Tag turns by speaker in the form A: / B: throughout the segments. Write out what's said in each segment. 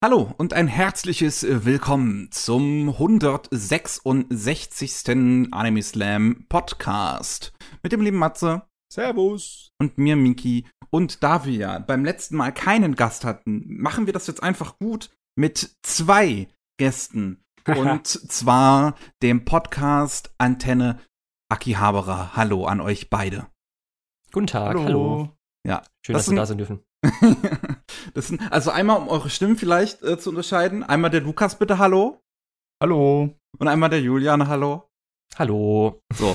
A: Hallo und ein herzliches Willkommen zum 166. Anime Slam Podcast mit dem lieben Matze.
B: Servus.
A: Und mir, Miki. Und da wir ja beim letzten Mal keinen Gast hatten, machen wir das jetzt einfach gut mit zwei Gästen. Und zwar dem Podcast Antenne Akihabara. Hallo an euch beide.
C: Guten Tag, hallo.
B: hallo.
A: Ja.
C: Schön, dass wir da sein dürfen.
A: das sind, also einmal, um eure Stimmen vielleicht äh, zu unterscheiden. Einmal der Lukas, bitte, hallo.
B: Hallo.
A: Und einmal der Julian, hallo.
C: Hallo.
A: So.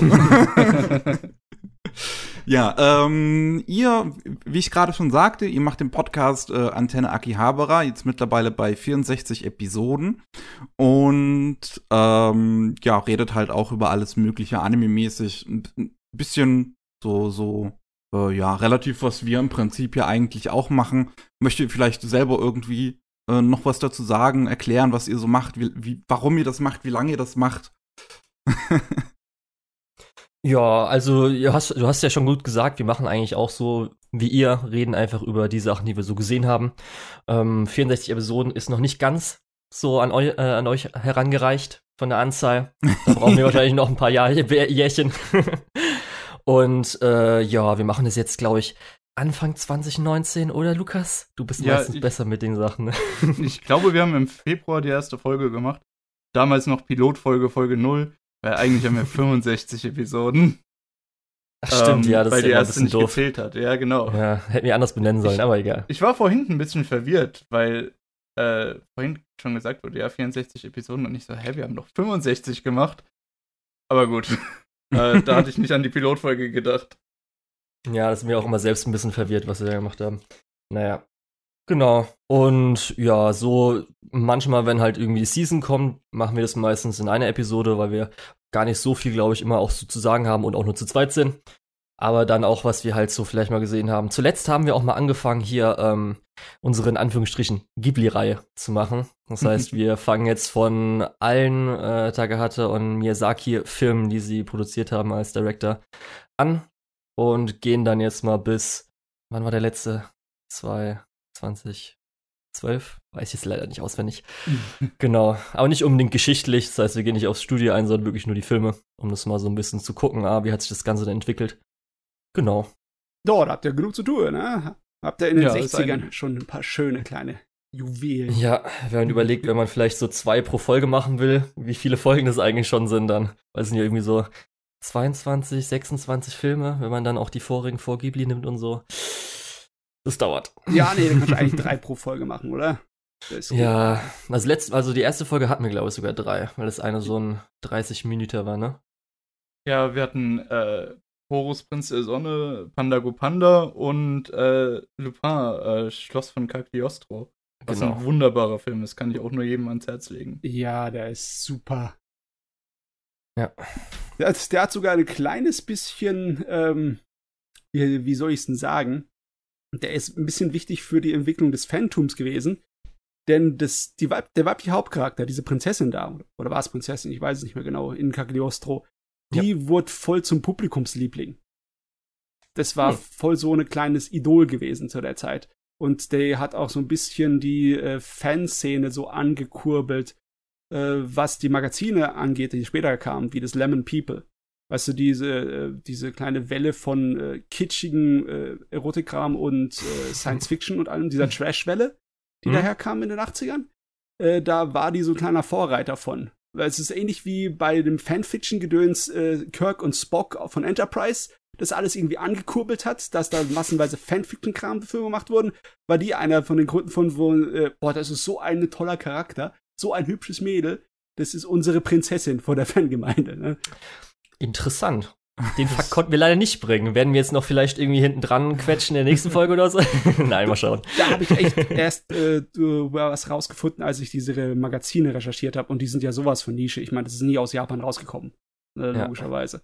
A: ja, ähm, ihr, wie ich gerade schon sagte, ihr macht den Podcast äh, Antenne Akihabara, jetzt mittlerweile bei 64 Episoden. Und ähm, ja, redet halt auch über alles mögliche anime-mäßig. Ein bisschen so, so äh, ja, relativ, was wir im Prinzip ja eigentlich auch machen. Möchtet ihr vielleicht selber irgendwie äh, noch was dazu sagen, erklären, was ihr so macht, wie, wie, warum ihr das macht, wie lange ihr das macht?
C: ja, also du hast, du hast ja schon gut gesagt, wir machen eigentlich auch so wie ihr, reden einfach über die Sachen, die wir so gesehen haben. Ähm, 64 Episoden ist noch nicht ganz so an, eu, äh, an euch herangereicht von der Anzahl. Da brauchen wir wahrscheinlich noch ein paar Jahr Jährchen. Und äh, ja, wir machen das jetzt, glaube ich, Anfang 2019, oder Lukas? Du bist ja, meistens ich, besser mit den Sachen. Ne?
B: ich glaube, wir haben im Februar die erste Folge gemacht. Damals noch Pilotfolge, Folge 0. Weil eigentlich haben wir 65 Episoden.
C: Ach, stimmt, ähm, ja, das
B: weil
C: ist
B: die
C: ja
B: erste nicht doof. gefehlt hat. Ja, genau.
C: Ja, hätten wir anders benennen sollen,
B: ich,
C: aber egal.
B: Ich war vorhin ein bisschen verwirrt, weil äh, vorhin schon gesagt wurde, ja, 64 Episoden und ich so, hä, wir haben doch 65 gemacht. Aber gut. äh, da hatte ich nicht an die Pilotfolge gedacht.
C: Ja, das ist mir auch immer selbst ein bisschen verwirrt, was wir da gemacht haben. Naja. Genau. Und ja, so manchmal, wenn halt irgendwie die Season kommt, machen wir das meistens in einer Episode, weil wir gar nicht so viel, glaube ich, immer auch so zu sagen haben und auch nur zu zweit sind aber dann auch, was wir halt so vielleicht mal gesehen haben. Zuletzt haben wir auch mal angefangen, hier ähm, unsere in Anführungsstrichen Ghibli-Reihe zu machen. Das heißt, wir fangen jetzt von allen äh, Takahata und Miyazaki-Filmen, die sie produziert haben als Director, an und gehen dann jetzt mal bis, wann war der letzte? 2012? Weiß ich jetzt leider nicht auswendig. genau. Aber nicht unbedingt geschichtlich. Das heißt, wir gehen nicht aufs Studio ein, sondern wirklich nur die Filme, um das mal so ein bisschen zu gucken, ah, wie hat sich das Ganze denn entwickelt. Genau.
D: Dort habt ihr genug zu tun, ne? Habt ihr in den ja, 60ern ein schon ein paar schöne kleine Juwelen.
C: Ja, wenn man überlegt, wenn man vielleicht so zwei pro Folge machen will, wie viele Folgen das eigentlich schon sind dann. Weil es sind ja irgendwie so 22, 26 Filme, wenn man dann auch die vorigen vor Ghibli nimmt und so. Das dauert.
D: Ja, nee, dann kannst du eigentlich drei pro Folge machen, oder?
C: Ja, also, letzt, also die erste Folge hatten wir, glaube ich, sogar drei, weil das eine so ein 30 Minuten war, ne?
B: Ja, wir hatten äh, Horus Prinz der Sonne, Pandago Panda und äh, Lupin, äh, Schloss von Cagliostro. Was genau. ein wunderbarer Film ist, kann ich auch nur jedem ans Herz legen.
D: Ja, der ist super.
C: Ja.
D: Der, der hat sogar ein kleines bisschen, ähm, wie, wie soll ich es denn sagen? Der ist ein bisschen wichtig für die Entwicklung des Phantoms gewesen. Denn das, die, der weibliche Hauptcharakter, diese Prinzessin da, oder war es Prinzessin, ich weiß es nicht mehr genau, in Cagliostro, die ja. wurde voll zum Publikumsliebling. Das war hm. voll so ein kleines Idol gewesen zu der Zeit. Und der hat auch so ein bisschen die äh, Fanszene so angekurbelt, äh, was die Magazine angeht, die später kamen, wie das Lemon People. Weißt du, diese, äh, diese kleine Welle von äh, kitschigen äh, Erotikram und äh, Science Fiction und allem, dieser Trash-Welle, die mhm. daherkam in den 80ern. Äh, da war die so ein kleiner Vorreiter von. Es ist ähnlich wie bei dem Fanfiction-Gedöns äh, Kirk und Spock von Enterprise, das alles irgendwie angekurbelt hat, dass da massenweise Fanfiction-Kram für gemacht wurden, war die einer von den Gründen von, wo, äh, boah, das ist so ein toller Charakter, so ein hübsches Mädel, das ist unsere Prinzessin vor der Fangemeinde. Ne?
C: Interessant. Den Fakt konnten wir leider nicht bringen. Werden wir jetzt noch vielleicht irgendwie hinten dran quetschen in der nächsten Folge oder so? Nein, mal schauen.
D: Da habe ich echt erst äh, was rausgefunden, als ich diese Magazine recherchiert habe. Und die sind ja sowas von Nische. Ich meine, das ist nie aus Japan rausgekommen. Äh, logischerweise. Ja.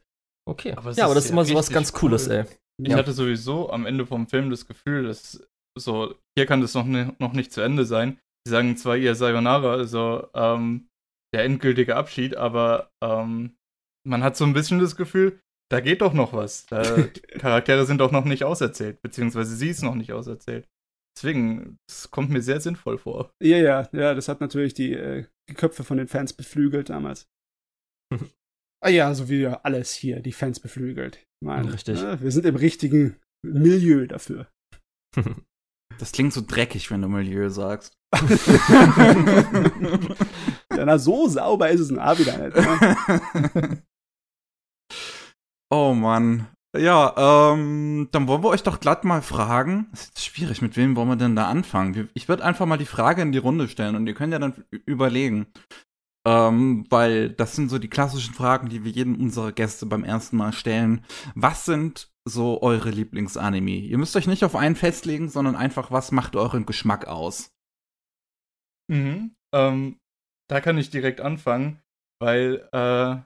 C: Okay. Aber ja, aber das ist immer so was ganz Cooles, cool. ey.
B: Ich ja. hatte sowieso am Ende vom Film das Gefühl, dass so, hier kann das noch, ne, noch nicht zu Ende sein. Sie sagen zwar ihr Sayonara, also ähm, der endgültige Abschied, aber ähm, man hat so ein bisschen das Gefühl, da geht doch noch was. Da, Charaktere sind doch noch nicht auserzählt, beziehungsweise sie ist noch nicht auserzählt. deswegen, es kommt mir sehr sinnvoll vor.
D: Ja, ja, ja, das hat natürlich die, äh, die Köpfe von den Fans beflügelt damals. ah ja, so wie alles hier, die Fans beflügelt. Ich meine,
C: Richtig.
D: äh, wir sind im richtigen Milieu dafür.
A: Das klingt so dreckig, wenn du Milieu sagst.
D: ja, na, so sauber ist es auch wieder nicht. Ne?
A: Oh Mann. Ja, ähm, dann wollen wir euch doch glatt mal fragen. Das ist schwierig, mit wem wollen wir denn da anfangen? Ich würde einfach mal die Frage in die Runde stellen und ihr könnt ja dann überlegen. Ähm, weil das sind so die klassischen Fragen, die wir jedem unserer Gäste beim ersten Mal stellen. Was sind so eure Lieblingsanime? Ihr müsst euch nicht auf einen festlegen, sondern einfach, was macht euren Geschmack aus?
B: Mhm. Ähm, da kann ich direkt anfangen, weil äh,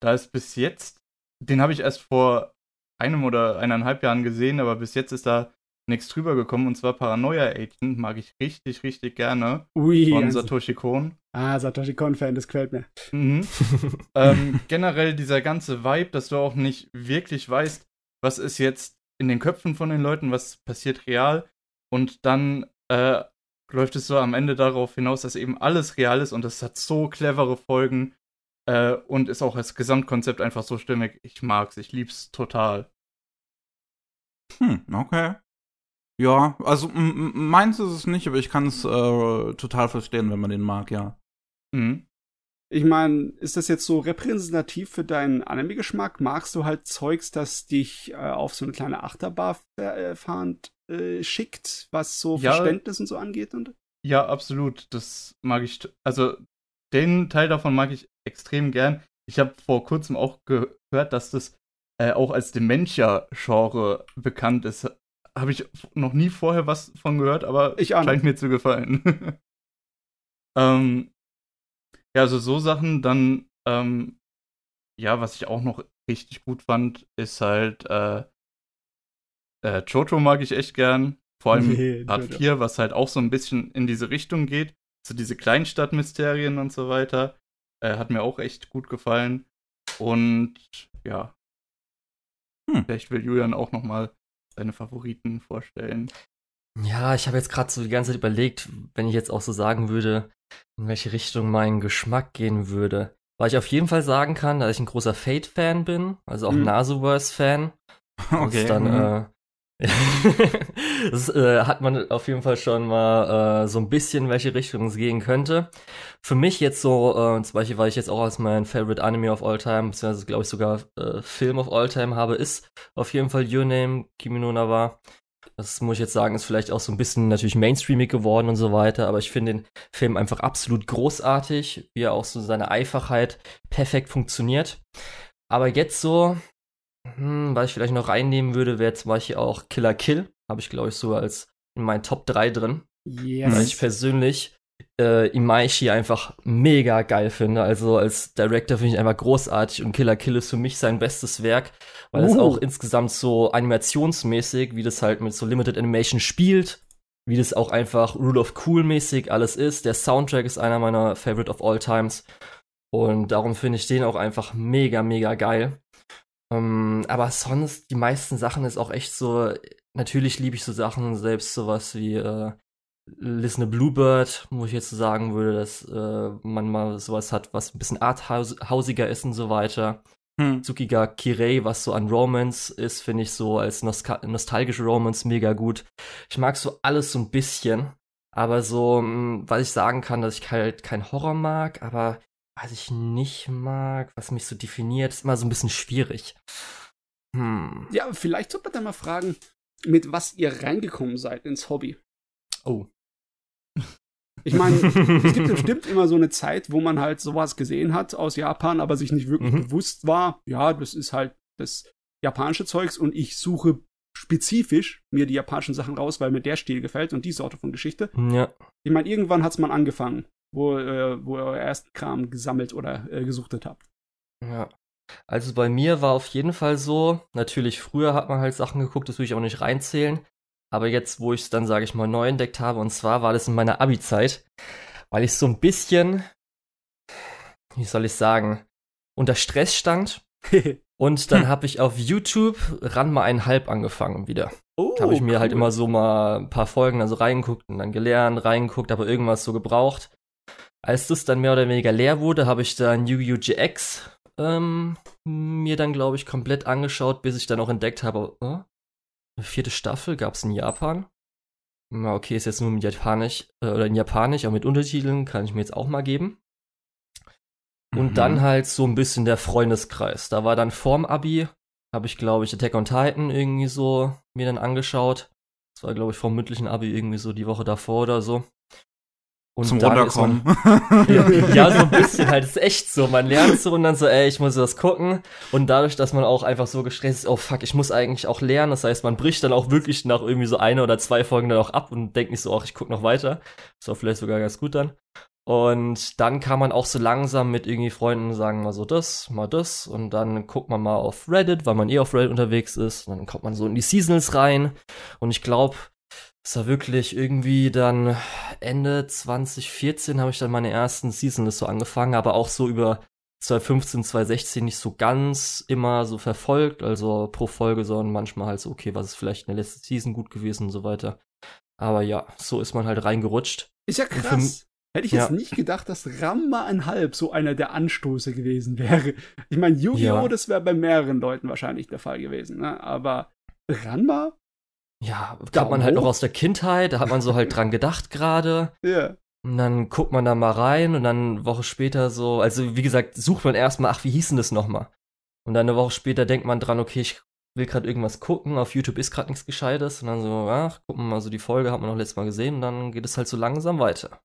B: da ist bis jetzt, den habe ich erst vor einem oder eineinhalb Jahren gesehen, aber bis jetzt ist da nichts drüber gekommen und zwar Paranoia Agent mag ich richtig, richtig gerne
D: Ui.
B: von
D: also-
B: Satoshi Kon.
D: ah, Satoshi Kon-Fan, das gefällt mir.
B: Mhm. ähm, generell dieser ganze Vibe, dass du auch nicht wirklich weißt, was ist jetzt in den Köpfen von den Leuten, was passiert real und dann äh, läuft es so am Ende darauf hinaus, dass eben alles real ist und es hat so clevere Folgen äh, und ist auch als Gesamtkonzept einfach so stimmig. Ich mag's, ich lieb's total.
A: Hm, okay. Ja, also meins ist es nicht, aber ich kann es äh, total verstehen, wenn man den mag, ja.
B: Mhm.
D: Ich meine, ist das jetzt so repräsentativ für deinen Anime-Geschmack? Magst du halt Zeugs, das dich äh, auf so eine kleine Achterbahn äh, fahrend äh, schickt, was so
B: Ja.
D: Verständnis und so angeht? Und?
B: Ja, absolut. Das mag ich. Also, den Teil davon mag ich extrem gern. Ich habe vor kurzem auch gehört, dass das äh, auch als Dementia-Genre bekannt ist. Habe ich noch nie vorher was von gehört, aber
D: Ich
B: scheint mir zu gefallen. ähm, ja, also so Sachen. Dann, ähm, ja, was ich auch noch richtig gut fand, ist halt äh, äh, Jojo mag ich echt gern. Vor allem
D: Nee,
B: Part
D: Jojo.
B: 4, was halt auch so ein bisschen in diese Richtung geht. So diese Kleinstadtmysterien und so weiter. Äh, hat mir auch echt gut gefallen. Und ja.
A: Hm.
B: Vielleicht will Julian auch noch mal seine Favoriten vorstellen.
C: Ja, ich habe jetzt gerade so die ganze Zeit überlegt, wenn ich jetzt auch so sagen würde, in welche Richtung mein Geschmack gehen würde. Weil ich auf jeden Fall sagen kann, dass ich ein großer Fate-Fan bin, also auch
D: Mhm.
C: Nasuverse-Fan.
A: Okay.
C: Das dann,
A: mhm.
C: äh, das äh, hat man auf jeden Fall schon mal äh, so ein bisschen, welche Richtung es gehen könnte. Für mich jetzt so, äh, zum Beispiel, weil ich jetzt auch als mein Favorite Anime of All Time, beziehungsweise glaube ich sogar äh, Film of All Time habe, ist auf jeden Fall Your Name, Kimi no Na wa. Das muss ich jetzt sagen, ist vielleicht auch so ein bisschen natürlich mainstreamig geworden und so weiter, aber ich finde den Film einfach absolut großartig, wie er auch so seine Einfachheit perfekt funktioniert. Aber jetzt so, hm, was ich vielleicht noch reinnehmen würde, wäre zum Beispiel auch Killer Kill. Habe ich, glaube ich, sogar als in meinen Top 3 drin.
D: Yes.
C: Weil ich persönlich äh, Imaishi einfach mega geil finde. Also als Director finde ich einfach großartig und Killer Kill ist für mich sein bestes Werk, weil es
D: Uh.
C: auch insgesamt so animationsmäßig, wie das halt mit so Limited Animation spielt, wie das auch einfach Rule of Cool mäßig alles ist. Der Soundtrack ist einer meiner Favorite of All Times und darum finde ich den auch einfach mega, mega geil. Ähm, aber sonst, die meisten Sachen ist auch echt so, natürlich liebe ich so Sachen, selbst sowas wie äh, Listen a Bluebird, wo ich jetzt so sagen würde, dass äh, man mal sowas hat, was ein bisschen arthausiger ist und so weiter.
A: Hm.
C: Tsukiga Kirei, was so an Romance ist, finde ich so als nostal nostalgische Romance mega gut. Ich mag so alles so ein bisschen, aber so, mh, was ich sagen kann, dass ich halt kein Horror mag, aber was ich nicht mag, was mich so definiert, ist immer so ein bisschen schwierig. Hm.
D: Ja, vielleicht sollte man dann mal fragen, mit was ihr reingekommen seid ins Hobby.
C: Oh.
D: Ich meine, es gibt bestimmt immer so eine Zeit, wo man halt sowas gesehen hat aus Japan, aber sich nicht wirklich
C: Mhm.
D: bewusst war, ja, das ist halt das japanische Zeugs und ich suche spezifisch mir die japanischen Sachen raus, weil mir der Stil gefällt und die Sorte von Geschichte.
C: Ja.
D: Ich meine, irgendwann hat's mal angefangen, wo, äh, wo ihr euer ersten Kram gesammelt oder äh, gesuchtet habt.
C: Ja. Also bei mir war auf jeden Fall so, natürlich früher hat man halt Sachen geguckt, das will ich auch nicht reinzählen. Aber jetzt, wo ich es dann, sage ich mal, neu entdeckt habe, und zwar war das in meiner Abi-Zeit, weil ich so ein bisschen, wie soll ich sagen, unter Stress stand Und dann habe ich auf YouTube Ranma einhalb angefangen wieder.
D: Oh,
C: habe ich mir
D: cool.
C: halt immer so mal ein paar Folgen also reingeguckt und dann gelernt, reingeguckt, aber irgendwas so gebraucht. Als das dann mehr oder weniger leer wurde, habe ich dann Yu-Gi-Oh! GX ähm, mir dann, glaube ich, komplett angeschaut, bis ich dann auch entdeckt habe, äh, eine vierte Staffel gab es in Japan. Na, okay, ist jetzt nur in Japanisch, äh, oder in Japanisch, aber mit Untertiteln kann ich mir jetzt auch mal geben. Und
A: Mhm.
C: dann halt so ein bisschen der Freundeskreis. Da war dann vorm Abi, habe ich, glaube ich, Attack on Titan irgendwie so mir dann angeschaut. Das war, glaube ich, vom mündlichen Abi irgendwie so die Woche davor oder so. Und
A: Zum
C: dann ist man-
A: Runterkommen.
C: ja, so ein bisschen halt. ist echt so. Man lernt so und dann so, ey, ich muss das gucken. Und dadurch, dass man auch einfach so gestresst ist, oh fuck, ich muss eigentlich auch lernen. Das heißt, man bricht dann auch wirklich nach irgendwie so eine oder zwei Folgen dann auch ab und denkt nicht so, ach, ich guck noch weiter. Das war vielleicht sogar ganz gut dann. Und dann kann man auch so langsam mit irgendwie Freunden sagen, mal so das, mal das. Und dann guckt man mal auf Reddit, weil man eh auf Reddit unterwegs ist. Und dann kommt man so in die Seasonals rein. Und ich glaube, es war wirklich irgendwie dann Ende 2014 habe ich dann meine ersten Seasonals so angefangen, aber auch so über 2015, 2016 nicht so ganz immer so verfolgt, also pro Folge, sondern manchmal halt so, okay, was ist vielleicht in der letzten Season gut gewesen und so weiter. Aber ja, so ist man halt reingerutscht.
D: Ist ja krass. Hätte ich jetzt
C: Ja.
D: nicht gedacht, dass Ramma einhalb so einer der Anstoße gewesen wäre. Ich meine, Yu-Gi-Oh!
C: Ja.
D: das wäre bei mehreren Leuten wahrscheinlich der Fall gewesen, ne? Aber Ranma?
C: Ja, kommt man halt noch aus der Kindheit, da hat man so halt dran gedacht gerade.
D: Ja.
C: Und dann guckt man da mal rein und dann eine Woche später so, also wie gesagt, sucht man erstmal, ach, wie hieß denn das nochmal? Und dann eine Woche später denkt man dran, okay, ich will gerade irgendwas gucken, auf YouTube ist gerade nichts Gescheites. Und dann so, ach, gucken wir mal so die Folge, hat man noch letztes Mal gesehen und dann geht es halt so langsam weiter.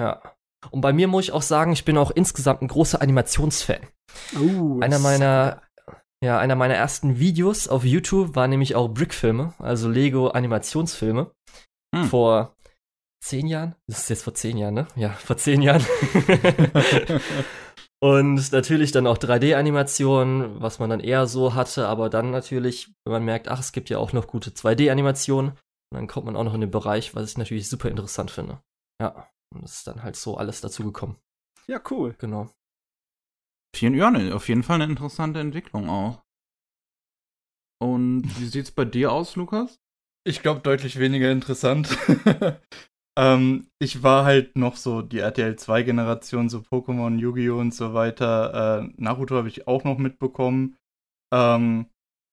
C: Ja. Und bei mir muss ich auch sagen, ich bin auch insgesamt ein großer Animationsfan.
D: Uh,
C: Einer meiner, ja, einer meiner ersten Videos auf YouTube war nämlich auch Brickfilme, also Lego Animationsfilme.
A: Hm.
C: Vor zehn Jahren? Das ist jetzt vor zehn Jahren, ne? Ja, vor zehn Jahren. Und natürlich dann auch 3D-Animationen, was man dann eher so hatte, aber dann natürlich, wenn man merkt, ach, es gibt ja auch noch gute 2D-Animationen, dann kommt man auch noch in den Bereich, was ich natürlich super interessant finde. Ja, und das ist dann halt so alles dazugekommen.
D: Ja, cool.
C: Genau.
A: Ja, ne, auf jeden Fall eine interessante Entwicklung auch. Und wie sieht's bei dir aus, Lukas?
B: Ich glaube, deutlich weniger interessant. ähm, ich war halt noch so die RTL 2-Generation, so Pokémon, Yu-Gi-Oh! und so weiter. Äh, Naruto habe ich auch noch mitbekommen. Ähm,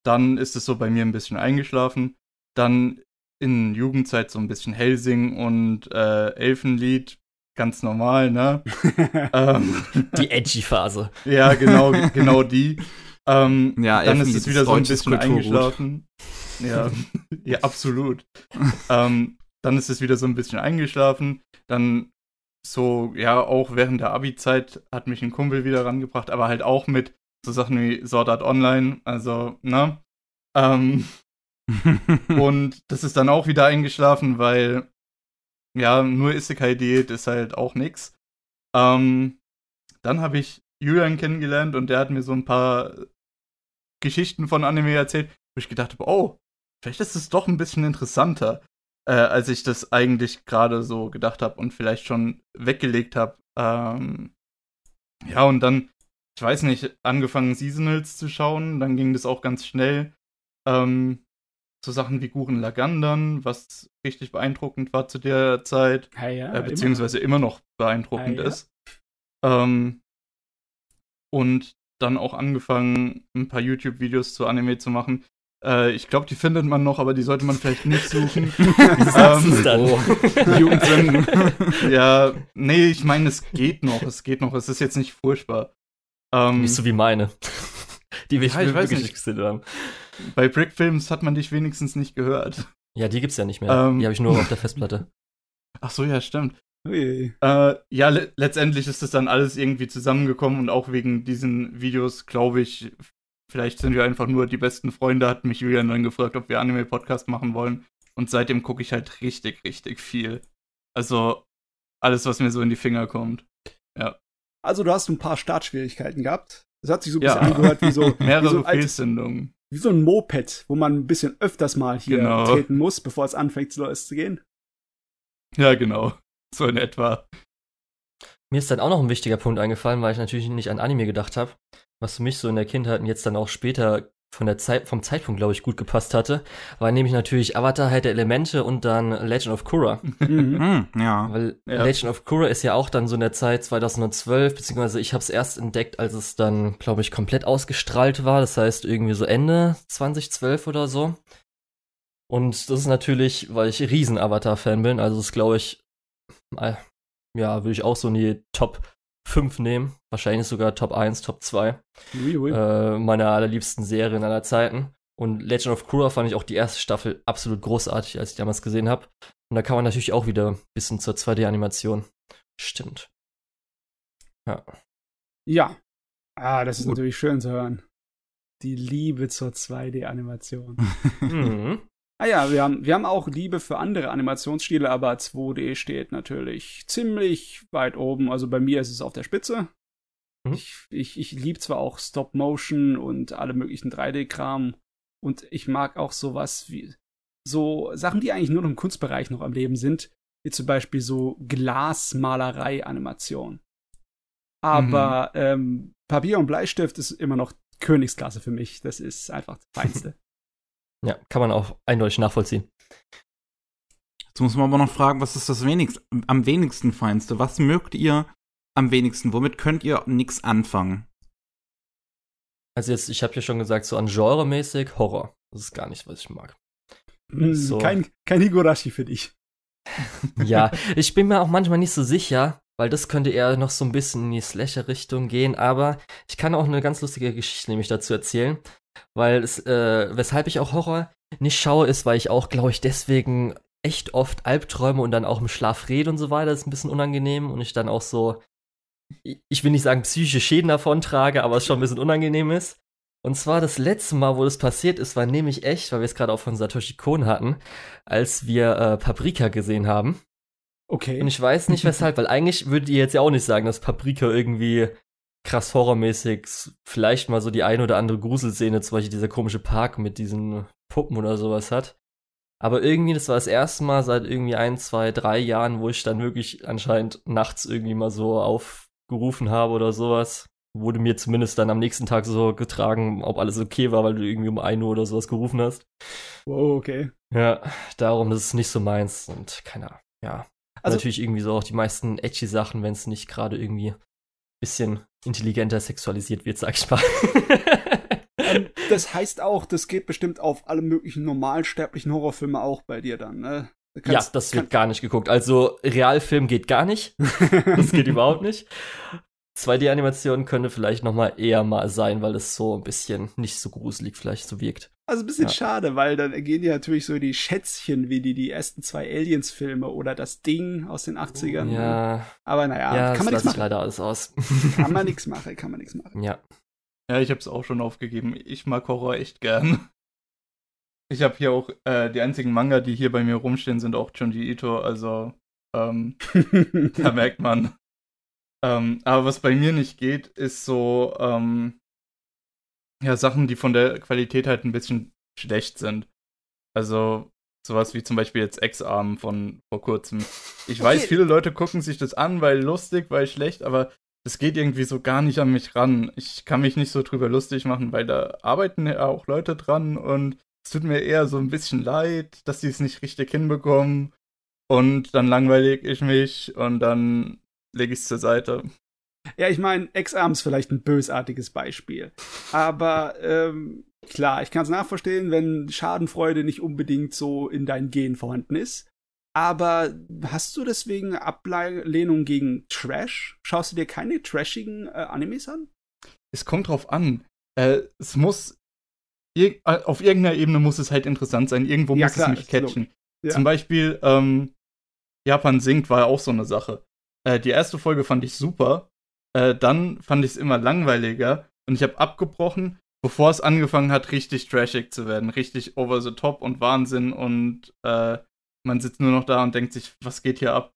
B: dann ist es so bei mir ein bisschen eingeschlafen. Dann in Jugendzeit so ein bisschen Helsing und äh, Elfenlied. Ganz normal, ne? ähm,
C: Die Edgy-Phase.
B: ja, genau, genau die. Ähm,
A: Ja,
B: dann ist es wieder so ein bisschen eingeschlafen. Ja, ja, absolut. ähm, dann ist es wieder so ein bisschen eingeschlafen. Dann so, ja, auch während der Abi-Zeit hat mich ein Kumpel wieder rangebracht, aber halt auch mit so Sachen wie Sword Art Online, also, ne? Ähm, und das ist dann auch wieder eingeschlafen, weil, ja, nur Isekai-Diät ist halt auch nix. Ähm, dann habe ich Julian kennengelernt und der hat mir so ein paar Geschichten von Anime erzählt, wo ich gedacht habe, oh, vielleicht ist es doch ein bisschen interessanter, äh, als ich das eigentlich gerade so gedacht habe und vielleicht schon weggelegt habe. Ähm, ja, und dann, ich weiß nicht, angefangen Seasonals zu schauen, dann ging das auch ganz schnell. Ähm, so Sachen wie Guren Lagandan, was richtig beeindruckend war zu der Zeit
D: Ja, ja,
B: äh, beziehungsweise immer, noch beeindruckend
D: Ah, ja.
B: ist. Ähm, und dann auch angefangen, ein paar YouTube-Videos zu Anime zu machen. Äh, ich glaube, die findet man noch, aber die sollte man vielleicht nicht suchen. Ähm,
C: dann?
A: oh,
B: ja, nee, ich meine, es geht noch, es geht noch, es ist jetzt nicht furchtbar. Ähm,
C: Nicht so wie meine. Die wir
B: Ja, ich
C: wirklich
B: nicht.
C: gesehen haben.
B: bei Brickfilms hat man dich wenigstens nicht gehört.
C: Ja, die gibt's ja nicht mehr.
B: Ähm.
C: die habe ich nur auf der Festplatte.
B: Ach so, ja, stimmt. Äh, ja, le letztendlich ist das dann alles irgendwie zusammengekommen und auch wegen diesen Videos, glaube ich, vielleicht sind wir einfach nur die besten Freunde, hat mich Julian dann gefragt, ob wir Anime-Podcast machen wollen. Und seitdem gucke ich halt richtig, richtig viel. Also alles, was mir so in die Finger kommt.
D: Also, du hast ein paar Startschwierigkeiten gehabt. Das hat sich so ein
B: Ja.
D: bisschen angehört wie so, wie so,
B: Mehrere
D: ein altes,
B: Fehlzündungen.
D: wie so ein Moped, wo man ein bisschen öfters mal hier
B: Genau.
D: treten muss, bevor es anfängt loszugehen.
B: Ja, genau. So in etwa.
C: Mir ist dann auch noch ein wichtiger Punkt eingefallen, weil ich natürlich nicht an Anime gedacht habe. was für mich so in der Kindheit und jetzt dann auch später von der Zeit, vom Zeitpunkt, glaube ich, gut gepasst hatte, war nämlich natürlich Avatar halt der Elemente und dann Legend of Korra.
D: Mhm.
A: Hm, ja.
C: Weil
B: Ja.
C: Legend of Korra ist ja auch dann so in der Zeit 2012, beziehungsweise ich habe es erst entdeckt, als es dann, glaube ich, komplett ausgestrahlt war. Das heißt irgendwie so Ende 2012 oder so. Und das ist natürlich, weil ich riesen Avatar-Fan bin, also das glaube ich, äh, ja, würde ich auch so in die Top 5 nehmen. Wahrscheinlich sogar Top 1, Top 2
D: Ui, ui.
C: äh, meiner allerliebsten Serien aller Zeiten. Und Legend of Korra fand ich auch die erste Staffel absolut großartig, als ich damals gesehen habe. Und da kann man natürlich auch wieder ein bisschen zur 2D-Animation. Stimmt. Ja.
D: Ja. Ah, das ist
A: Gut.
D: natürlich schön zu hören. Die Liebe zur 2D-Animation.
C: Mhm.
D: Ah ja, wir haben, wir haben auch Liebe für andere Animationsstile, aber 2D steht natürlich ziemlich weit oben. Also bei mir ist es auf der Spitze.
C: Mhm.
D: Ich, ich, ich liebe zwar auch Stop-Motion und alle möglichen 3D-Kram. Und ich mag auch sowas wie so Sachen, die eigentlich nur noch im Kunstbereich noch am Leben sind, wie zum Beispiel so Glasmalerei-Animation. Aber ähm, Papier und Bleistift ist immer noch Königsklasse für mich. Das ist einfach das Feinste.
C: Ja, kann man auch eindeutig nachvollziehen.
A: Jetzt muss man aber noch fragen, was ist das wenigst, am wenigsten Feinste? Was mögt ihr am wenigsten? Womit könnt ihr nichts anfangen?
C: Also jetzt, ich habe ja schon gesagt, so an Genre-mäßig Horror. Das ist gar nicht, was ich mag.
D: Hm,
C: So.
D: kein, kein Higurashi für dich.
C: Ja, ich bin mir auch manchmal nicht so sicher, weil das könnte eher noch so ein bisschen in die Slasher-Richtung gehen, aber ich kann auch eine ganz lustige Geschichte nämlich dazu erzählen, weil es, äh, weshalb ich auch Horror nicht schaue, ist, weil ich auch, glaube ich, deswegen echt oft Albträume und dann auch im Schlaf rede und so weiter, das ist ein bisschen unangenehm und ich dann auch so, ich will nicht sagen psychische Schäden davon trage, aber es schon ein bisschen unangenehm ist. Und zwar das letzte Mal, wo das passiert ist, war nämlich echt, weil wir es gerade auch von Satoshi Kon hatten, als wir äh, Paprika gesehen haben.
D: Okay.
C: Und ich weiß nicht weshalb, weil eigentlich würdet ihr jetzt ja auch nicht sagen, dass Paprika irgendwie krass horrormäßig vielleicht mal so die eine oder andere Gruselszene, zum Beispiel dieser komische Park mit diesen Puppen oder sowas hat. Aber irgendwie, das war das erste Mal seit irgendwie ein, zwei, drei Jahren, wo ich dann wirklich anscheinend nachts irgendwie mal so aufgerufen habe oder sowas. Wurde mir zumindest dann am nächsten Tag so getragen, ob alles okay war, weil du irgendwie um 1 Uhr oder sowas gerufen hast.
D: wow, okay.
C: Ja, darum, das ist nicht so meins und keine Ahnung, ja.
D: Also-
C: natürlich irgendwie so auch die meisten edgy Sachen, wenn es nicht gerade irgendwie ein bisschen intelligenter sexualisiert wird, sag ich mal.
D: Ähm, das heißt auch, das geht bestimmt auf alle möglichen normalsterblichen Horrorfilme auch bei dir dann, ne? Du
C: ja,
D: kannst-
C: das wird gar nicht geguckt. Also Realfilm geht gar nicht. Das geht überhaupt nicht. 2D-Animation könnte vielleicht noch mal eher mal sein, weil es so ein bisschen nicht so gruselig vielleicht so wirkt.
D: Also ein bisschen
C: Ja.
D: schade, weil dann gehen dir natürlich so die Schätzchen wie die, die ersten zwei Aliens-Filme oder das Ding aus den 80ern. ne?
C: Ja,
D: Aber naja,
C: ja,
D: kann
C: das
D: man nichts machen.
C: leider alles aus.
D: Kann man nichts machen, kann man nichts machen.
C: ja.
B: Ja, ich hab's auch schon aufgegeben. Ich mag Horror echt gern. Ich habe hier auch, äh, die einzigen Manga, die hier bei mir rumstehen, sind auch Junji Ito, also ähm, da merkt man. Ähm, aber was bei mir nicht geht, ist so, ähm, ja, Sachen, die von der Qualität halt ein bisschen schlecht sind. Also sowas wie zum Beispiel jetzt Ex-Arm von vor kurzem. Ich weiß,
D: Okay.
B: viele Leute gucken sich das an, weil lustig, weil schlecht, aber das geht irgendwie so gar nicht an mich ran. Ich kann mich nicht so drüber lustig machen, weil da arbeiten ja auch Leute dran und es tut mir eher so ein bisschen leid, dass sie es nicht richtig hinbekommen. Und dann langweilig ich mich und dann lege ich es zur Seite.
D: Ja, ich meine, Ex-Arm ist vielleicht ein bösartiges Beispiel. Aber ähm, klar, ich kann es nachverstehen, wenn Schadenfreude nicht unbedingt so in deinen Gen vorhanden ist. Aber hast du deswegen Ablehnung gegen Trash? Schaust du dir keine trashigen äh, Animes an?
B: Es kommt drauf an. Äh, es muss. ir- äh, Auf irgendeiner Ebene muss es halt interessant sein. Irgendwo
D: Ja,
B: muss
D: klar,
B: es mich catchen.
D: Ja.
B: Zum Beispiel, ähm, Japan singt war ja auch so eine Sache. Äh, die erste Folge fand ich super. Äh, dann fand ich es immer langweiliger. Und ich habe abgebrochen, bevor es angefangen hat, richtig trashig zu werden. Richtig over the top und Wahnsinn. Und äh, man sitzt nur noch da und denkt sich, was geht hier ab?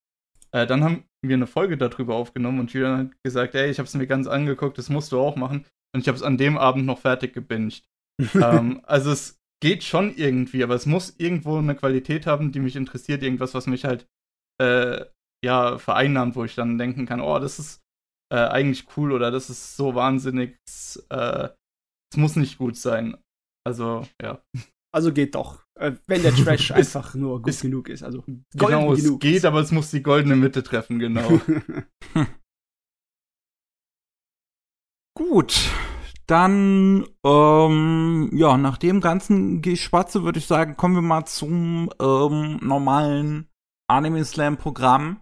B: Äh, dann haben wir eine Folge darüber aufgenommen und Julian hat gesagt, ey, ich habe es mir ganz angeguckt, das musst du auch machen. Und ich habe es an dem Abend noch fertig gebinged. ähm, also es geht schon irgendwie, aber es muss irgendwo eine Qualität haben, die mich interessiert, irgendwas, was mich halt äh, ja vereinnahmt, wo ich dann denken kann, oh, das ist äh, eigentlich cool oder das ist so wahnsinnig, es äh, muss nicht gut sein. Also, ja.
D: Also geht doch. Äh, wenn der Trash einfach nur gut
B: ist-
D: genug ist. Also
B: Genau, es
D: genug
B: geht,
D: ist.
B: aber es muss die goldene Mitte treffen, genau.
A: Gut. Dann, ähm, ja, nach dem ganzen Geschwatze würde ich sagen, kommen wir mal zum ähm, normalen Anime Slam Programm.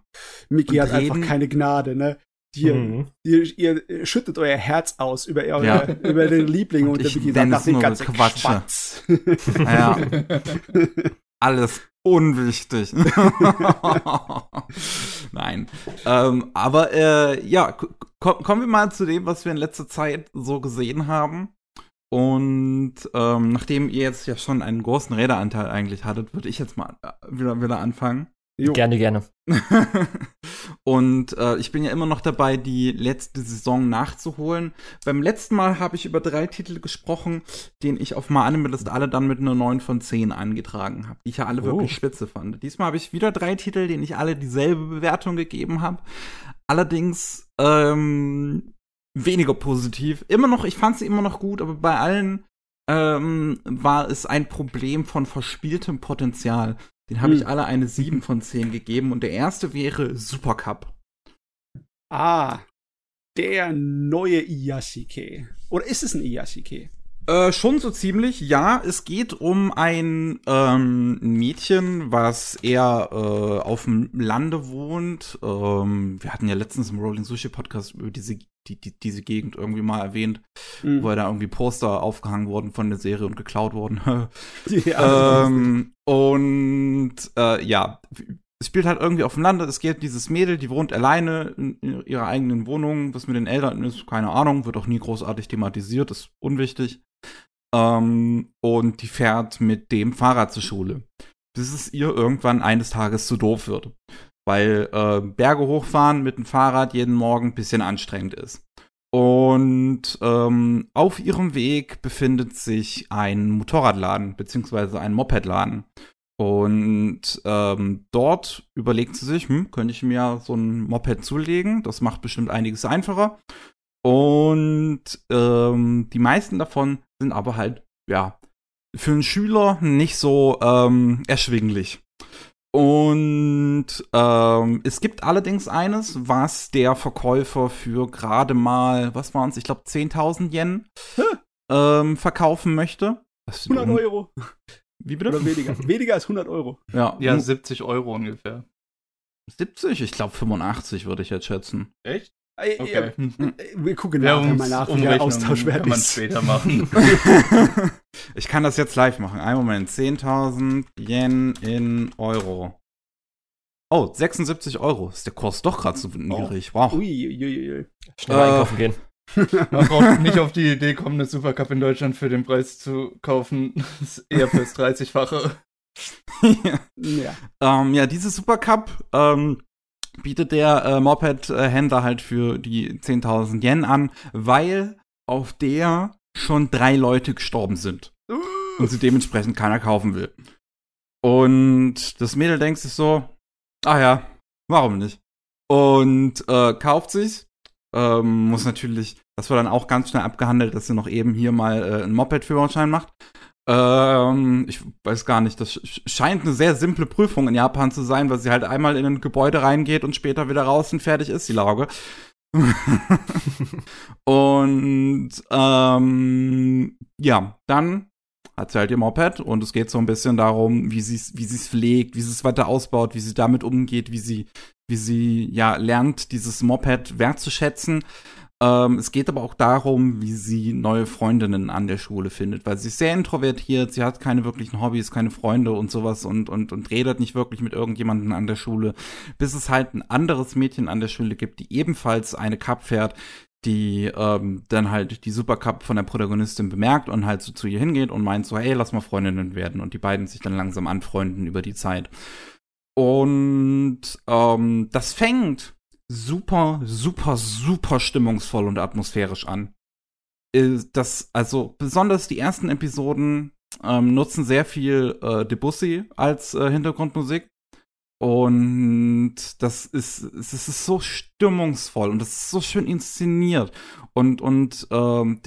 D: Mickey
A: Und
D: hat einfach
A: reden-
D: keine Gnade, ne? Ihr,
C: Mhm.
D: ihr, ihr schüttet euer Herz aus über, eure,
A: Ja.
D: über den Liebling
A: Und
D: und, der
A: ich nenne es
D: nach dem
A: nur
D: ganzen
A: Quatsche.
D: Schwatz.
A: Ja, alles unwichtig. Nein. Ähm, aber äh, ja, k- ko- kommen wir mal zu dem, was wir in letzter Zeit so gesehen haben. Und ähm, nachdem ihr jetzt ja schon einen großen Räderanteil eigentlich hattet, würde ich jetzt mal äh, wieder, wieder anfangen.
D: Jo.
C: Gerne, gerne.
A: und äh, ich bin ja immer noch dabei, die letzte Saison nachzuholen. Beim letzten Mal habe ich über drei Titel gesprochen, den ich auf My Anime List alle dann mit einer 9 von 10 angetragen habe, die ich ja alle
C: Oh.
A: wirklich spitze fand. Diesmal habe ich wieder drei Titel, denen ich alle dieselbe Bewertung gegeben habe. Allerdings ähm, weniger positiv. Immer noch, ich fand sie immer noch gut, aber bei allen ähm, war es ein Problem von verspieltem Potenzial. Den habe
D: Hm.
A: ich alle eine 7 von 10 gegeben und der erste wäre Supercup.
D: Ah, der neue Iyashike. Oder ist es ein Iyashike?
A: Äh, schon so ziemlich, ja. Es geht um ein ähm, Mädchen, was eher äh, auf dem Lande wohnt. Ähm, wir hatten ja letztens im Rolling Sushi Podcast über diese, die, die, diese Gegend irgendwie mal erwähnt,
D: Hm.
A: wo da irgendwie Poster aufgehangen wurden von der Serie und geklaut wurden.
D: Ja,
A: ähm, und äh, ja, es spielt halt irgendwie auf dem Lande. Es geht dieses Mädel, die wohnt alleine in ihrer eigenen Wohnung. Was mit den Eltern ist, keine Ahnung, wird auch nie großartig thematisiert, ist unwichtig. Ähm, und die fährt mit dem Fahrrad zur Schule. Bis es ihr irgendwann eines Tages zu doof wird. Weil äh, Berge hochfahren mit dem Fahrrad jeden Morgen ein bisschen anstrengend ist. Und ähm, auf ihrem Weg befindet sich ein Motorradladen beziehungsweise ein Mopedladen. Und ähm, dort überlegt sie sich, hm, könnte ich mir so ein Moped zulegen? Das macht bestimmt einiges einfacher. Und ähm, die meisten davon sind aber halt, ja, für einen Schüler nicht so ähm, erschwinglich. Und ähm, es gibt allerdings eines, was der Verkäufer für gerade mal, was waren es, ich glaube 10.000 Yen ähm, verkaufen möchte. Das sind
D: 100
A: um-
D: Euro.
A: Wie bitte?
D: Oder weniger. Weniger als 100 Euro.
A: Ja,
B: ja,
A: nur
B: 70 Euro ungefähr.
A: 70? Ich glaube 85 würde ich jetzt schätzen.
B: Echt?
D: Äh,
B: Okay.
D: äh, Wir gucken nachher mal nach, wie der Austausch wert
B: kann man
D: ist.
B: später machen.
A: ich kann das jetzt live machen. Einen Moment. 10.000 Yen in Euro. Oh, 76 Euro. Ist der Kurs doch gerade so niedrig. Wow.
D: Ui, ui, ui.
C: Schnell
A: Äh,
C: einkaufen gehen.
B: Man braucht nicht auf die Idee kommen, eine Supercup in Deutschland für den Preis zu kaufen. Das ist eher fürs 30-fache.
D: Ja.
A: ähm, ja, diese Supercup ähm, bietet der äh, Moped-Händler halt für die 10.000 Yen an, weil auf der schon drei Leute gestorben sind. und sie dementsprechend keiner kaufen will. Und das Mädel denkt sich so, ah ja, warum nicht? Und äh, kauft sich. Ähm, muss natürlich, das wird dann auch ganz schnell abgehandelt, dass sie noch eben hier mal äh, einen Moped-Führerschein macht. Ähm, ich weiß gar nicht, das sch- scheint eine sehr simple Prüfung in Japan zu sein, weil sie halt einmal in ein Gebäude reingeht und später wieder raus und fertig ist die Lauge. und ähm, ja, dann hat sie halt ihr Moped und es geht so ein bisschen darum, wie sie es wie sie's pflegt, wie sie es weiter ausbaut, wie sie damit umgeht, wie sie, wie sie ja lernt, dieses Moped wertzuschätzen. Ähm, es geht aber auch darum, wie sie neue Freundinnen an der Schule findet, weil sie ist sehr introvertiert, sie hat keine wirklichen Hobbys, keine Freunde und sowas und, und, und redet nicht wirklich mit irgendjemandem an der Schule, bis es halt ein anderes Mädchen an der Schule gibt, die ebenfalls eine Cup fährt, die ähm, dann halt die Supercup von der Protagonistin bemerkt und halt so zu ihr hingeht und meint so, hey, lass mal Freundinnen werden und die beiden sich dann langsam anfreunden über die Zeit. Und ähm, das fängt super, super, super stimmungsvoll und atmosphärisch an. Äh, Das, also besonders die ersten Episoden ähm, nutzen sehr viel äh, Debussy als äh, Hintergrundmusik. Und das ist, es ist so stimmungsvoll und das ist so schön inszeniert. Und, und ähm,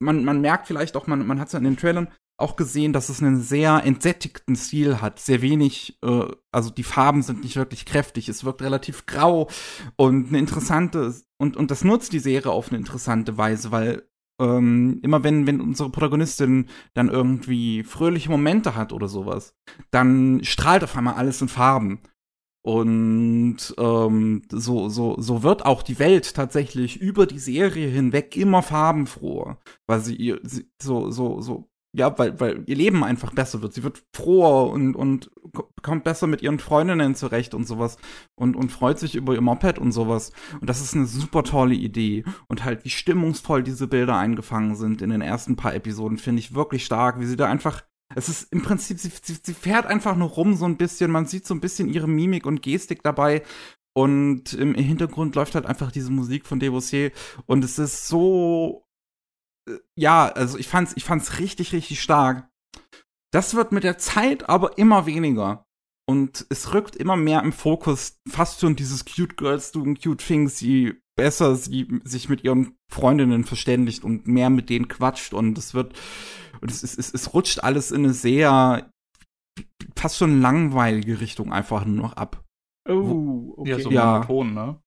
A: man, man merkt vielleicht auch, man, man hat es ja in den Trailern auch gesehen, dass es einen sehr entsättigten Stil hat. Sehr wenig, äh, also die Farben sind nicht wirklich kräftig, es wirkt relativ grau und eine interessante, und, und das nutzt die Serie auf eine interessante Weise, weil ähm, immer wenn, wenn unsere Protagonistin dann irgendwie fröhliche Momente hat oder sowas, dann strahlt auf einmal alles in Farben. Und ähm, so, so, so wird auch die Welt tatsächlich über die Serie hinweg immer farbenfroher, weil sie sie, so, so, so ja, weil, weil ihr Leben einfach besser wird. Sie wird froher und, und kommt besser mit ihren Freundinnen zurecht und sowas und, und freut sich über ihr Moped und sowas. Und das ist eine super tolle Idee. Und halt, wie stimmungsvoll diese Bilder eingefangen sind in den ersten paar Episoden, finde ich wirklich stark, wie sie da einfach. Es ist im Prinzip, sie, sie, sie fährt einfach nur rum so ein bisschen. Man sieht so ein bisschen ihre Mimik und Gestik dabei. Und im Hintergrund läuft halt einfach diese Musik von Debussy. Und es ist so ja, also ich fand's, ich fand's richtig, richtig stark. Das wird mit der Zeit aber immer weniger. Und es rückt immer mehr im Fokus, fast schon dieses Cute Girls doing cute things, je besser sie sich mit ihren Freundinnen verständigt und mehr mit denen quatscht. Und es wird, und es, es, es, es rutscht alles in eine sehr, fast schon langweilige Richtung einfach nur noch ab.
B: Oh, okay. Ja, so
A: ja.
B: monoton, ne?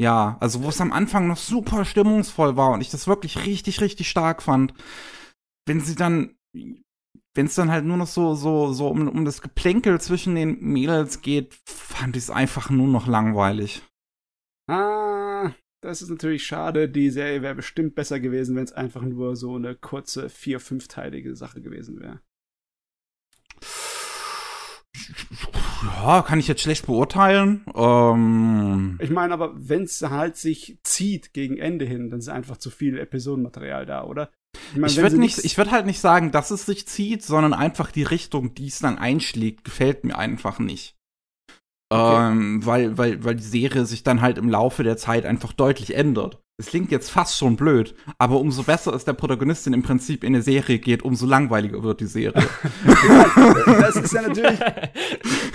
A: Ja, also wo es am Anfang noch super stimmungsvoll war und ich das wirklich richtig, richtig stark fand. Wenn sie dann, wenn es dann halt nur noch so, so, so um, um das Geplänkel zwischen den Mädels geht, fand ich es einfach nur noch langweilig.
D: Ah, das ist natürlich schade. Die Serie wäre bestimmt besser gewesen, wenn es einfach nur so eine kurze, vier-, fünfteilige Sache gewesen wäre.
A: Ja, kann ich jetzt schlecht beurteilen. Ähm
D: ich meine, aber wenn es halt sich zieht gegen Ende hin, dann ist einfach zu viel Episodenmaterial da, oder?
A: Ich, mein, ich würde nicht, ich würde halt nicht sagen, dass es sich zieht, sondern einfach die Richtung, die es dann einschlägt, gefällt mir einfach nicht. Okay. Ähm, weil, weil, weil die Serie sich dann halt im Laufe der Zeit einfach deutlich ändert. Es klingt jetzt fast schon blöd, aber umso besser es der Protagonistin im Prinzip in der Serie geht, umso langweiliger wird die Serie.
D: das ist ja natürlich,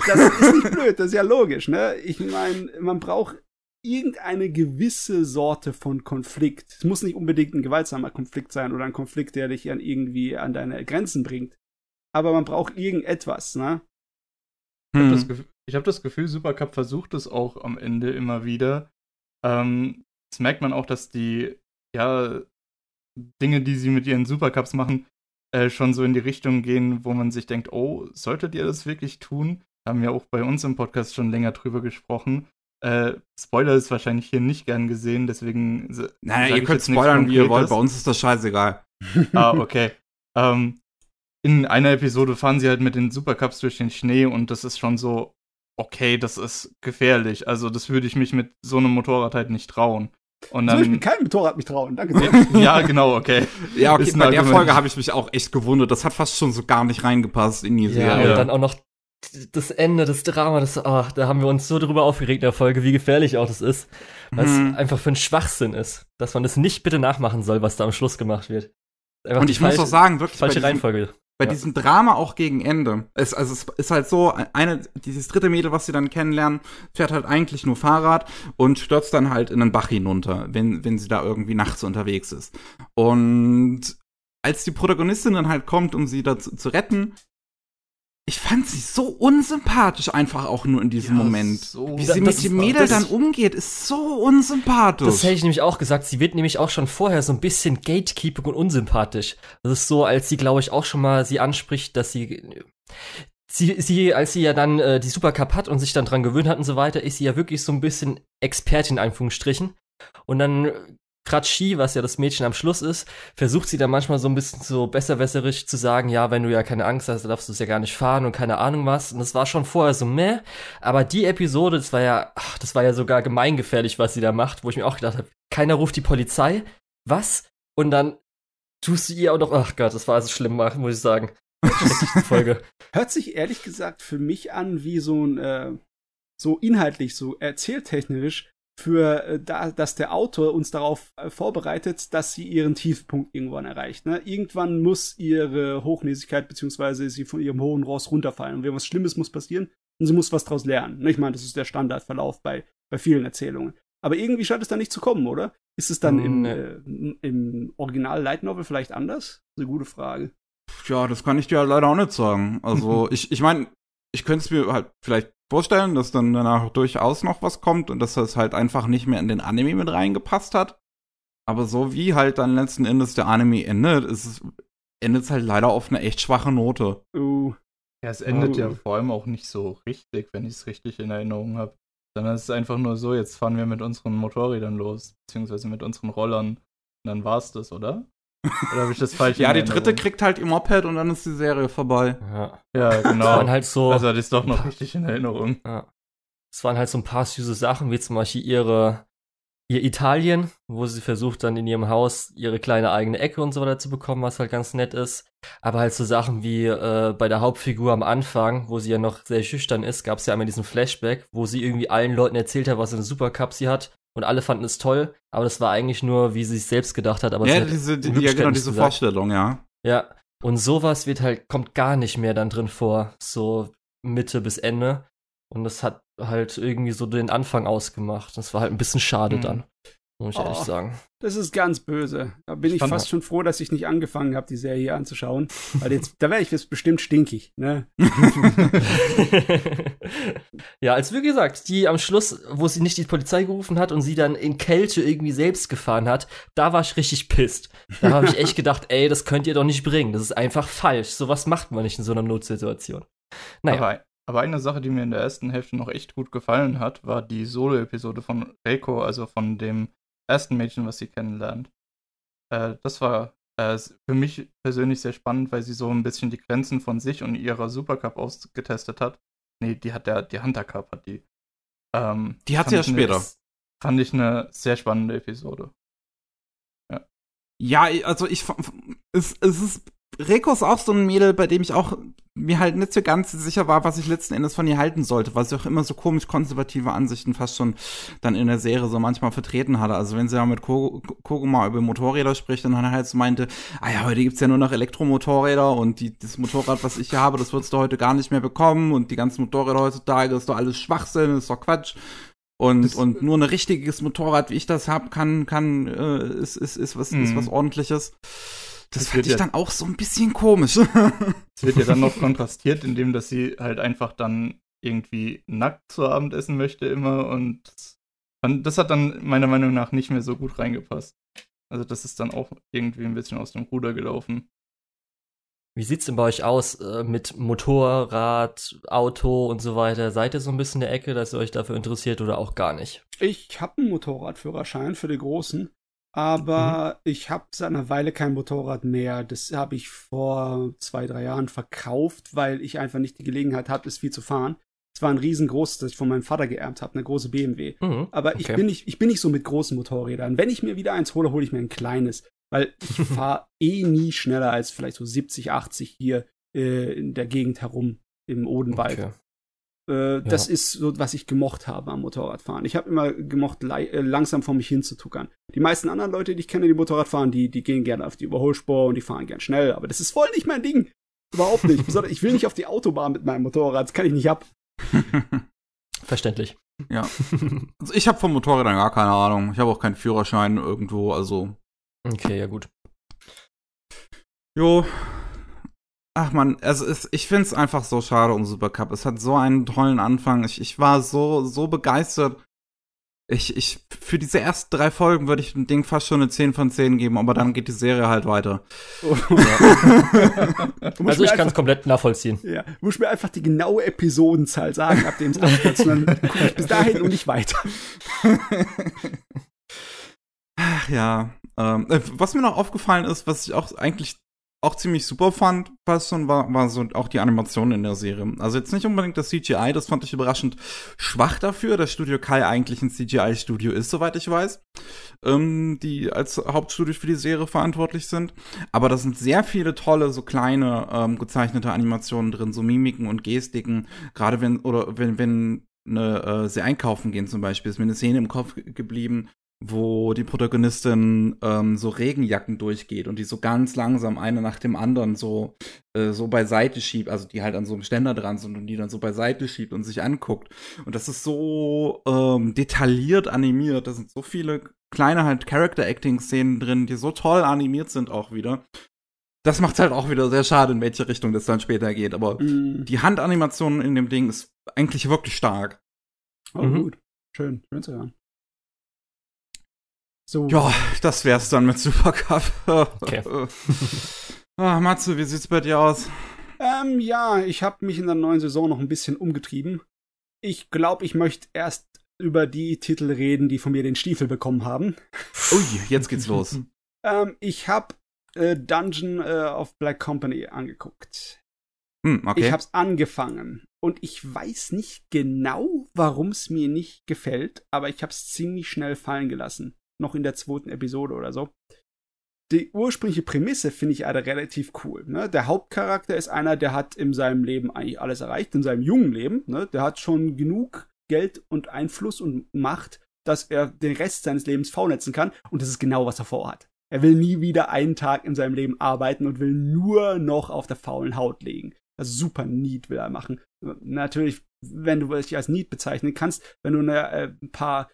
D: das ist nicht blöd, das ist ja logisch, ne? Ich meine, man braucht irgendeine gewisse Sorte von Konflikt. Es muss nicht unbedingt ein gewaltsamer Konflikt sein oder ein Konflikt, der dich an irgendwie an deine Grenzen bringt. Aber man braucht irgendetwas, ne?
B: Ich habe das, Gefühl, hab das Gefühl, Supercup versucht es auch am Ende immer wieder. Ähm, das merkt man auch, dass die, ja, Dinge, die sie mit ihren Supercups machen, äh, schon so in die Richtung gehen, wo man sich denkt, oh, solltet ihr das wirklich tun? Haben wir auch bei uns im Podcast schon länger drüber gesprochen. Äh, Spoiler ist wahrscheinlich hier nicht gern gesehen, deswegen.
A: Naja, ihr könnt spoilern, wie ihr wollt, bei uns ist das scheißegal.
B: ah, okay. ähm, in einer Episode fahren sie halt mit den Supercups durch den Schnee und das ist schon so, okay, das ist gefährlich. Also, das würde ich mich mit so einem Motorrad halt nicht trauen.
D: Und dann, so, ich bin kein Motorrad mich trauen, danke sehr.
B: ja, genau, okay.
A: Ja, okay, bei der Folge habe ich mich auch echt gewundert. Das hat fast schon so gar nicht reingepasst in die Serie.
C: Ja, und dann auch noch das Ende, das Drama, das, oh, da haben wir uns so drüber aufgeregt in der Folge, wie gefährlich auch das ist. Was mhm. einfach für ein Schwachsinn ist, dass man das nicht bitte nachmachen soll, was da am Schluss gemacht wird.
A: Einfach und ich muss auch sagen, wirklich.
C: Falsche Reihenfolge
A: bei ja. diesem Drama auch gegen Ende. Es, also es ist halt so, eine, dieses dritte Mädel, was sie dann kennenlernen, fährt halt eigentlich nur Fahrrad und stürzt dann halt in einen Bach hinunter, wenn, wenn sie da irgendwie nachts unterwegs ist. Und als die Protagonistin dann halt kommt, um sie da zu, zu retten, ich fand sie so unsympathisch einfach auch nur in diesem ja, Moment. So Wie sie mit dem Mädel dann umgeht, ist so unsympathisch.
C: Das hätte ich nämlich auch gesagt. Sie wird nämlich auch schon vorher so ein bisschen gatekeeping und unsympathisch. Das ist so, als sie, glaube ich, auch schon mal sie anspricht, dass sie sie, sie, als sie ja dann äh, die Supercup hat und sich dann dran gewöhnt hat und so weiter, ist sie ja wirklich so ein bisschen Expertin in Anführungsstrichen. Und dann Kratschi, was ja das Mädchen am Schluss ist, versucht sie dann manchmal so ein bisschen so besserwässerisch zu sagen, ja, wenn du ja keine Angst hast, dann darfst du es ja gar nicht fahren und keine Ahnung was. Und das war schon vorher so meh. Aber die Episode, das war ja, ach, das war ja sogar gemeingefährlich, was sie da macht, wo ich mir auch gedacht habe, keiner ruft die Polizei. Was? Und dann tust du ihr auch noch, ach Gott, das war also schlimm, muss ich sagen.
D: Folge. Hört sich ehrlich gesagt für mich an wie so ein, äh, so inhaltlich, so erzähltechnisch, für äh, da, dass der Autor uns darauf äh, vorbereitet, dass sie ihren Tiefpunkt irgendwann erreicht. Ne? Irgendwann muss ihre Hochnäsigkeit beziehungsweise sie von ihrem hohen Ross runterfallen und wenn was Schlimmes muss passieren, und sie muss was draus lernen. Ich meine, das ist der Standardverlauf bei, bei vielen Erzählungen. Aber irgendwie scheint es da nicht zu kommen, oder? Ist es dann im,
C: Nee.
D: äh, im Original Light Novel vielleicht anders? Das ist eine gute Frage.
A: Ja, das kann ich dir leider auch nicht sagen. Also, ich, ich meine, ich könnte es mir halt vielleicht vorstellen, dass dann danach durchaus noch was kommt und dass das halt einfach nicht mehr in den Anime mit reingepasst hat. Aber so wie halt dann letzten Endes der Anime endet, ist es, endet es halt leider auf eine echt schwache Note.
D: Uh,
B: Ja, es endet
D: Oh.
B: ja vor allem auch nicht so richtig, wenn ich es richtig in Erinnerung habe. Sondern es ist einfach nur so, jetzt fahren wir mit unseren Motorrädern los, beziehungsweise mit unseren Rollern. Und dann war's das, oder? Oder habe ich das falsch
A: Ja, die dritte kriegt halt ihr Moped und dann ist die Serie vorbei.
C: Ja.
B: Ja,
C: Es waren
B: genau.
C: halt so.
B: Also ich es doch noch richtig in Erinnerung.
C: Ja. Es waren halt so ein paar süße Sachen, wie zum Beispiel ihre, ihr Italien, wo sie versucht dann in ihrem Haus ihre kleine eigene Ecke und so weiter zu bekommen, was halt ganz nett ist. Aber halt so Sachen wie äh, bei der Hauptfigur am Anfang, wo sie ja noch sehr schüchtern ist, gab es ja einmal diesen Flashback, wo sie irgendwie allen Leuten erzählt hat, was für eine Supercup sie hat. Und alle fanden es toll, aber das war eigentlich nur, wie sie es selbst gedacht hat. Aber sie
A: ja, diese, die, ja, genau, diese
C: gesagt.
A: Vorstellung, ja.
C: Ja, und sowas wird halt, kommt gar nicht mehr dann drin vor, so Mitte bis Ende. Und das hat halt irgendwie so den Anfang ausgemacht. Das war halt ein bisschen schade
B: Mhm.
C: dann, muss ich ehrlich
D: Oh.
C: sagen.
D: das ist ganz böse. Da bin ich
B: fand-
D: fast schon froh, dass ich nicht angefangen habe, die Serie anzuschauen. Weil jetzt, da wäre ich jetzt bestimmt stinkig, ne?
C: ja, als wie gesagt, die am Schluss, wo sie nicht die Polizei gerufen hat und sie dann in Kälte irgendwie selbst gefahren hat, da war ich richtig pisst. Da habe ich echt gedacht, ey, das könnt ihr doch nicht bringen. Das ist einfach falsch. Sowas macht man nicht in so einer Notsituation. Naja.
B: Aber, aber eine Sache, die mir in der ersten Hälfte noch echt gut gefallen hat, war die Solo-Episode von Reiko, also von dem ersten Mädchen, was sie kennenlernt. Äh, das war äh, für mich persönlich sehr spannend, weil sie so ein bisschen die Grenzen von sich und ihrer Supercup ausgetestet hat. Nee, die hat der, die Hunter Cup hat die. Ähm,
A: Die hat sie ja später.
B: Eine, fand ich eine sehr spannende Episode.
A: Ja, also ich, es, es ist, Reiko ist auch so ein Mädel, bei dem ich auch mir halt nicht so ganz sicher war, was ich letzten Endes von ihr halten sollte, weil sie auch immer so komisch konservative Ansichten fast schon dann in der Serie so manchmal vertreten hatte. Also wenn sie ja mit Ko- Koguma über Motorräder spricht und dann halt so meinte, ah ja, heute gibt's ja nur noch Elektromotorräder und die, das Motorrad, was ich hier habe, das würdest du heute gar nicht mehr bekommen und die ganzen Motorräder heutzutage ist doch alles Schwachsinn, ist doch Quatsch. Und,
B: Das-
A: und nur ein richtiges Motorrad, wie ich das hab, kann, kann, äh, ist, ist, ist, was, ist
B: Mhm.
A: was ordentliches. Das,
B: Das
A: fand
B: wird
A: ich
B: ja-
A: dann auch so ein bisschen komisch.
B: Es wird ja dann noch kontrastiert, indem dass sie halt einfach dann irgendwie nackt zu Abend essen möchte immer und das, hat dann meiner Meinung nach nicht mehr so gut reingepasst. Also das ist dann auch irgendwie ein bisschen aus dem Ruder gelaufen.
C: Wie sieht's denn bei euch aus äh, mit Motorrad, Auto und so weiter? Seid ihr so ein bisschen in der Ecke, dass ihr euch dafür interessiert oder auch gar nicht?
D: Ich habe einen Motorradführerschein für den großen, aber ich habe seit einer Weile kein Motorrad mehr. Das habe ich vor zwei, drei Jahren verkauft, weil ich einfach nicht die Gelegenheit hatte, es viel zu fahren. Es war ein riesengroßes, das ich von meinem Vater geerbt habe, eine große BMW.
C: Mhm,
D: Aber ich
C: okay.
D: bin nicht, ich bin nicht so mit großen Motorrädern. Wenn ich mir wieder eins hole, hole ich mir ein kleines, weil ich fahre eh nie schneller als vielleicht so 70, 80 hier äh, in der Gegend herum im Odenwald.
C: Okay.
D: Äh, Das ist so, was ich gemocht habe am Motorradfahren. Ich habe immer gemocht, äh, langsam vor mich hinzutuckern. Die meisten anderen Leute, die ich kenne, die Motorrad fahren, die, die gehen gerne auf die Überholspur und die fahren gern schnell. Aber das ist voll nicht mein Ding. Überhaupt nicht. Besonders, ich will nicht auf die Autobahn mit meinem Motorrad. Das kann ich nicht ab.
C: Verständlich.
A: Ja. Also ich habe vom Motorrädern gar keine Ahnung. Ich habe auch keinen Führerschein irgendwo, also.
C: Okay, ja gut.
A: Jo. Ach man, also es, ich find's einfach so schade um Supercup. Es hat so einen tollen Anfang. Ich, ich war so, so begeistert. Ich, ich, für diese ersten drei Folgen würde ich dem Ding fast schon eine 10 von 10 geben, aber dann geht die Serie halt weiter.
D: Du musst
C: Also ich kann es komplett nachvollziehen.
D: ja, du musst mir einfach die genaue Episodenzahl sagen, ab dem es abkürzt. Dann gucke ich bis dahin und nicht weiter.
A: Ach ja. Ähm, äh, was mir noch aufgefallen ist, was ich auch eigentlich auch ziemlich super fand, fast schon, war, war so auch die Animation in der Serie. Also jetzt nicht unbedingt das CGI, das fand ich überraschend schwach dafür, dass Studio Kai eigentlich ein CGI-Studio ist, soweit ich weiß, ähm, die als Hauptstudio für die Serie verantwortlich sind. Aber da sind sehr viele tolle, so kleine ähm, gezeichnete Animationen drin, so Mimiken und Gestiken, gerade wenn, oder wenn, wenn eine, äh, sie einkaufen gehen zum Beispiel, ist mir eine Szene im Kopf ge- geblieben, wo die Protagonistin ähm, so Regenjacken durchgeht und die so ganz langsam eine nach dem anderen so, äh, so beiseite schiebt, also die halt an so einem Ständer dran sind und die dann so beiseite schiebt und sich anguckt. Und das ist so ähm, detailliert animiert. Da sind so viele kleine halt Character-Acting-Szenen drin, die so toll animiert sind auch wieder. Das macht halt auch wieder sehr schade, in welche Richtung das dann später geht. Aber
D: Mm.
A: die Handanimation in dem Ding ist eigentlich wirklich stark.
D: Oh,
C: Mhm.
D: gut. Schön, schön zu hören. So.
A: Ja, das wär's dann mit Supercup.
C: Okay.
A: ah, Matze, wie sieht's bei dir aus?
D: Ähm, ja, ich habe mich in der neuen Saison noch ein bisschen umgetrieben. Ich glaube, ich möchte erst über die Titel reden, die von mir den Stiefel bekommen haben.
A: Ui, jetzt geht's los.
D: Ähm, ich habe äh, Dungeon äh, of Black Company angeguckt.
A: Hm, okay.
D: Ich hab's angefangen und ich weiß nicht genau, warum es mir nicht gefällt, aber ich hab's ziemlich schnell fallen gelassen. Noch in der zweiten Episode oder so. Die ursprüngliche Prämisse finde ich aber relativ cool. Ne? Der Hauptcharakter ist einer, der hat in seinem Leben eigentlich alles erreicht, in seinem jungen Leben. Ne? Der hat schon genug Geld und Einfluss und Macht, dass er den Rest seines Lebens faunetzen kann. Und das ist genau, was er vorhat. Er will nie wieder einen Tag in seinem Leben arbeiten und will nur noch auf der faulen Haut liegen. Also super Need will er machen. Natürlich, wenn du dich als Need bezeichnen kannst, wenn du eine, äh, ein paar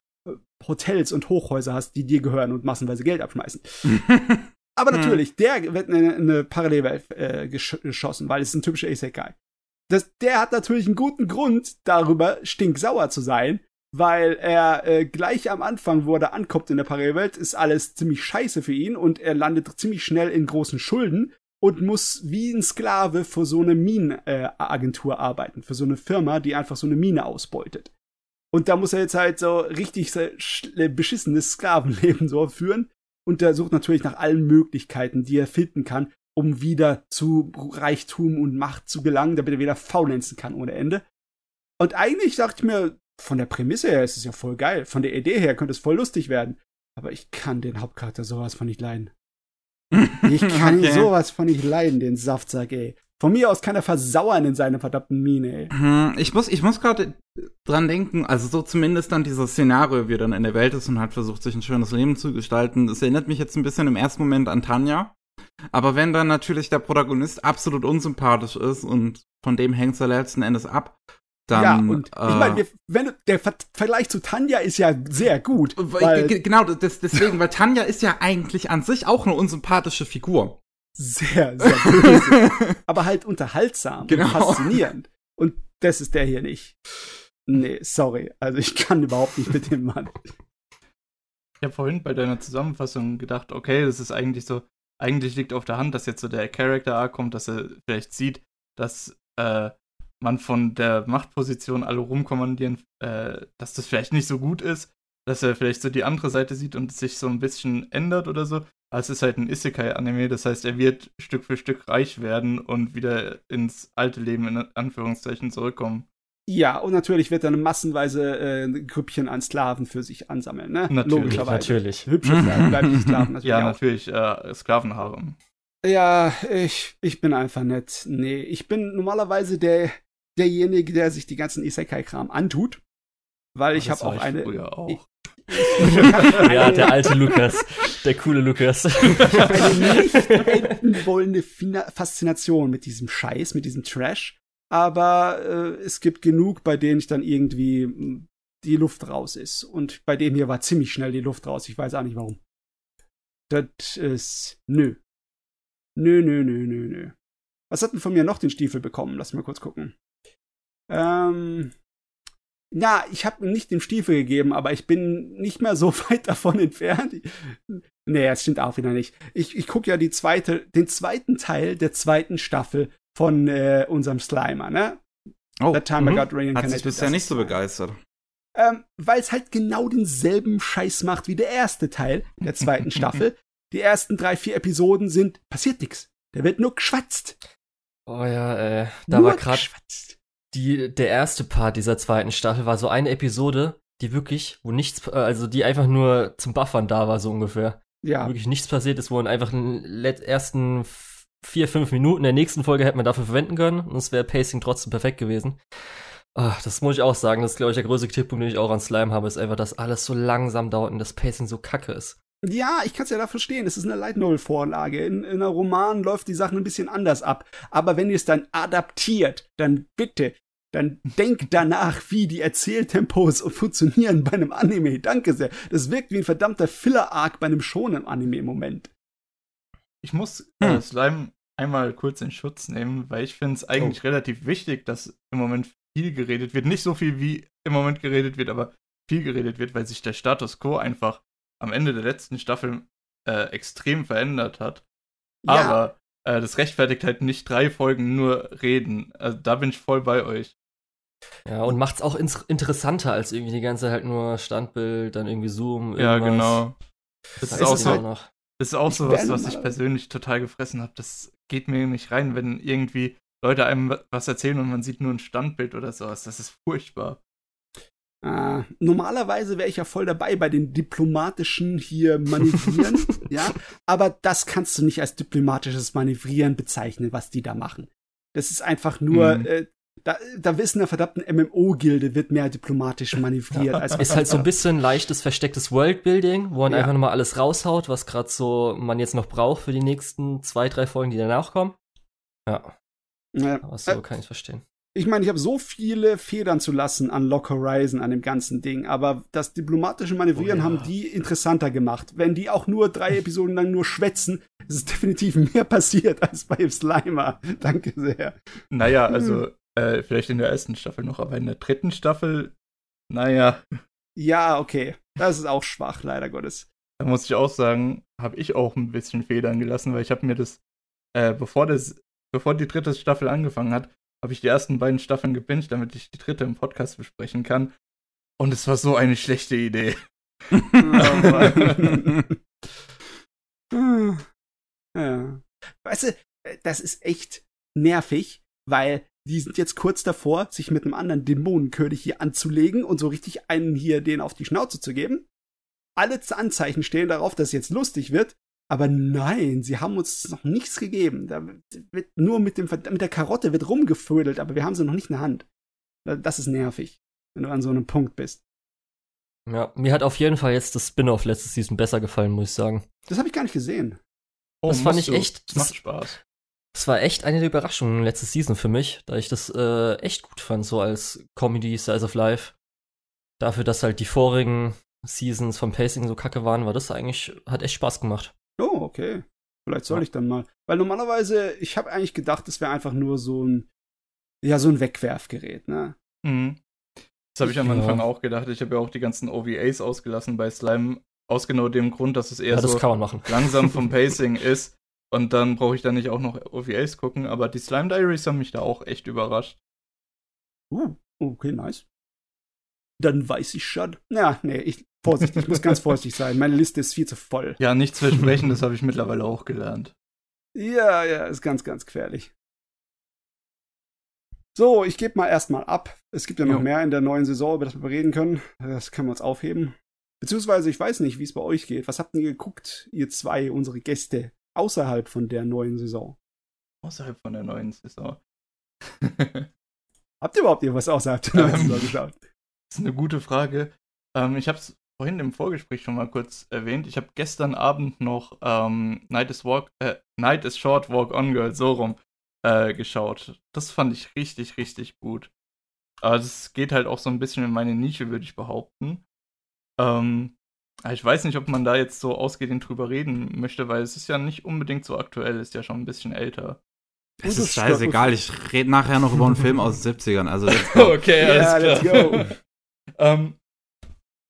D: Hotels und Hochhäuser hast, die dir gehören und massenweise Geld abschmeißen. Aber
A: Hm.
D: natürlich, der wird in eine, eine Parallelwelt äh, gesch geschossen, weil es ist ein typischer Isekai. Das, der hat natürlich einen guten Grund, darüber stinksauer zu sein, weil er äh, gleich am Anfang, wo er da ankommt in der Parallelwelt, ist alles ziemlich scheiße für ihn und er landet ziemlich schnell in großen Schulden und muss wie ein Sklave für so eine Minenagentur arbeiten, für so eine Firma, die einfach so eine Mine ausbeutet. Und da muss er jetzt halt so richtig beschissenes Sklavenleben so führen. Und er sucht natürlich nach allen Möglichkeiten, die er finden kann, um wieder zu Reichtum und Macht zu gelangen, damit er wieder faulenzen kann ohne Ende. Und eigentlich dachte ich mir, von der Prämisse her ist es ja voll geil. Von der Idee her könnte es voll lustig werden. Aber ich kann den Hauptcharakter sowas von nicht leiden. Ich kann
A: Okay.
D: sowas von nicht leiden, den Saftsack, ey. Von mir aus kann er versauern in seiner verdammten Mine, ey.
A: Hm, Ich muss, ich muss gerade dran denken, also so zumindest dann dieses Szenario, wie er dann in der Welt ist und hat versucht, sich ein schönes Leben zu gestalten. Das erinnert mich jetzt ein bisschen im ersten Moment an Tanja. Aber wenn dann natürlich der Protagonist absolut unsympathisch ist und von dem hängt es ja letzten Endes ab, dann.
D: ja, und
A: äh,
D: ich meine, wir- wenn du- der Ver Vergleich zu Tanja ist ja sehr gut. Weil
A: Ge- Genau, das, deswegen, weil Tanja ist ja eigentlich an sich auch eine unsympathische Figur.
D: Sehr, sehr böse. aber halt unterhaltsam
A: Genau.
D: und faszinierend. Und das ist der hier nicht. Nee, sorry. Also ich kann überhaupt nicht mit dem Mann.
B: Ich habe vorhin bei deiner Zusammenfassung gedacht, okay, das ist eigentlich so, eigentlich liegt auf der Hand, dass jetzt so der Character Arc kommt, dass er vielleicht sieht, dass äh, man von der Machtposition alle rumkommandieren, äh, dass das vielleicht nicht so gut ist, dass er vielleicht so die andere Seite sieht und sich so ein bisschen ändert oder so. Aber es ist halt ein Isekai-Anime, das heißt, er wird Stück für Stück reich werden und wieder ins alte Leben in Anführungszeichen zurückkommen.
D: Ja, und natürlich wird er eine massenweise äh, ein Grüppchen an Sklaven für sich ansammeln, ne?
B: Natürlich,
D: Logischerweise.
C: Natürlich.
D: Hübsche weibliche Sklaven natürlich
B: Ja,
D: auch.
B: natürlich, äh, Sklavenharem.
D: Ja, ich, ich bin einfach nett. Nee, ich bin normalerweise der, derjenige, der sich die ganzen Isekai-Kram antut. Weil ich
B: Das
D: habe auch
B: ich
D: eine.
B: Früher auch.
D: Ich-
C: Ja, der alte Lukas. Der coole Lukas.
D: eine nicht enden wollende Faszination mit diesem Scheiß, mit diesem Trash. Aber äh, es gibt genug, bei denen ich dann irgendwie mh, die Luft raus ist. Und bei dem hier war ziemlich schnell die Luft raus. Ich weiß auch nicht warum. Das ist. Nö. Nö, nö, nö, nö, nö. Was hat denn von mir noch den Stiefel bekommen? Lass mal kurz gucken. Ähm. Na, ich habe ihm nicht den Stiefel gegeben, aber ich bin nicht mehr so weit davon entfernt. Nee, das stimmt auch wieder nicht. Ich, ich gucke ja die zweite, den zweiten Teil der zweiten Staffel von äh, unserem Slimer, ne?
A: Oh,
D: That time I
C: mhm.
D: got
A: hat
D: reincarnated.
A: sich bisher nicht so begeistert.
D: Ähm, Weil es halt genau denselben Scheiß macht wie der erste Teil der zweiten Staffel. Die ersten drei, vier Episoden sind, passiert nix. Da wird nur geschwatzt.
C: Oh ja, äh, da
D: nur
C: war gerade
D: geschwatzt.
C: Die, der erste Part dieser zweiten Staffel war so eine Episode, die wirklich, wo nichts, äh, also die einfach nur zum Buffern da war, so ungefähr.
D: Ja,
C: Wirklich nichts passiert ist, wo in einfach in den ersten vier, fünf Minuten der nächsten Folge hätte man dafür verwenden können und es wäre Pacing trotzdem perfekt gewesen. Ach, das muss ich auch sagen. Das ist, glaube ich, der größte Kritikpunkt, den ich auch an Slime habe, ist einfach, dass alles so langsam dauert und das Pacing so kacke ist.
D: Ja, ich kann es ja da verstehen. Es ist eine Light Novel Vorlage. In, in einer Roman läuft die Sachen ein bisschen anders ab. Aber wenn ihr es dann adaptiert, dann bitte, dann denkt danach, wie die Erzähltempos funktionieren bei einem Anime. Danke sehr. Das wirkt wie ein verdammter Filler-Arc bei einem schonen Anime im Moment.
B: Ich muss äh, hm. Slime einmal kurz in Schutz nehmen, weil ich finde es eigentlich oh. relativ wichtig, dass im Moment viel geredet wird. Nicht so viel, wie im Moment geredet wird, aber viel geredet wird, weil sich der Status quo einfach am Ende der letzten Staffel äh, extrem verändert hat. Ja. Aber äh, das rechtfertigt halt nicht drei Folgen nur reden. Also da bin ich voll bei euch.
C: Ja, und macht's auch interessanter als irgendwie die ganze Zeit halt nur Standbild, dann irgendwie Zoom.
B: Irgendwas. Ja, genau. Das, das ist auch so. Halt noch. Das ist auch so was, was ich persönlich total gefressen habe. Das geht mir nicht rein, wenn irgendwie Leute einem was erzählen und man sieht nur ein Standbild oder sowas. Das ist furchtbar.
D: Äh, normalerweise wäre ich ja voll dabei bei den diplomatischen hier Manövrieren, ja, aber das kannst du nicht als diplomatisches Manövrieren bezeichnen, was die da machen. Das ist einfach nur, mhm. äh, da, da wissen der verdammten MMO-Gilde wird mehr diplomatisch manövriert.
C: als ist halt so ein bisschen leichtes, verstecktes Worldbuilding, wo man ja. einfach nochmal alles raushaut, was gerade so man jetzt noch braucht für die nächsten zwei, drei Folgen, die danach kommen. Ja. Ja. Aber so äh, kann ich verstehen.
D: Ich meine, ich habe so viele Federn zu lassen an Lock Horizon, an dem ganzen Ding, aber das diplomatische Manövrieren oh, ja. haben die interessanter gemacht. Wenn die auch nur drei Episoden lang nur schwätzen, ist es definitiv mehr passiert als bei Slimer. Danke sehr.
B: Naja, also äh, vielleicht in der ersten Staffel noch, aber in der dritten Staffel, naja.
D: Ja, okay. Das ist auch schwach, leider Gottes.
B: Da muss ich auch sagen, habe ich auch ein bisschen Federn gelassen, weil ich habe mir das, äh, bevor das bevor die dritte Staffel angefangen hat, habe ich die ersten beiden Staffeln gebinged, damit ich die dritte im Podcast besprechen kann. Und es war so eine schlechte Idee.
D: ja. Weißt du, das ist echt nervig, weil die sind jetzt kurz davor, sich mit einem anderen Dämonenkönig hier anzulegen und so richtig einen hier den auf die Schnauze zu geben. Alle Anzeichen stehen darauf, dass es jetzt lustig wird. Aber nein, sie haben uns noch nichts gegeben. Da wird nur mit, dem, mit der Karotte wird rumgefödelt, aber wir haben sie noch nicht in der Hand. Das ist nervig, wenn du an so einem Punkt bist.
C: Ja, mir hat auf jeden Fall jetzt das Spin-off letzte Season besser gefallen, muss ich sagen.
D: Das habe ich gar nicht gesehen.
C: Oh, das fand ich du. echt.
B: Das macht Spaß.
C: Das war echt eine der Überraschungen letzte Season für mich, da ich das äh, echt gut fand, so als Comedy Size of Life. Dafür, dass halt die vorigen Seasons vom Pacing so kacke waren, war das eigentlich, hat echt Spaß gemacht.
D: Oh, okay. Vielleicht soll ja. ich dann mal. Weil normalerweise, ich habe eigentlich gedacht, es wäre einfach nur so ein, ja, so ein Wegwerfgerät, ne?
B: Mhm. Das habe ich am Anfang ja. auch gedacht. Ich habe ja auch die ganzen OVAs ausgelassen bei Slime, aus genau dem Grund, dass es eher
C: ja,
B: so langsam vom Pacing ist. Und dann brauche ich da nicht auch noch OVAs gucken. Aber die Slime Diaries haben mich da auch echt überrascht.
D: Uh, okay, nice. Dann weiß ich schon. Ja, nee, ich, Vorsicht, ich muss ganz vorsichtig sein. Meine Liste ist viel zu voll.
B: Ja, nichts versprechen, das habe ich mittlerweile auch gelernt.
D: Ja, ja, ist ganz, ganz gefährlich. So, ich gebe mal erstmal ab. Es gibt ja noch jo. mehr in der neuen Saison, über das wir reden können. Das können wir uns aufheben. Beziehungsweise, ich weiß nicht, wie es bei euch geht. Was habt ihr geguckt, ihr zwei, unsere Gäste, außerhalb von der neuen Saison?
B: Außerhalb von der neuen Saison.
D: habt ihr überhaupt irgendwas außerhalb der neuen ähm, Saison geschaut?
B: Das ist eine gute Frage. Ähm, ich habe es vorhin im Vorgespräch schon mal kurz erwähnt. Ich habe gestern Abend noch ähm, Night, is Walk, äh, Night is Short, Walk On Girl, so rum, äh, geschaut. Das fand ich richtig, richtig gut. Aber das geht halt auch so ein bisschen in meine Nische, würde ich behaupten. Ähm, ich weiß nicht, ob man da jetzt so ausgehend drüber reden möchte, weil es ist ja nicht unbedingt so aktuell, ist ja schon ein bisschen älter.
A: Es ist scheißegal, ich rede nachher noch über einen Film aus den 70ern. Also
B: okay, alles klar. Let's go. Ähm,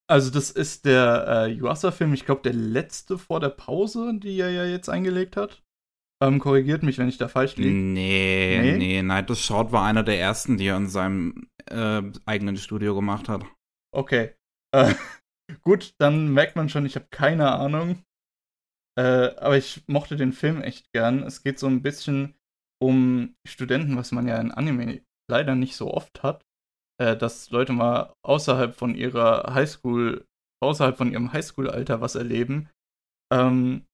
B: also das ist der äh, Yuasa-Film, ich glaube der letzte vor der Pause, die er ja jetzt eingelegt hat. Ähm, korrigiert mich, wenn ich da falsch liege.
A: Nee, nee, nee, Night is Short war einer der ersten, die er in seinem äh, eigenen Studio gemacht hat.
B: Okay. Äh, gut, dann merkt man schon, ich habe keine Ahnung. Äh, aber ich mochte den Film echt gern. Es geht so ein bisschen um Studenten, was man ja in Anime leider nicht so oft hat äh, dass Leute mal außerhalb von ihrer Highschool, außerhalb von ihrem Highschool-Alter was erleben. Ähm,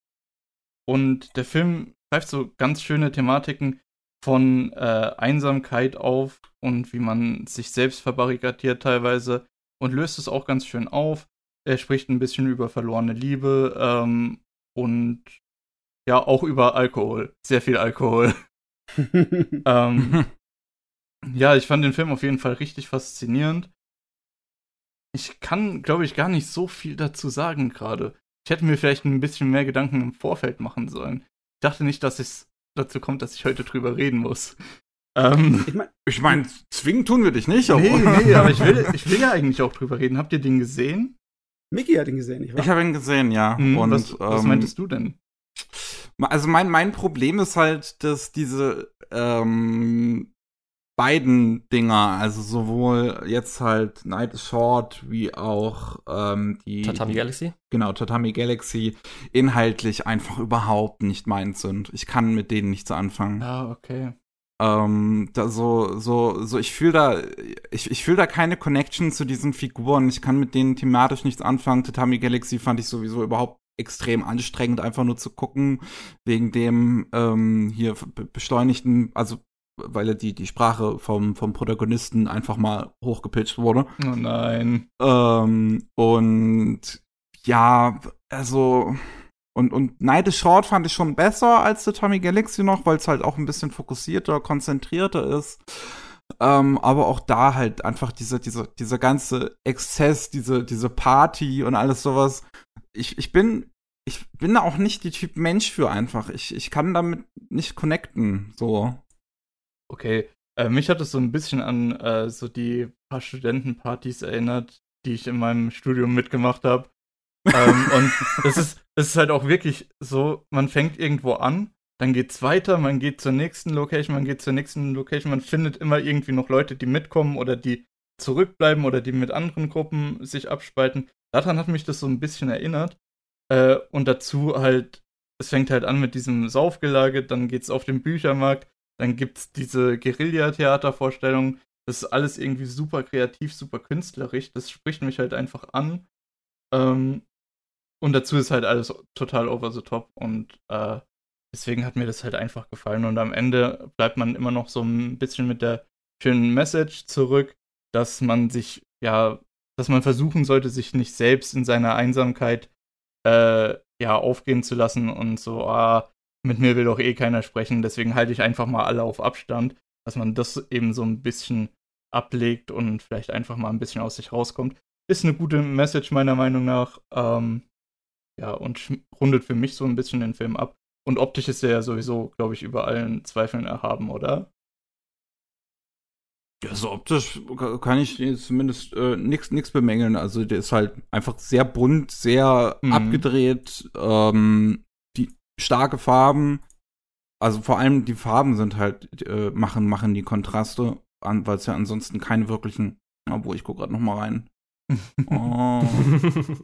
B: und der Film greift so ganz schöne Thematiken von äh, Einsamkeit auf und wie man sich selbst verbarrikadiert teilweise und löst es auch ganz schön auf. Er spricht ein bisschen über verlorene Liebe ähm, und ja, auch über Alkohol. Sehr viel Alkohol. ähm, ja, ich fand den Film auf jeden Fall richtig faszinierend. Ich kann, glaube ich, gar nicht so viel dazu sagen gerade. Ich hätte mir vielleicht ein bisschen mehr Gedanken im Vorfeld machen sollen. Ich dachte nicht, dass es dazu kommt, dass ich heute drüber reden muss.
A: Ähm, ich meine, ich mein, zwingen tun wir dich nicht.
B: Nee, nee, aber ich will, ich will ja eigentlich auch drüber reden. Habt ihr den gesehen?
D: Mickey hat ihn gesehen,
A: ich, ich habe ihn gesehen, ja.
B: Mhm, Und, was, was ähm, meintest du denn?
A: Also mein, mein Problem ist halt, dass diese ähm, beiden Dinger, also sowohl jetzt halt Night is Short wie auch ähm, die
C: Tatami
A: die,
C: Galaxy?
A: Genau, Tatami Galaxy inhaltlich einfach überhaupt nicht meins sind. Ich kann mit denen nichts anfangen.
B: Ah, okay.
A: Ähm, da so, so, so, ich fühle da, ich, ich fühle da keine Connection zu diesen Figuren. Ich kann mit denen thematisch nichts anfangen. Tatami Galaxy fand ich sowieso überhaupt extrem anstrengend, einfach nur zu gucken, wegen dem ähm, hier beschleunigten, also weil die, die Sprache vom, vom Protagonisten einfach mal hochgepitcht wurde.
B: Oh nein.
A: Ähm, und ja, also und, und Night is Short fand ich schon besser als The Tommy Galaxy noch, weil es halt auch ein bisschen fokussierter, konzentrierter ist. Ähm, aber auch da halt einfach dieser, dieser, dieser ganze Exzess, diese, diese Party und alles sowas. Ich, ich bin, ich bin da auch nicht die Typ Mensch für einfach. Ich, ich kann damit nicht connecten, so.
B: Okay. Äh, mich hat es so ein bisschen an äh, so die paar Studentenpartys erinnert, die ich in meinem Studium mitgemacht habe. ähm, und das ist, ist halt auch wirklich so, man fängt irgendwo an, dann geht's weiter, man geht zur nächsten Location, man geht zur nächsten Location, man findet immer irgendwie noch Leute, die mitkommen oder die zurückbleiben oder die mit anderen Gruppen sich abspalten. Daran hat mich das so ein bisschen erinnert. Äh, und dazu halt, es fängt halt an mit diesem Saufgelage, dann geht's auf den Büchermarkt, dann gibt's diese Guerilla-Theatervorstellung. Das ist alles irgendwie super kreativ, super künstlerisch. Das spricht mich halt einfach an. Ähm, und dazu ist halt alles total over the top und äh, deswegen hat mir das halt einfach gefallen. Und am Ende bleibt man immer noch so ein bisschen mit der schönen Message zurück, dass man sich, ja, dass man versuchen sollte, sich nicht selbst in seiner Einsamkeit äh, ja, aufgehen zu lassen und so, ah, mit mir will doch eh keiner sprechen, deswegen halte ich einfach mal alle auf Abstand, dass man das eben so ein bisschen ablegt und vielleicht einfach mal ein bisschen aus sich rauskommt. Ist eine gute Message meiner Meinung nach. Ähm, ja, und rundet für mich so ein bisschen den Film ab. Und optisch ist er ja sowieso, glaube ich, über allen Zweifeln erhaben, oder?
A: Ja, so optisch kann ich zumindest äh, nichts bemängeln. Also der ist halt einfach sehr bunt, sehr mhm. abgedreht. Ähm, starke Farben. Also vor allem die Farben sind halt, äh, machen, machen die Kontraste, weil es ja ansonsten keine wirklichen, obwohl ich gucke gerade noch mal rein. Oh.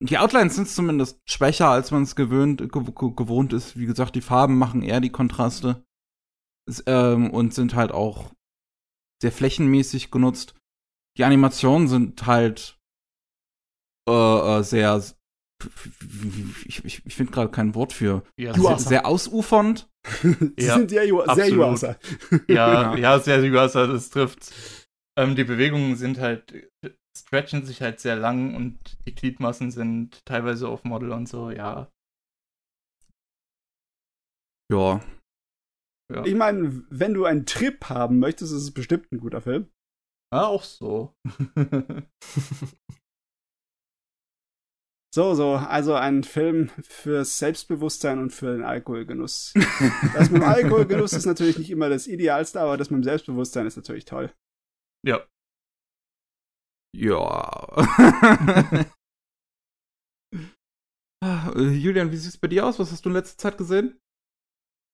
A: die Outlines sind zumindest schwächer, als man es gewöhnt, ge gewohnt ist. Wie gesagt, die Farben machen eher die Kontraste. Es, ähm, und sind halt auch sehr flächenmäßig genutzt. Die Animationen sind halt äh, äh sehr, ich, ich, ich finde gerade kein Wort für ja, sehr, sehr, ausufernd.
D: Sie ja, sind sehr, sehr Yuasa.
B: ja, ja, sehr Yuasa, das trifft. Ähm, die Bewegungen sind halt, stretchen sich halt sehr lang und die Gliedmassen sind teilweise auf Model und so, ja.
A: Ja.
D: ja. Ich meine, wenn du einen Trip haben möchtest, ist es bestimmt ein guter Film.
B: Ah, auch so.
D: So, so, also ein Film fürs Selbstbewusstsein und für den Alkoholgenuss. das mit dem Alkoholgenuss ist natürlich nicht immer das Idealste, aber das mit dem Selbstbewusstsein ist natürlich toll.
B: Ja.
A: Ja. Julian, wie sieht es bei dir aus? Was hast du in letzter Zeit gesehen?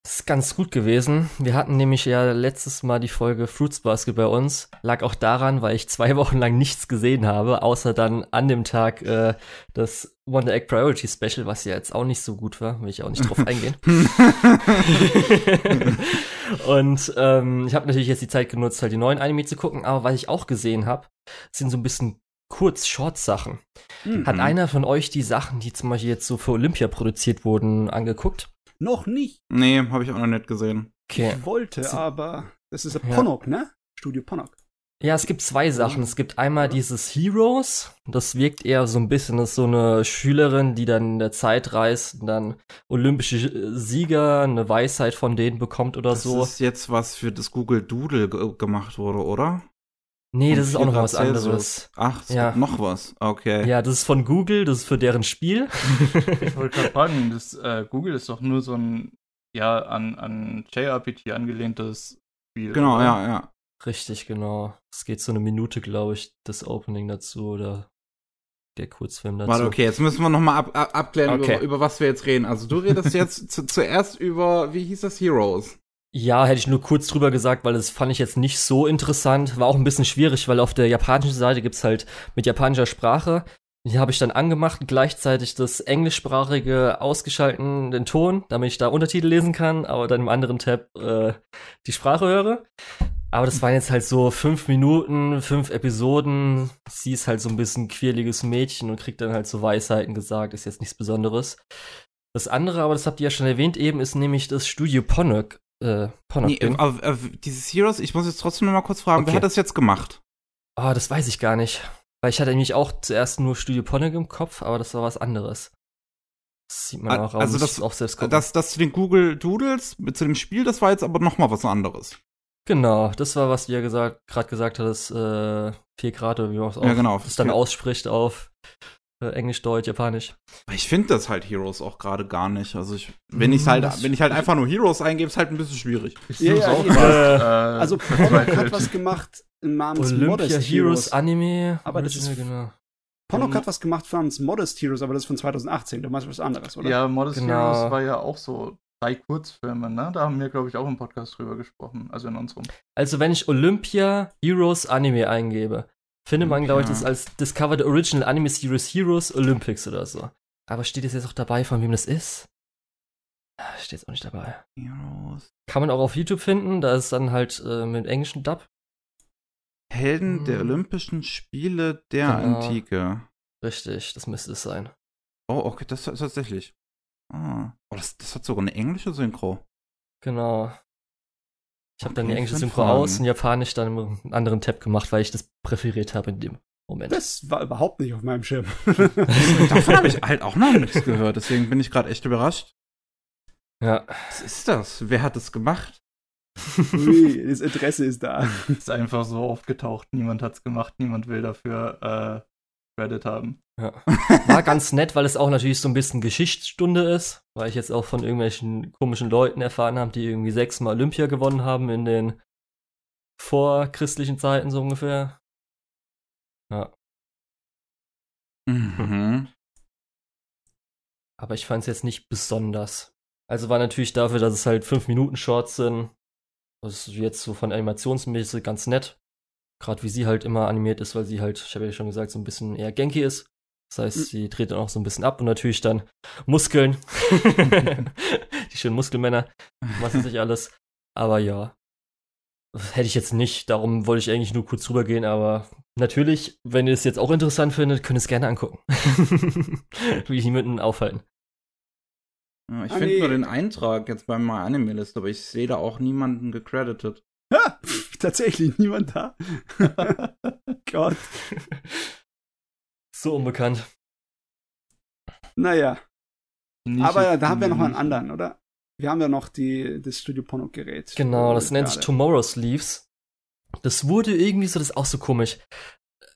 C: Das ist ganz gut gewesen. Wir hatten nämlich ja letztes Mal die Folge Fruits Basket bei uns. Lag auch daran, weil ich zwei Wochen lang nichts gesehen habe, außer dann an dem Tag äh, das Wonder Egg Priority Special, was ja jetzt auch nicht so gut war, will ich auch nicht drauf eingehen. und ähm, ich habe natürlich jetzt die Zeit genutzt, halt die neuen Anime zu gucken, aber was ich auch gesehen habe, sind so ein bisschen Kurz-Short-Sachen. Mhm. Hat einer von euch die Sachen, die zum Beispiel jetzt so für Olympia produziert wurden, angeguckt?
D: Noch nicht.
A: Nee, habe ich auch noch nicht gesehen.
C: Okay.
D: Ich wollte, aber das ist
C: Ja.
D: Ponok, ne? Studio Ponok.
C: Ja, es gibt zwei Sachen. Es gibt einmal dieses Heroes. Das wirkt eher so ein bisschen als so eine Schülerin, die dann in der Zeit reist und dann olympische äh, Sieger, eine Weisheit von denen bekommt oder
A: Das
C: so.
A: ist jetzt was für das Google Doodle ge gemacht wurde, oder?
C: nee,
A: Und
C: das ist auch noch
A: 4
C: was anderes.
A: Ach, es
C: Ja.
A: gibt noch was. Okay.
C: Ja, das ist von Google, das ist für deren Spiel.
B: Ich wollte gerade fragen, das, äh, Google ist doch nur so ein, ja, an, an JRPG angelehntes Spiel.
A: Genau,
B: oder?
A: ja, ja.
C: Richtig, genau. Es geht so eine Minute, glaube ich, das Opening dazu oder der Kurzfilm dazu.
A: Warte, okay, jetzt müssen wir noch mal ab, ab, abklären,
C: Okay.
A: über, über was wir jetzt reden. Also du redest jetzt zu, zuerst über, wie hieß das, Heroes?
C: Ja, hätte ich nur kurz drüber gesagt, weil das fand ich jetzt nicht so interessant. War auch ein bisschen schwierig, weil auf der japanischen Seite gibt's halt mit japanischer Sprache. Die habe ich dann angemacht und gleichzeitig das englischsprachige ausgeschalten, den Ton, damit ich da Untertitel lesen kann, aber dann im anderen Tab äh, die Sprache höre. Aber das waren jetzt halt so fünf Minuten, fünf Episoden. Sie ist halt so ein bisschen quirliges Mädchen und kriegt dann halt so Weisheiten gesagt. Ist jetzt nichts Besonderes. Das andere, aber das habt ihr ja schon erwähnt eben, ist nämlich das Studio Ponok. Äh, Ponok
A: Nee,
C: Ding.
A: aber, äh, dieses Heroes, ich muss jetzt trotzdem noch mal kurz fragen, wer
C: Okay.
A: hat das jetzt gemacht?
C: Ah, das weiß ich gar nicht. Weil ich hatte nämlich auch zuerst nur Studio Ponok im Kopf, aber das war was anderes. Das sieht man
A: Ah,
C: auch.
A: also das-
C: auch selbst gucken.
A: Das, das zu den Google Doodles, zu dem Spiel, das war jetzt aber noch mal was anderes.
C: Genau, das war, was du ja gesagt, gerade gesagt hattest, äh, 4 Grad oder wie man es auch
A: Ja, genau.
C: das dann ausspricht auf äh, Englisch, Deutsch, Japanisch.
A: Ich finde das halt Heroes auch gerade gar nicht. Also ich, wenn ich
C: Hm,
A: halt,
C: das-
A: wenn ich halt einfach nur Heroes eingebe, ist halt ein bisschen schwierig.
B: Ich
D: Ja, ja,
B: auch
D: ja.
B: äh,
D: Also Ponok hat was gemacht namens
C: Olympia
D: Modest
C: Heroes
D: Heroes.
C: Anime.
D: Aber das
C: Original,
D: ist-
C: genau.
D: Ponok hat was gemacht namens Modest Heroes, aber das ist von 2018. Du meinst was anderes, oder?
B: Ja, Modest
C: Genau.
B: Heroes war ja auch so drei Kurzfilme, ne? Da haben wir, glaube ich, auch im Podcast drüber gesprochen, also in unserem.
C: Also wenn ich Olympia Heroes Anime eingebe, findet man, glaube ich, das als Discover the Original Anime Series Heroes Olympics oder so. Aber steht es jetzt auch dabei, von wem das ist? Ah, Steht jetzt auch nicht dabei.
A: Heroes.
C: Kann man auch auf YouTube finden, da ist dann halt äh, mit englischen Dub.
A: Helden der
C: Hm.
A: Olympischen Spiele der
C: Genau.
A: Antike.
C: Richtig, das müsste es sein.
A: Oh, okay, das ist tatsächlich. Ah. Oh, das, das hat sogar eine englische Synchro.
C: Genau. Ich habe dann die englische Synchro
A: Fragen.
C: aus und Japanisch dann im anderen Tab gemacht, weil ich das präferiert habe in dem Moment.
D: Das war überhaupt nicht auf meinem Schirm.
A: Davon habe ich halt auch noch nichts gehört, deswegen bin ich gerade echt überrascht.
C: ja.
A: Was ist das? Wer hat das gemacht?
D: Ui, das Interesse ist da.
B: Ist einfach so aufgetaucht, niemand hat's gemacht, niemand will dafür äh, Credit haben.
C: Ja. War ganz nett, weil es auch natürlich so ein bisschen Geschichtsstunde ist, weil ich jetzt auch von irgendwelchen komischen Leuten erfahren habe, die irgendwie sechsmal Olympia gewonnen haben in den vorchristlichen Zeiten so ungefähr. Ja,
A: Mhm.
C: aber ich fand es jetzt nicht besonders. Also war natürlich dafür, dass es halt 5 Minuten Shorts sind. Das ist jetzt so von animationsmäßig ganz nett. Gerade wie sie halt immer animiert ist, weil sie halt, ich habe ja schon gesagt, so ein bisschen eher Genki ist. Das heißt,
D: Mhm.
C: sie dreht dann auch so ein bisschen ab und natürlich dann Muskeln. Die schönen Muskelmänner, was weiß ich alles. Aber ja, das hätte ich jetzt nicht. Darum wollte ich eigentlich nur kurz drüber gehen. Aber natürlich, wenn ihr es jetzt auch interessant findet, könnt ihr es gerne angucken. Will ich niemanden aufhalten.
A: Ja, ich
D: Ah,
A: finde nur den Eintrag jetzt bei My Anime List, aber ich sehe da auch niemanden gecredited.
D: Ha, tatsächlich niemand da. Gott.
C: So unbekannt.
D: Naja,
B: Nische
D: aber da haben wir noch einen anderen, oder? Wir haben ja noch die, das Studio Porno-Gerät.
C: Genau, das nennt sich
D: gerade.
C: Tomorrow Sleeves. Das wurde irgendwie so, das ist auch so komisch.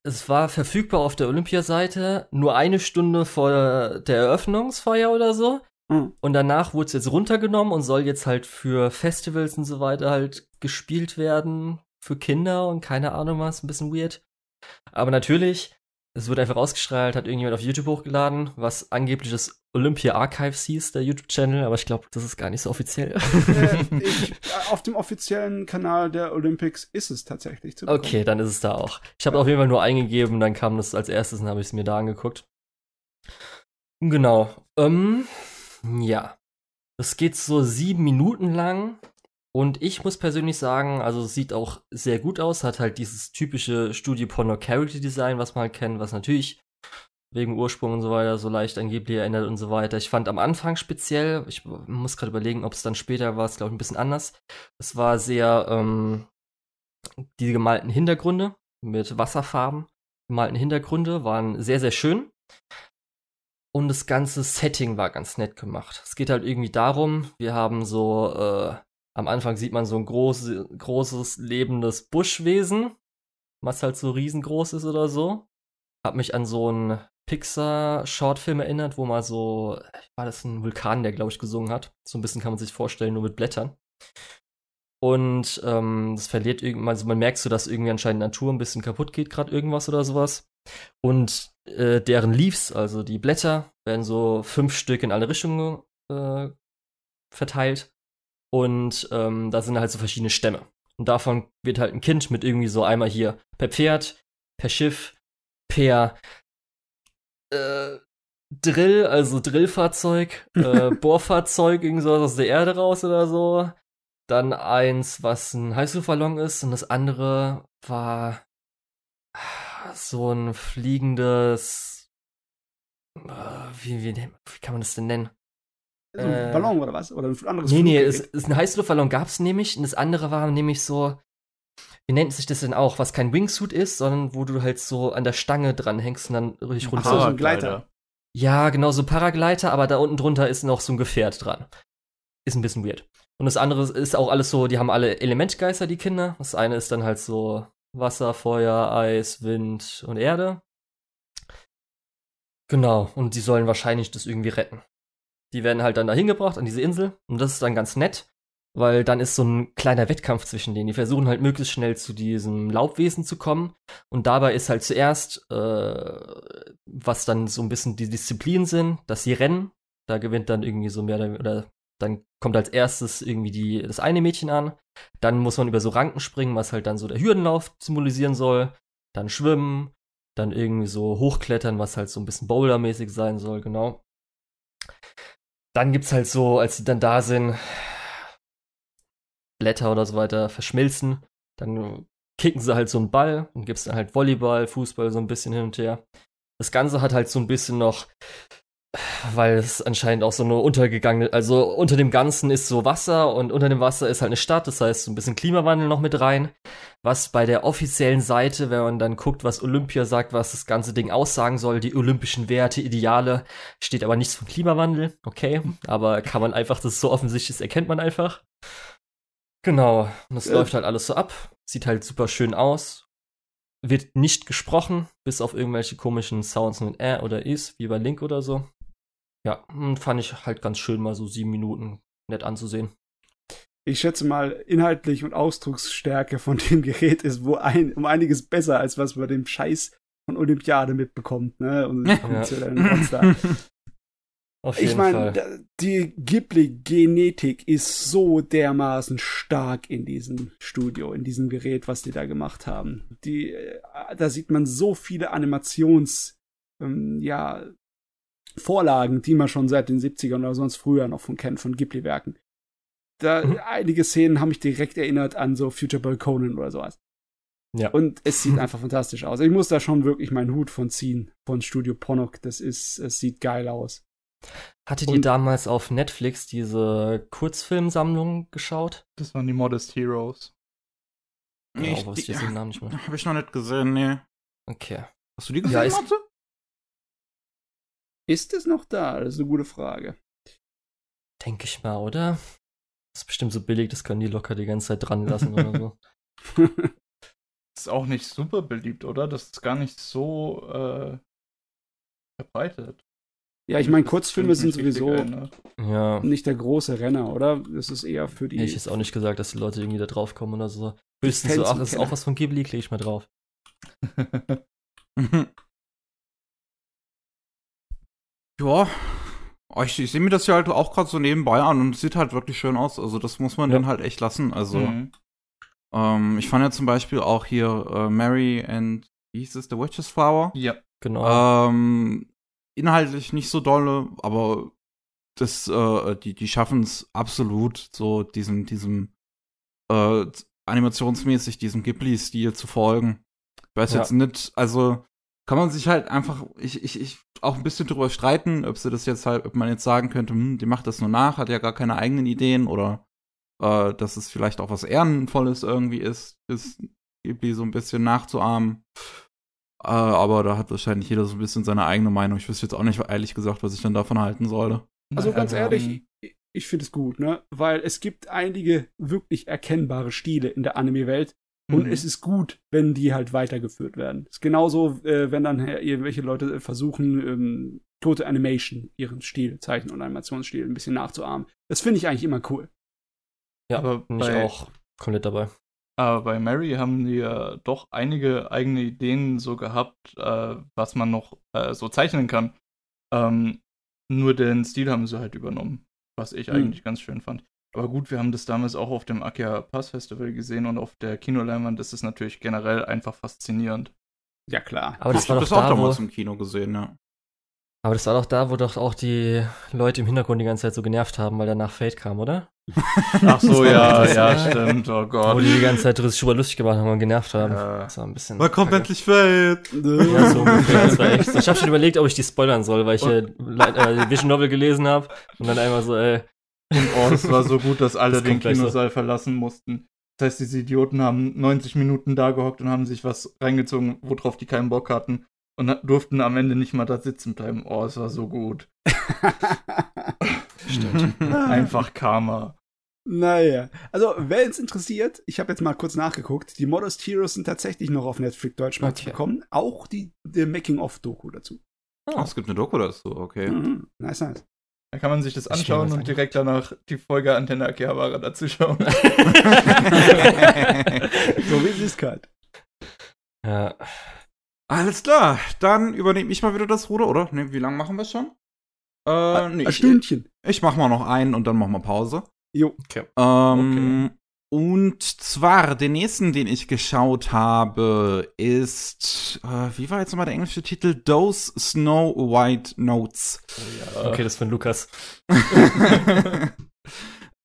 C: Es war verfügbar auf der Olympiaseite nur eine Stunde vor der Eröffnungsfeier oder so.
D: Hm.
C: Und danach wurde es jetzt runtergenommen und soll jetzt halt für Festivals und so weiter halt gespielt werden. Für Kinder und keine Ahnung was, ein bisschen weird. Aber natürlich, es wird einfach ausgestrahlt, hat irgendjemand auf YouTube hochgeladen, was angeblich das Olympia Archives hieß, der YouTube-Channel, aber ich glaube, das ist gar nicht so offiziell.
D: Äh, ich, äh, auf dem offiziellen Kanal der Olympics ist es tatsächlich zu bekommen.
C: Okay, dann ist es da auch. Ich habe auf jeden Fall nur eingegeben, dann kam das als erstes und habe ich es mir da angeguckt. Genau. Ähm, ja. Das geht so sieben Minuten lang. Und ich muss persönlich sagen, also sieht auch sehr gut aus, hat halt dieses typische Studio Porno Character Design, was man halt kennt, was natürlich wegen Ursprung und so weiter, so leicht an Ghibli erinnert und so weiter. Ich fand am Anfang speziell, ich muss gerade überlegen, ob es dann später war, es glaube ich ein bisschen anders. Es war sehr ähm, die gemalten Hintergründe mit Wasserfarben, gemalten Hintergründe waren sehr, sehr schön. Und das ganze Setting war ganz nett gemacht. Es geht halt irgendwie darum, wir haben so, äh, am Anfang sieht man so ein groß, großes, lebendes Buschwesen, was halt so riesengroß ist oder so. Hab mich an so einen Pixar-Shortfilm erinnert, wo mal so, war das ein Vulkan, der, glaube ich, gesungen hat. So ein bisschen kann man sich vorstellen, nur mit Blättern. Und ähm, das verliert irgendwann, also man merkt so, dass irgendwie anscheinend Natur ein bisschen kaputt geht, gerade irgendwas oder sowas. Und äh, deren Leaves, also die Blätter, werden so fünf Stück in alle Richtungen äh, verteilt. Und ähm, da sind halt so verschiedene Stämme. Und davon wird halt ein Kind mit irgendwie so einmal hier per Pferd, per Schiff, per äh, Drill, also Drillfahrzeug, äh, Bohrfahrzeug, irgend so aus der Erde raus oder so. Dann eins, was ein Heißluftballon ist und das andere war so ein fliegendes. Äh, wie, wie, wie kann man das denn nennen?
D: So ein
C: Äh,
D: Ballon oder was? Oder ein anderes
C: Nee, nee,
D: Fluggerät?
C: es, es, ein Heißluftballon gab es nämlich und das andere war nämlich so, wie nennt sich das denn auch, was kein Wingsuit ist, sondern wo du halt so an der Stange dranhängst und dann richtig
D: Ach
C: runter.
D: so, so ein Gleiter.
C: Ja, genau, so Paragleiter, aber da unten drunter ist noch so ein Gefährt dran. Ist ein bisschen weird. Und das andere ist auch alles so, die haben alle Elementgeister, die Kinder. Das eine ist dann halt so Wasser, Feuer, Eis, Wind und Erde. Genau, und die sollen wahrscheinlich das irgendwie retten. Die werden halt dann dahin gebracht an diese Insel und das ist dann ganz nett, weil dann ist so ein kleiner Wettkampf zwischen denen. Die versuchen halt möglichst schnell zu diesem Laubwesen zu kommen und dabei ist halt zuerst, äh, was dann so ein bisschen die Disziplinen sind, dass sie rennen. Da gewinnt dann irgendwie so mehr oder dann kommt als erstes irgendwie die, das eine Mädchen an. Dann muss man über so Ranken springen, was halt dann so der Hürdenlauf symbolisieren soll. Dann schwimmen, dann irgendwie so hochklettern, was halt so ein bisschen bouldermäßig sein soll, genau. Dann gibt's halt so, als sie dann da sind, Blätter oder so weiter verschmilzen. Dann kicken sie halt so einen Ball und gibt's dann halt Volleyball, Fußball so ein bisschen hin und her. Das Ganze hat halt so ein bisschen noch, weil es anscheinend auch so eine untergegangene, also unter dem Ganzen ist so Wasser und unter dem Wasser ist halt eine Stadt, das heißt so ein bisschen Klimawandel noch mit rein. Was bei der offiziellen Seite, wenn man dann guckt, was Olympia sagt, was das ganze Ding aussagen soll, die olympischen Werte, Ideale, steht aber nichts vom Klimawandel, okay, aber kann man einfach, das ist so offensichtlich, das erkennt man einfach. Genau, und das
D: Ja.
C: läuft halt alles so ab, sieht halt super schön aus, wird nicht gesprochen, bis auf irgendwelche komischen Sounds mit äh oder is, wie bei Link oder so. Ja, hm, fand ich halt ganz schön, mal so sieben Minuten nett anzusehen.
D: Ich schätze mal, inhaltlich und Ausdrucksstärke von dem Gerät ist wo ein, um einiges besser, als was man dem Scheiß von Olympiade mitbekommt, ne? Und
C: Ja.
D: Ich meine, die Ghibli-Genetik ist so dermaßen stark in diesem Studio, in diesem Gerät, was die da gemacht haben. Die, äh, da sieht man so viele Animations, ähm, ja, Vorlagen, die man schon seit den 70ern oder sonst früher noch von kennt, von Ghibli-Werken. Da,
C: Mhm.
D: einige Szenen haben mich direkt erinnert an so Future Boy Conan oder sowas.
C: Ja.
D: Und es sieht einfach fantastisch aus. Ich muss da schon wirklich meinen Hut von ziehen, von Studio Ponok. Das ist, es sieht geil aus.
C: Hattet ihr damals auf Netflix diese Kurzfilmsammlung geschaut?
B: Das waren die Modest Heroes.
A: Nee,
C: Ja,
A: ich,
C: wusste
A: die,
C: jetzt den Namen nicht mehr.
A: hab ich noch nicht gesehen, nee.
C: Okay.
A: Hast du die gesehen,
C: Ja, ist-
A: Matze?
D: Ist es noch da? Das ist eine gute Frage.
C: Denke ich mal, oder? Das ist bestimmt so billig, das können die locker die ganze Zeit dran lassen oder so.
B: Ist auch nicht super beliebt, oder? Das ist gar nicht so äh, verbreitet.
D: ja, ich meine, Kurzfilme sind sowieso
B: erinnert.
C: Ja.
D: nicht der große Renner, oder? Das ist eher für die.
C: Hätte ich jetzt auch nicht gesagt, dass die Leute irgendwie da drauf kommen oder so. Höchstens so, ach, ist auch was von Ghibli, klicke ich mal drauf.
A: ja. Oh, Ich, ich sehe mir das ja halt auch gerade so nebenbei an und es sieht halt wirklich schön aus. Also das muss man
C: Ja.
A: dann halt echt lassen. Also
B: Mhm.
A: ähm, ich fand ja zum Beispiel auch hier äh, Mary and wie hieß es, The Witch's Flower.
B: Ja,
C: Genau.
A: Ähm, inhaltlich nicht so dolle, aber das, äh, die, die schaffen es absolut, so diesem, diesem äh, animationsmäßig diesem Ghibli-Stil zu folgen. Ich weiß
C: Ja.
A: jetzt nicht, also kann man sich halt einfach, ich, ich, ich auch ein bisschen drüber streiten, ob sie das jetzt halt, ob man jetzt sagen könnte, hm, die macht das nur nach, hat ja gar keine eigenen Ideen oder äh, dass es vielleicht auch was Ehrenvolles irgendwie ist, ist irgendwie so ein bisschen nachzuahmen. Äh, aber da hat wahrscheinlich jeder so ein bisschen seine eigene Meinung. Ich wüsste jetzt auch nicht, ehrlich gesagt, was ich dann davon halten sollte.
D: Also ganz ehrlich, ich, ich finde es gut, ne? Weil es gibt einige wirklich erkennbare Stile in der Anime-Welt. Und
B: Mhm.
D: es ist gut, wenn die halt weitergeführt werden. ist genauso, äh, wenn dann äh, irgendwelche Leute versuchen, ähm, tote Animation, ihren Stil, Zeichen- und Animationsstil ein bisschen nachzuahmen. Das finde ich eigentlich immer cool.
C: Ja,
B: Aber
C: bin ich
B: bei-
C: auch komplett dabei.
B: Aber bei Mary haben die ja doch einige eigene Ideen so gehabt, äh, was man noch äh, so zeichnen kann. Ähm, nur den Stil haben sie halt übernommen, was ich
D: Hm.
B: eigentlich ganz schön fand. Aber gut, wir haben das damals auch auf dem Akia Pass Festival gesehen und auf der Kinoleinwand ist es natürlich generell einfach faszinierend.
D: Ja, klar.
C: Aber das
A: ich
C: war
A: hab
C: doch
A: das auch
C: da, wo,
A: damals im Kino gesehen, ja.
C: aber das war doch da, wo doch auch die Leute im Hintergrund die ganze Zeit so genervt haben, weil danach Fate kam, oder?
B: Ach so, ja,
C: Das
B: ja,
C: war-
B: stimmt, oh
C: Wo
B: Gott.
C: die die ganze Zeit sich drüber lustig gemacht haben und genervt haben.
B: Ja.
C: Das war ein bisschen.
A: Wann kommt endlich Fate?
C: Ja, so ungefähr. Das war echt. so. Ich habe schon überlegt, ob ich die spoilern soll, weil ich äh, äh, Vision Novel gelesen habe und dann einmal so, ey,
B: Oh, das war so gut, dass alle
C: Das
B: den
C: gleich so.
B: Kinosaal verlassen mussten. Das heißt, diese Idioten haben 90 Minuten da gehockt und haben sich was reingezogen, worauf die keinen Bock hatten. Und durften am Ende nicht mal da sitzen bleiben. Oh, es war so gut.
C: stimmt.
B: Einfach Karma.
D: Naja, also wer es interessiert, ich habe jetzt mal kurz nachgeguckt, die Modest Heroes sind tatsächlich noch auf Netflix Deutsch mal zu
C: Okay.
D: bekommen. Auch die, der Making-of-Doku dazu.
A: Ach, es gibt eine Doku dazu, okay.
D: Mhm. Nice, nice.
B: Da kann man sich das
C: Ich
B: anschauen und direkt danach die Folge Antenne Akihabara dazu schauen.
D: So wie sie es kann.
C: ja.
A: Alles klar, dann übernehme ich mal wieder das Ruder, oder? Ne, wie lange machen wir schon? Äh, nee,
D: Ein
A: ich,
D: Stündchen.
A: ich mach mal noch einen und dann machen wir Pause.
D: Jo.
A: Ähm, Und zwar, den nächsten, den ich geschaut habe, ist, äh, wie war jetzt nochmal der englische Titel? Those Snow White Notes.
C: Okay, das ist von Lukas.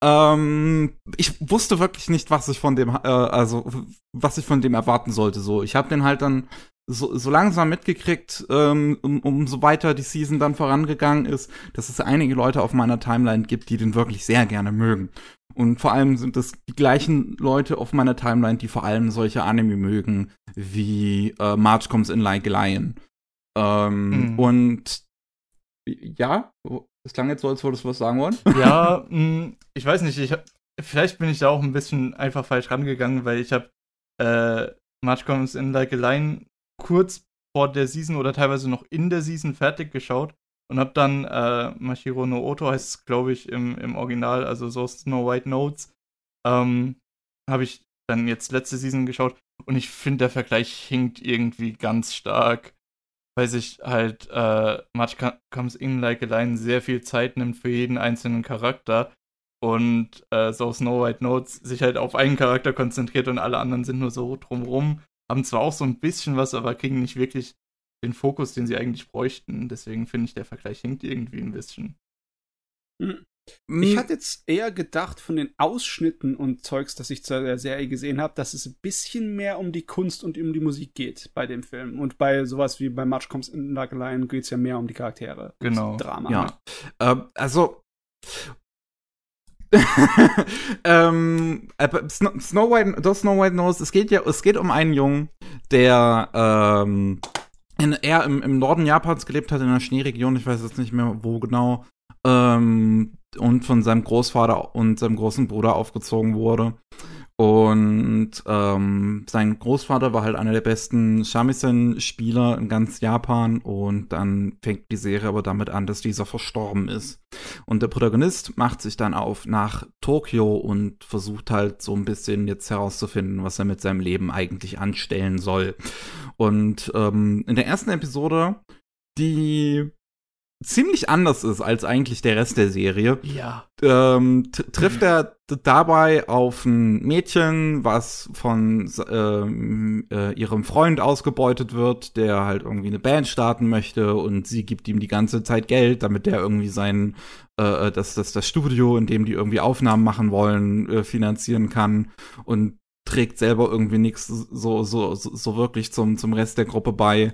A: ähm, ich wusste wirklich nicht, was ich von dem, äh, also was ich von dem erwarten sollte. So, ich habe den halt dann so, so langsam mitgekriegt, ähm, um, umso weiter die Season dann vorangegangen ist, dass es einige Leute auf meiner Timeline gibt, die den wirklich sehr gerne mögen. Und vor allem sind es die gleichen Leute auf meiner Timeline, die vor allem solche Anime mögen, wie äh, March Comes in Like Lion. Ähm,
B: Mhm.
A: Und ja, das klang jetzt so, als würdest du was sagen wollen.
B: ja, mh, ich weiß nicht, ich hab, vielleicht bin ich da auch ein bisschen einfach falsch rangegangen, weil ich habe äh, March Comes in Like a Line kurz vor der Season oder teilweise noch in der Season fertig geschaut und habe dann äh, Mashiro no Oto heißt es, glaube ich, im, im Original, also so Snow White Notes, ähm, habe ich dann jetzt letzte Season geschaut und ich finde, der Vergleich hinkt irgendwie ganz stark, weil sich halt äh, Co- Comes in Like a Line sehr viel Zeit nimmt für jeden einzelnen Charakter und äh, so Snow White Notes sich halt auf einen Charakter konzentriert und alle anderen sind nur so drumrum, haben zwar auch so ein bisschen was, aber kriegen nicht wirklich den Fokus, den sie eigentlich bräuchten. Deswegen finde ich, der Vergleich hinkt irgendwie ein bisschen.
D: Ich hatte jetzt eher gedacht von den Ausschnitten und Zeugs, das ich zu der Serie gesehen habe, dass es ein bisschen mehr um die Kunst und um die Musik geht bei dem Film. Und bei sowas wie bei March Comes in a Lion geht es ja mehr um die Charaktere.
B: Genau.
D: Drama.
A: Ja. Ähm, also. ähm, Snow, White, doch Snow White Knows, es geht ja, es geht um einen Jungen, der ähm, in, er im, im Norden Japans gelebt hat, in einer Schneeregion, ich weiß jetzt nicht mehr wo genau, ähm, und von seinem Großvater und seinem großen Bruder aufgezogen wurde. Und ähm, sein Großvater war halt einer der besten Shamisen-Spieler in ganz Japan. Und dann fängt die Serie aber damit an, dass dieser verstorben ist. Und der Protagonist macht sich dann auf nach Tokio und versucht halt so ein bisschen jetzt herauszufinden, was er mit seinem Leben eigentlich anstellen soll. Und ähm, in der ersten Episode, die ziemlich anders ist als eigentlich der Rest der Serie,
B: Ja.
A: ähm, trifft er dabei auf ein Mädchen, was von ähm, äh, ihrem Freund ausgebeutet wird, der halt irgendwie eine Band starten möchte und sie gibt ihm die ganze Zeit Geld, damit der irgendwie sein äh, das, das, das Studio, in dem die irgendwie Aufnahmen machen wollen, äh, finanzieren kann und trägt selber irgendwie nichts so, so, so, wirklich zum, zum Rest der Gruppe bei.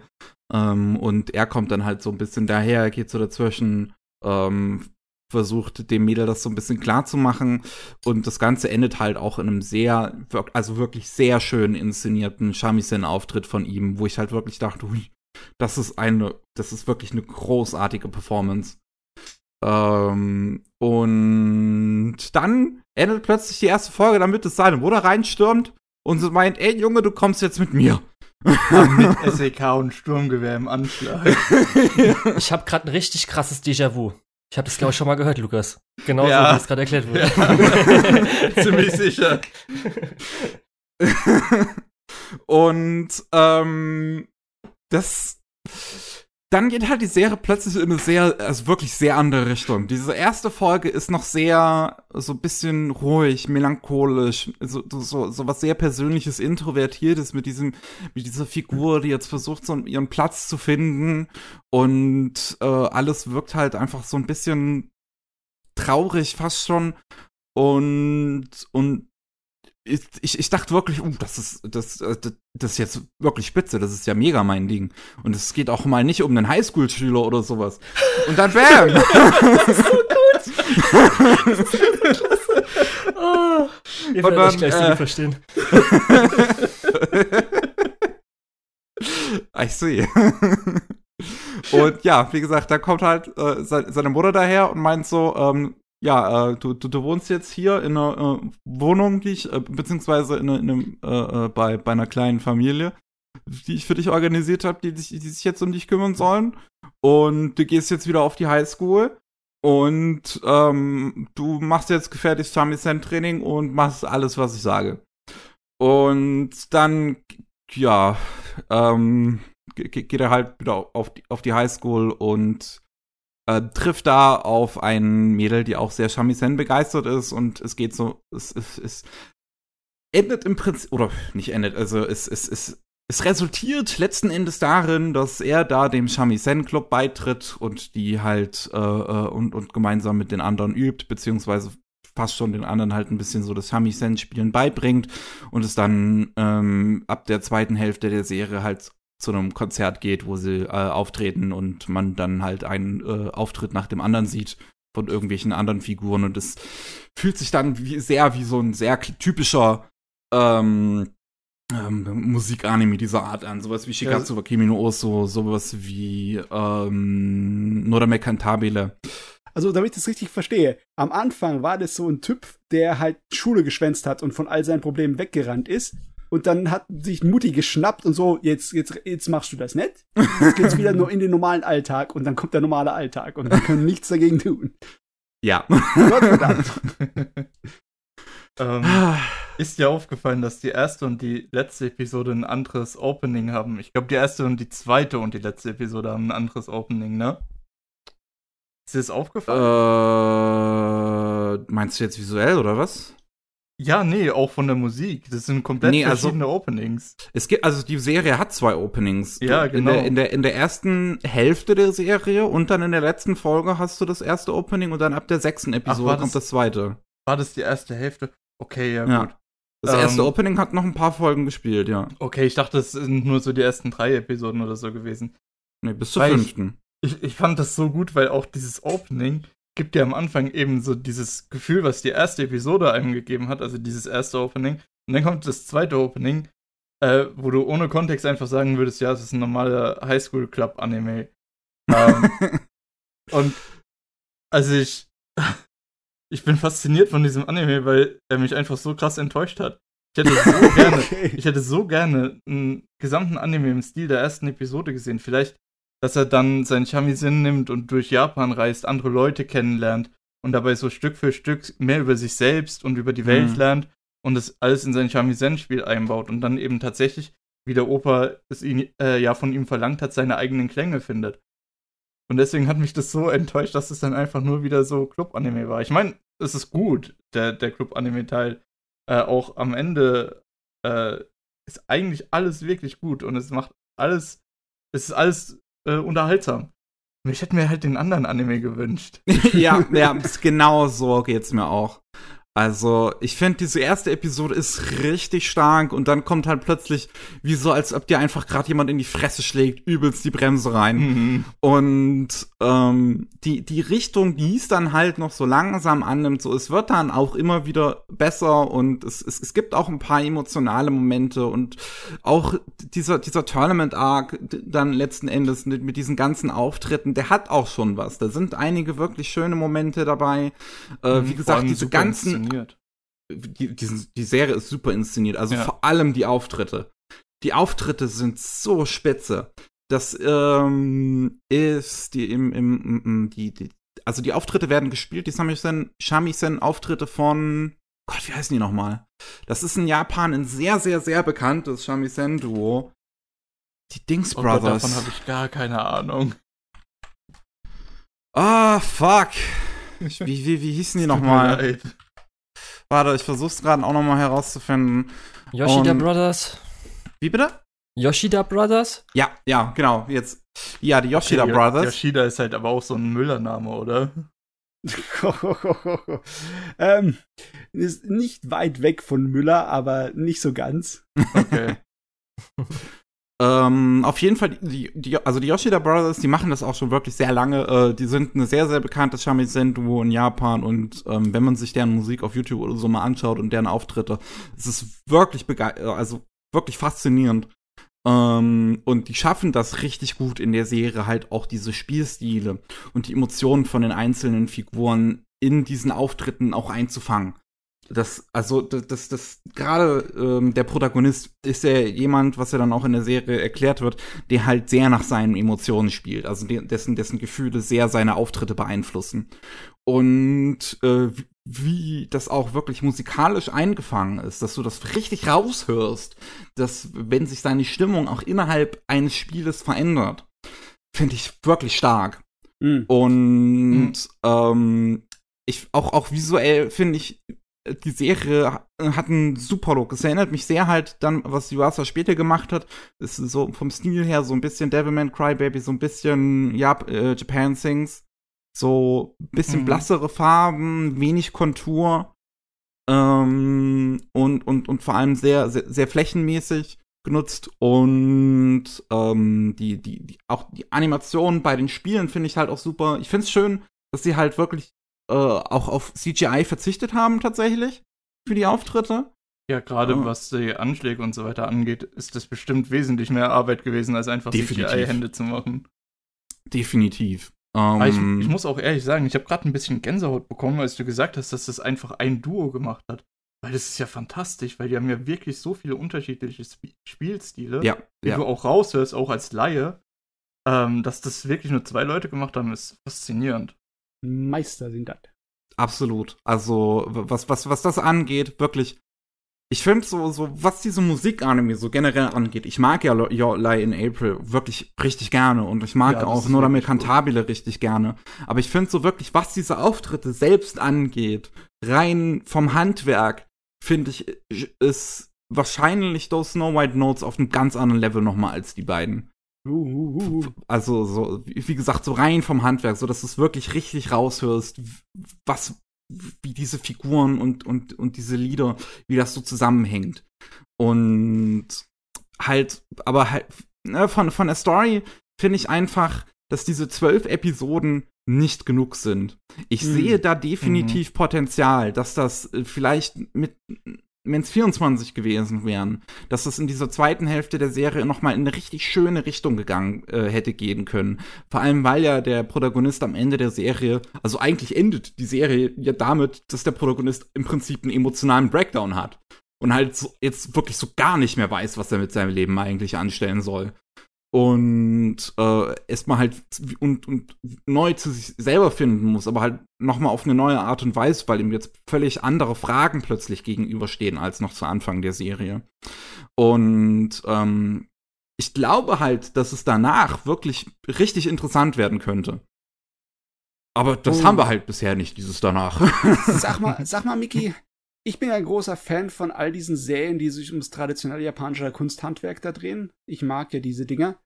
A: Ähm, und er kommt dann halt so ein bisschen daher, geht so dazwischen, ähm, versucht dem Mädel das so ein bisschen klar zu machen. Und das Ganze endet halt auch in einem sehr, also wirklich sehr schön inszenierten Shamisen-Auftritt von ihm, wo ich halt wirklich dachte, ui, das ist eine, das ist wirklich eine großartige Performance. Ähm, und dann endet plötzlich die erste Folge damit, dass seine Mutter reinstürmt und so meint, ey Junge, du kommst jetzt mit mir.
B: mit SEK und Sturmgewehr im Anschlag.
C: Ich habe gerade ein richtig krasses Déjà-vu. Ich habe das, glaube ich, schon mal gehört, Lukas. Genau
B: Ja.
C: so, wie es gerade erklärt wurde.
B: Ja. Ziemlich sicher.
A: und ähm, das dann geht halt die Serie plötzlich in eine sehr, also wirklich sehr andere Richtung. Diese erste Folge ist noch sehr, so ein bisschen ruhig, melancholisch, so, so, so was sehr Persönliches, Introvertiertes mit diesem, mit dieser Figur, die jetzt versucht, so ihren Platz zu finden. Und äh, alles wirkt halt einfach so ein bisschen traurig, fast schon. Und, und ich, ich, ich dachte wirklich, uh, das ist, das, äh, das, das ist jetzt wirklich spitze, das ist ja mega mein Ding. Und es geht auch mal nicht um einen Highschool-Schüler oder sowas. Und dann bam!
C: Oh, ihr
A: Und
C: werdet euch
A: dann,
C: gleich so
A: äh,
C: gut verstehen.
A: I see. und ja, wie gesagt, da kommt halt äh, se seine Mutter daher und meint so, ähm, ja, äh, du, du, du wohnst jetzt hier in einer äh, Wohnung, die ich, äh, beziehungsweise in, in einem, äh, äh, bei, bei einer kleinen Familie, die ich für dich organisiert habe, die, sich- die sich jetzt um dich kümmern sollen. Und du gehst jetzt wieder auf die Highschool. Und ähm, du machst jetzt gefährliches Shamisen-Training und machst alles, was ich sage. Und dann, ja, ähm, ge- ge- geht er halt wieder auf die, auf die Highschool und äh, trifft da auf ein Mädel, die auch sehr Shamisen begeistert ist und es geht so, es, es, es endet im Prinzip, oder nicht endet, also es, es, es, es resultiert letzten Endes darin, dass er da dem Shamisen Club beitritt und die halt äh, äh, und, und gemeinsam mit den anderen übt, beziehungsweise fast schon den anderen halt ein bisschen so das Shamisen-Spielen beibringt und es dann ähm, ab der zweiten Hälfte der Serie halt zu einem Konzert geht, wo sie äh, auftreten und man dann halt einen äh, Auftritt nach dem anderen sieht von irgendwelchen anderen Figuren und es fühlt sich dann wie, sehr wie so ein sehr typischer ähm, ähm, Musikanime dieser Art an. Sowas wie Shigatsu wa Kimi no Oso, sowas wie ähm, Norame Cantabile.
D: Also, damit ich das richtig verstehe, am Anfang war das so ein Typ, der halt Schule geschwänzt hat und von all seinen Problemen weggerannt ist. Und dann hat sich Mutti geschnappt und so, jetzt, jetzt, jetzt machst du das nicht. Jetzt geht's wieder nur in den normalen Alltag und dann kommt der normale Alltag und wir können nichts dagegen tun.
A: Ja.
D: Gott verdammt.
B: ähm, ist dir aufgefallen, dass die erste und die letzte Episode ein anderes Opening haben? Ich glaube, die erste und die zweite und die letzte Episode haben ein anderes Opening, ne? Ist dir das aufgefallen?
A: äh, meinst du jetzt visuell oder was?
B: Ja, nee, auch von der Musik. Das sind komplett
A: Nee, also-
B: verschiedene Openings.
A: Es gibt, also die Serie hat zwei Openings.
B: Ja,
A: in
B: genau.
A: Der, in, der, in der ersten Hälfte der Serie und dann in der letzten Folge hast du das erste Opening und dann ab der sechsten Episode
B: das-
A: kommt das zweite.
B: War das die erste Hälfte? Okay, ja,
A: Ja.
B: gut.
A: Das
B: Ähm,
A: erste Opening hat noch ein paar Folgen gespielt, ja.
B: Okay, ich dachte, es sind nur so die ersten drei Episoden oder so gewesen.
A: Nee, bis zur
B: Weil ich-
A: fünften.
B: Ich, ich fand das so gut, weil auch dieses Opening gibt ja am Anfang eben so dieses Gefühl, was die erste Episode einem gegeben hat, also dieses erste Opening. Und dann kommt das zweite Opening, äh, wo du ohne Kontext einfach sagen würdest, ja, es ist ein normaler Highschool-Club-Anime. Ähm, und also ich, ich bin fasziniert von diesem Anime, weil er mich einfach so krass enttäuscht hat. Ich hätte so gerne
D: Okay.
B: ich hätte so gerne einen gesamten Anime im Stil der ersten Episode gesehen. Vielleicht, dass er dann seinen Shamisen nimmt und durch Japan reist, andere Leute kennenlernt und dabei so Stück für Stück mehr über sich selbst und über die Welt
A: Mhm.
B: lernt und das alles in sein Shamisen-Spiel einbaut und dann eben tatsächlich, wie der Opa es ihn, äh, ja von ihm verlangt hat, seine eigenen Klänge findet. Und deswegen hat mich das so enttäuscht, dass es dann einfach nur wieder so Club-Anime war. Ich meine, es ist gut, der, der Club-Anime-Teil. Äh, auch am Ende äh, ist eigentlich alles wirklich gut und es macht alles, es ist alles äh, unterhaltsam. Ich hätte mir halt den anderen Anime gewünscht.
A: ja, ja, genau so geht's mir auch. Also, ich finde, diese erste Episode ist richtig stark und dann kommt halt plötzlich, wie so, als ob dir einfach gerade jemand in die Fresse schlägt, übelst die Bremse rein.
B: Mhm.
A: Und ähm, die, die Richtung, die es dann halt noch so langsam annimmt, so es wird dann auch immer wieder besser und es, es, es gibt auch ein paar emotionale Momente und auch dieser, dieser Tournament-Arc dann letzten Endes mit, mit diesen ganzen Auftritten, der hat auch schon was. Da sind einige wirklich schöne Momente dabei. Äh, wie
B: Vor
A: gesagt, diese ganzen
B: inszeniert.
A: die, die, die Serie ist super inszeniert, also
B: Ja.
A: vor allem die Auftritte. Die Auftritte sind so spitze. Das ähm, ist die im, im, im, im die, die, also die Auftritte werden gespielt, die Shamisen, Shamisen Auftritte von Gott, wie heißen die nochmal? Das ist in Japan ein sehr, sehr, sehr bekanntes Shamisen-Duo. Die Dings
B: Oh Gott,
A: Brothers.
B: davon habe ich gar keine Ahnung.
A: Ah, fuck. Wie, wie, wie hießen die nochmal? Warte, ich versuch's gerade auch nochmal herauszufinden.
C: Yoshida
A: Und-
C: Brothers?
A: Wie bitte?
C: Yoshida Brothers?
A: Ja, ja, genau. Jetzt. Ja, die Yoshida
B: Okay,
A: Brothers.
B: Yoshida ist halt aber auch so ein Müllername, oder?
D: ähm, ist nicht weit weg von Müller, aber nicht so ganz.
B: Okay.
A: Ähm, auf jeden Fall, die, die, also die Yoshida Brothers, die machen das auch schon wirklich sehr lange. Äh, die sind eine sehr, sehr bekannte Shamisen-Duo in Japan und ähm, wenn man sich deren Musik auf YouTube oder so mal anschaut und deren Auftritte, es ist wirklich also wirklich faszinierend. Ähm, und die schaffen das richtig gut in der Serie, halt auch diese Spielstile und die Emotionen von den einzelnen Figuren in diesen Auftritten auch einzufangen. Das, also, das, das, das gerade ähm, der Protagonist ist ja jemand, was ja dann auch in der Serie erklärt wird, der halt sehr nach seinen Emotionen spielt, also de dessen, dessen Gefühle sehr seine Auftritte beeinflussen. Und äh, wie- das auch wirklich musikalisch eingefangen ist, dass du das richtig raushörst, dass wenn sich seine Stimmung auch innerhalb eines Spieles verändert, finde ich wirklich stark.
D: Hm.
A: Und ähm, ich auch auch visuell finde ich die Serie ha- hat einen super Look. Es erinnert mich sehr halt dann, was Yuasa später gemacht hat. Es ist so vom Stil her so ein bisschen Devilman Crybaby, so ein bisschen Jap äh, Japan Sings. So ein bisschen
B: Mhm.
A: blassere Farben, wenig Kontur. Ähm, und, und, und vor allem sehr, sehr, sehr flächenmäßig genutzt. Und ähm, die, die, die, auch die Animation bei den Spielen finde ich halt auch super. Ich finde es schön, dass sie halt wirklich äh, auch auf CGI verzichtet haben tatsächlich für die Auftritte.
B: Ja, gerade
A: Ah.
B: was die Anschläge und so weiter angeht, ist das bestimmt wesentlich mehr Arbeit gewesen, als einfach. CGI-Hände zu machen.
A: Definitiv. Ähm,
B: Aber ich, ich muss auch ehrlich sagen, ich habe gerade ein bisschen Gänsehaut bekommen, als du gesagt hast, dass das einfach ein Duo gemacht hat. Weil das ist ja fantastisch, weil die haben ja wirklich so viele unterschiedliche Sp Spielstile,
A: ja,
B: die
A: ja.
B: du auch raushörst, auch als Laie. Ähm, dass das wirklich nur zwei Leute gemacht haben, ist faszinierend.
D: Meister sind das.
A: Absolut. Also, was, was, was das angeht, wirklich. Ich finde so, so, was diese Musikanime so generell angeht, ich mag ja Your Lie in April wirklich richtig gerne und ich mag
B: Ja,
A: auch Nodame. Cantabile richtig gerne. Aber ich finde so wirklich, was diese Auftritte selbst angeht, rein vom Handwerk, finde ich, ist wahrscheinlich those Snow White Notes auf einem ganz anderen Level nochmal als die beiden. Also, so, wie gesagt, so rein vom Handwerk, so dass du es wirklich richtig raushörst, was, wie diese Figuren und, und, und diese Lieder, wie das so zusammenhängt. Und halt, aber halt, ne, von, von der Story finde ich einfach, dass diese zwölf Episoden nicht genug sind. Ich
D: Mhm.
A: sehe da definitiv Potenzial, dass das äh, vielleicht mit, wenn es 24 gewesen wären, dass das in dieser zweiten Hälfte der Serie noch mal in eine richtig schöne Richtung gegangen äh, hätte gehen können. Vor allem, weil ja der Protagonist am Ende der Serie, also eigentlich endet die Serie ja damit, dass der Protagonist im Prinzip einen emotionalen Breakdown hat und halt so, jetzt wirklich so gar nicht mehr weiß, was er mit seinem Leben eigentlich anstellen soll. Und äh, erstmal halt und, und neu zu sich selber finden muss, aber halt nochmal auf eine neue Art und Weise, weil ihm jetzt völlig andere Fragen plötzlich gegenüberstehen als noch zu Anfang der Serie. Und ähm, ich glaube halt, dass es danach wirklich richtig interessant werden könnte. Aber das
D: Oh.
A: haben wir halt bisher nicht, dieses danach.
D: Sag mal, sag mal, Miki, ich bin ein großer Fan von all diesen Serien, die sich ums traditionelle japanische Kunsthandwerk da drehen. Ich mag ja diese Dinger.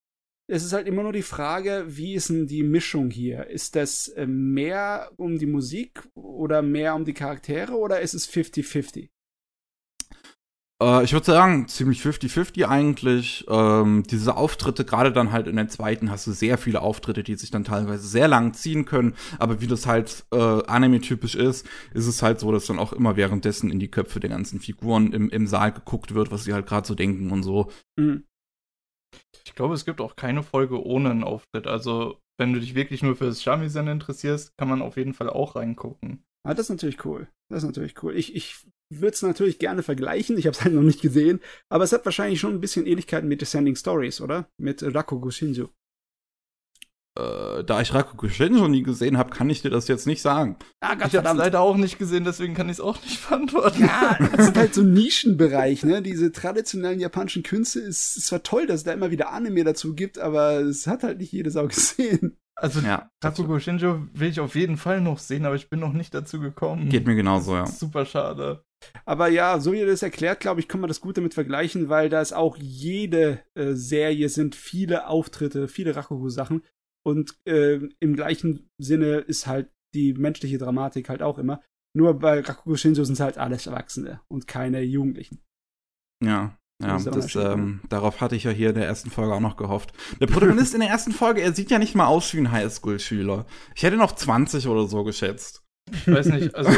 D: es ist halt immer nur die Frage, wie ist denn die Mischung hier? Ist das äh, mehr um die Musik oder mehr um die Charaktere oder ist es 50-50?
A: Äh, ich würde sagen, ziemlich 50-50 eigentlich. Ähm, diese Auftritte, gerade dann halt in der zweiten, hast du sehr viele Auftritte, die sich dann teilweise sehr lang ziehen können. Aber wie das halt äh, Anime-typisch ist, ist es halt so, dass dann auch immer währenddessen in die Köpfe der ganzen Figuren im, im Saal geguckt wird, was sie halt gerade so denken und so.
B: Mhm. Ich glaube, es gibt auch keine Folge ohne einen Auftritt. Also, wenn du dich wirklich nur für das Shamisen interessierst, kann man auf jeden Fall auch reingucken.
D: Ah, das ist natürlich cool. Das ist natürlich cool. Ich, ich würde es natürlich gerne vergleichen. Ich habe es halt noch nicht gesehen. Aber es hat wahrscheinlich schon ein bisschen Ähnlichkeiten mit Descending Stories, oder? Mit Rakugo Shinju.
A: Äh, da ich Rakugo Shinju nie gesehen habe, kann ich dir das jetzt nicht sagen.
B: Ah, Gott, ich habe leider auch nicht gesehen, deswegen kann ich es auch nicht beantworten.
D: Ja, das ist halt so ein Nischenbereich, ne? Diese traditionellen japanischen Künste ist, ist zwar toll, dass es da immer wieder Anime dazu gibt, aber es hat halt nicht jede Sau gesehen.
B: Also ja, Rakugo Shinjo will ich auf jeden Fall noch sehen, aber ich bin noch nicht dazu gekommen.
A: Geht mir genauso, ja.
B: Super schade.
D: Aber ja, so wie ihr das erklärt, glaube ich, kann man das gut damit vergleichen, weil da ist auch jede äh, Serie sind viele Auftritte, viele Rakugo-Sachen. Und äh, im gleichen Sinne ist halt die menschliche Dramatik halt auch immer. Nur bei Rakugo Shinjo sind es halt alles Erwachsene und keine Jugendlichen.
A: Ja. Ja, das, das ähm, darauf hatte ich ja hier in der ersten Folge auch noch gehofft. Der Protagonist in der ersten Folge, er sieht ja nicht mal aus wie ein Highschool-Schüler. Ich hätte noch 20 oder so geschätzt.
B: Ich weiß nicht, also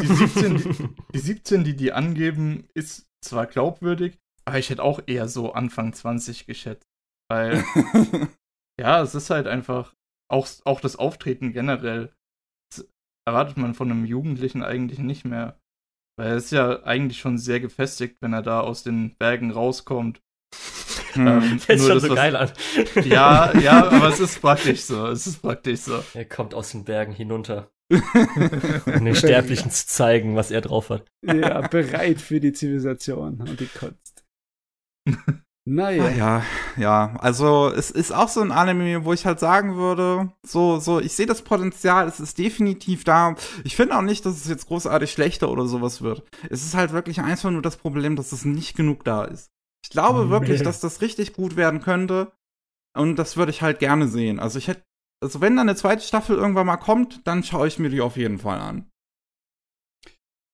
B: die 17, die, die 17, die die angeben, ist zwar glaubwürdig, aber ich hätte auch eher so Anfang 20 geschätzt. Weil, ja, es ist halt einfach, auch, auch das Auftreten generell, erwartet man von einem Jugendlichen eigentlich nicht mehr. Weil er ist ja eigentlich schon sehr gefestigt, wenn er da aus den Bergen rauskommt.
C: Hm. Ähm, Fällt schon das, so was, geil an.
B: Ja, ja, aber es ist praktisch so. Es ist praktisch so.
C: Er kommt aus den Bergen hinunter. Um den Sterblichen zu zeigen, was er drauf hat.
D: Ja, bereit für die Zivilisation und die Kunst.
A: Naja. Ah, ja, ja. Also es ist auch so ein Anime, wo ich halt sagen würde, so, so, ich sehe das Potenzial, es ist definitiv da. Ich finde auch nicht, dass es jetzt großartig schlechter oder sowas wird. Es ist halt wirklich einfach nur das Problem, dass es nicht genug da ist. Ich glaube oh, wirklich, dass das richtig gut werden könnte. Und das würde ich halt gerne sehen. Also ich hätte, also wenn dann eine zweite Staffel irgendwann mal kommt, dann schaue ich mir die auf jeden Fall an.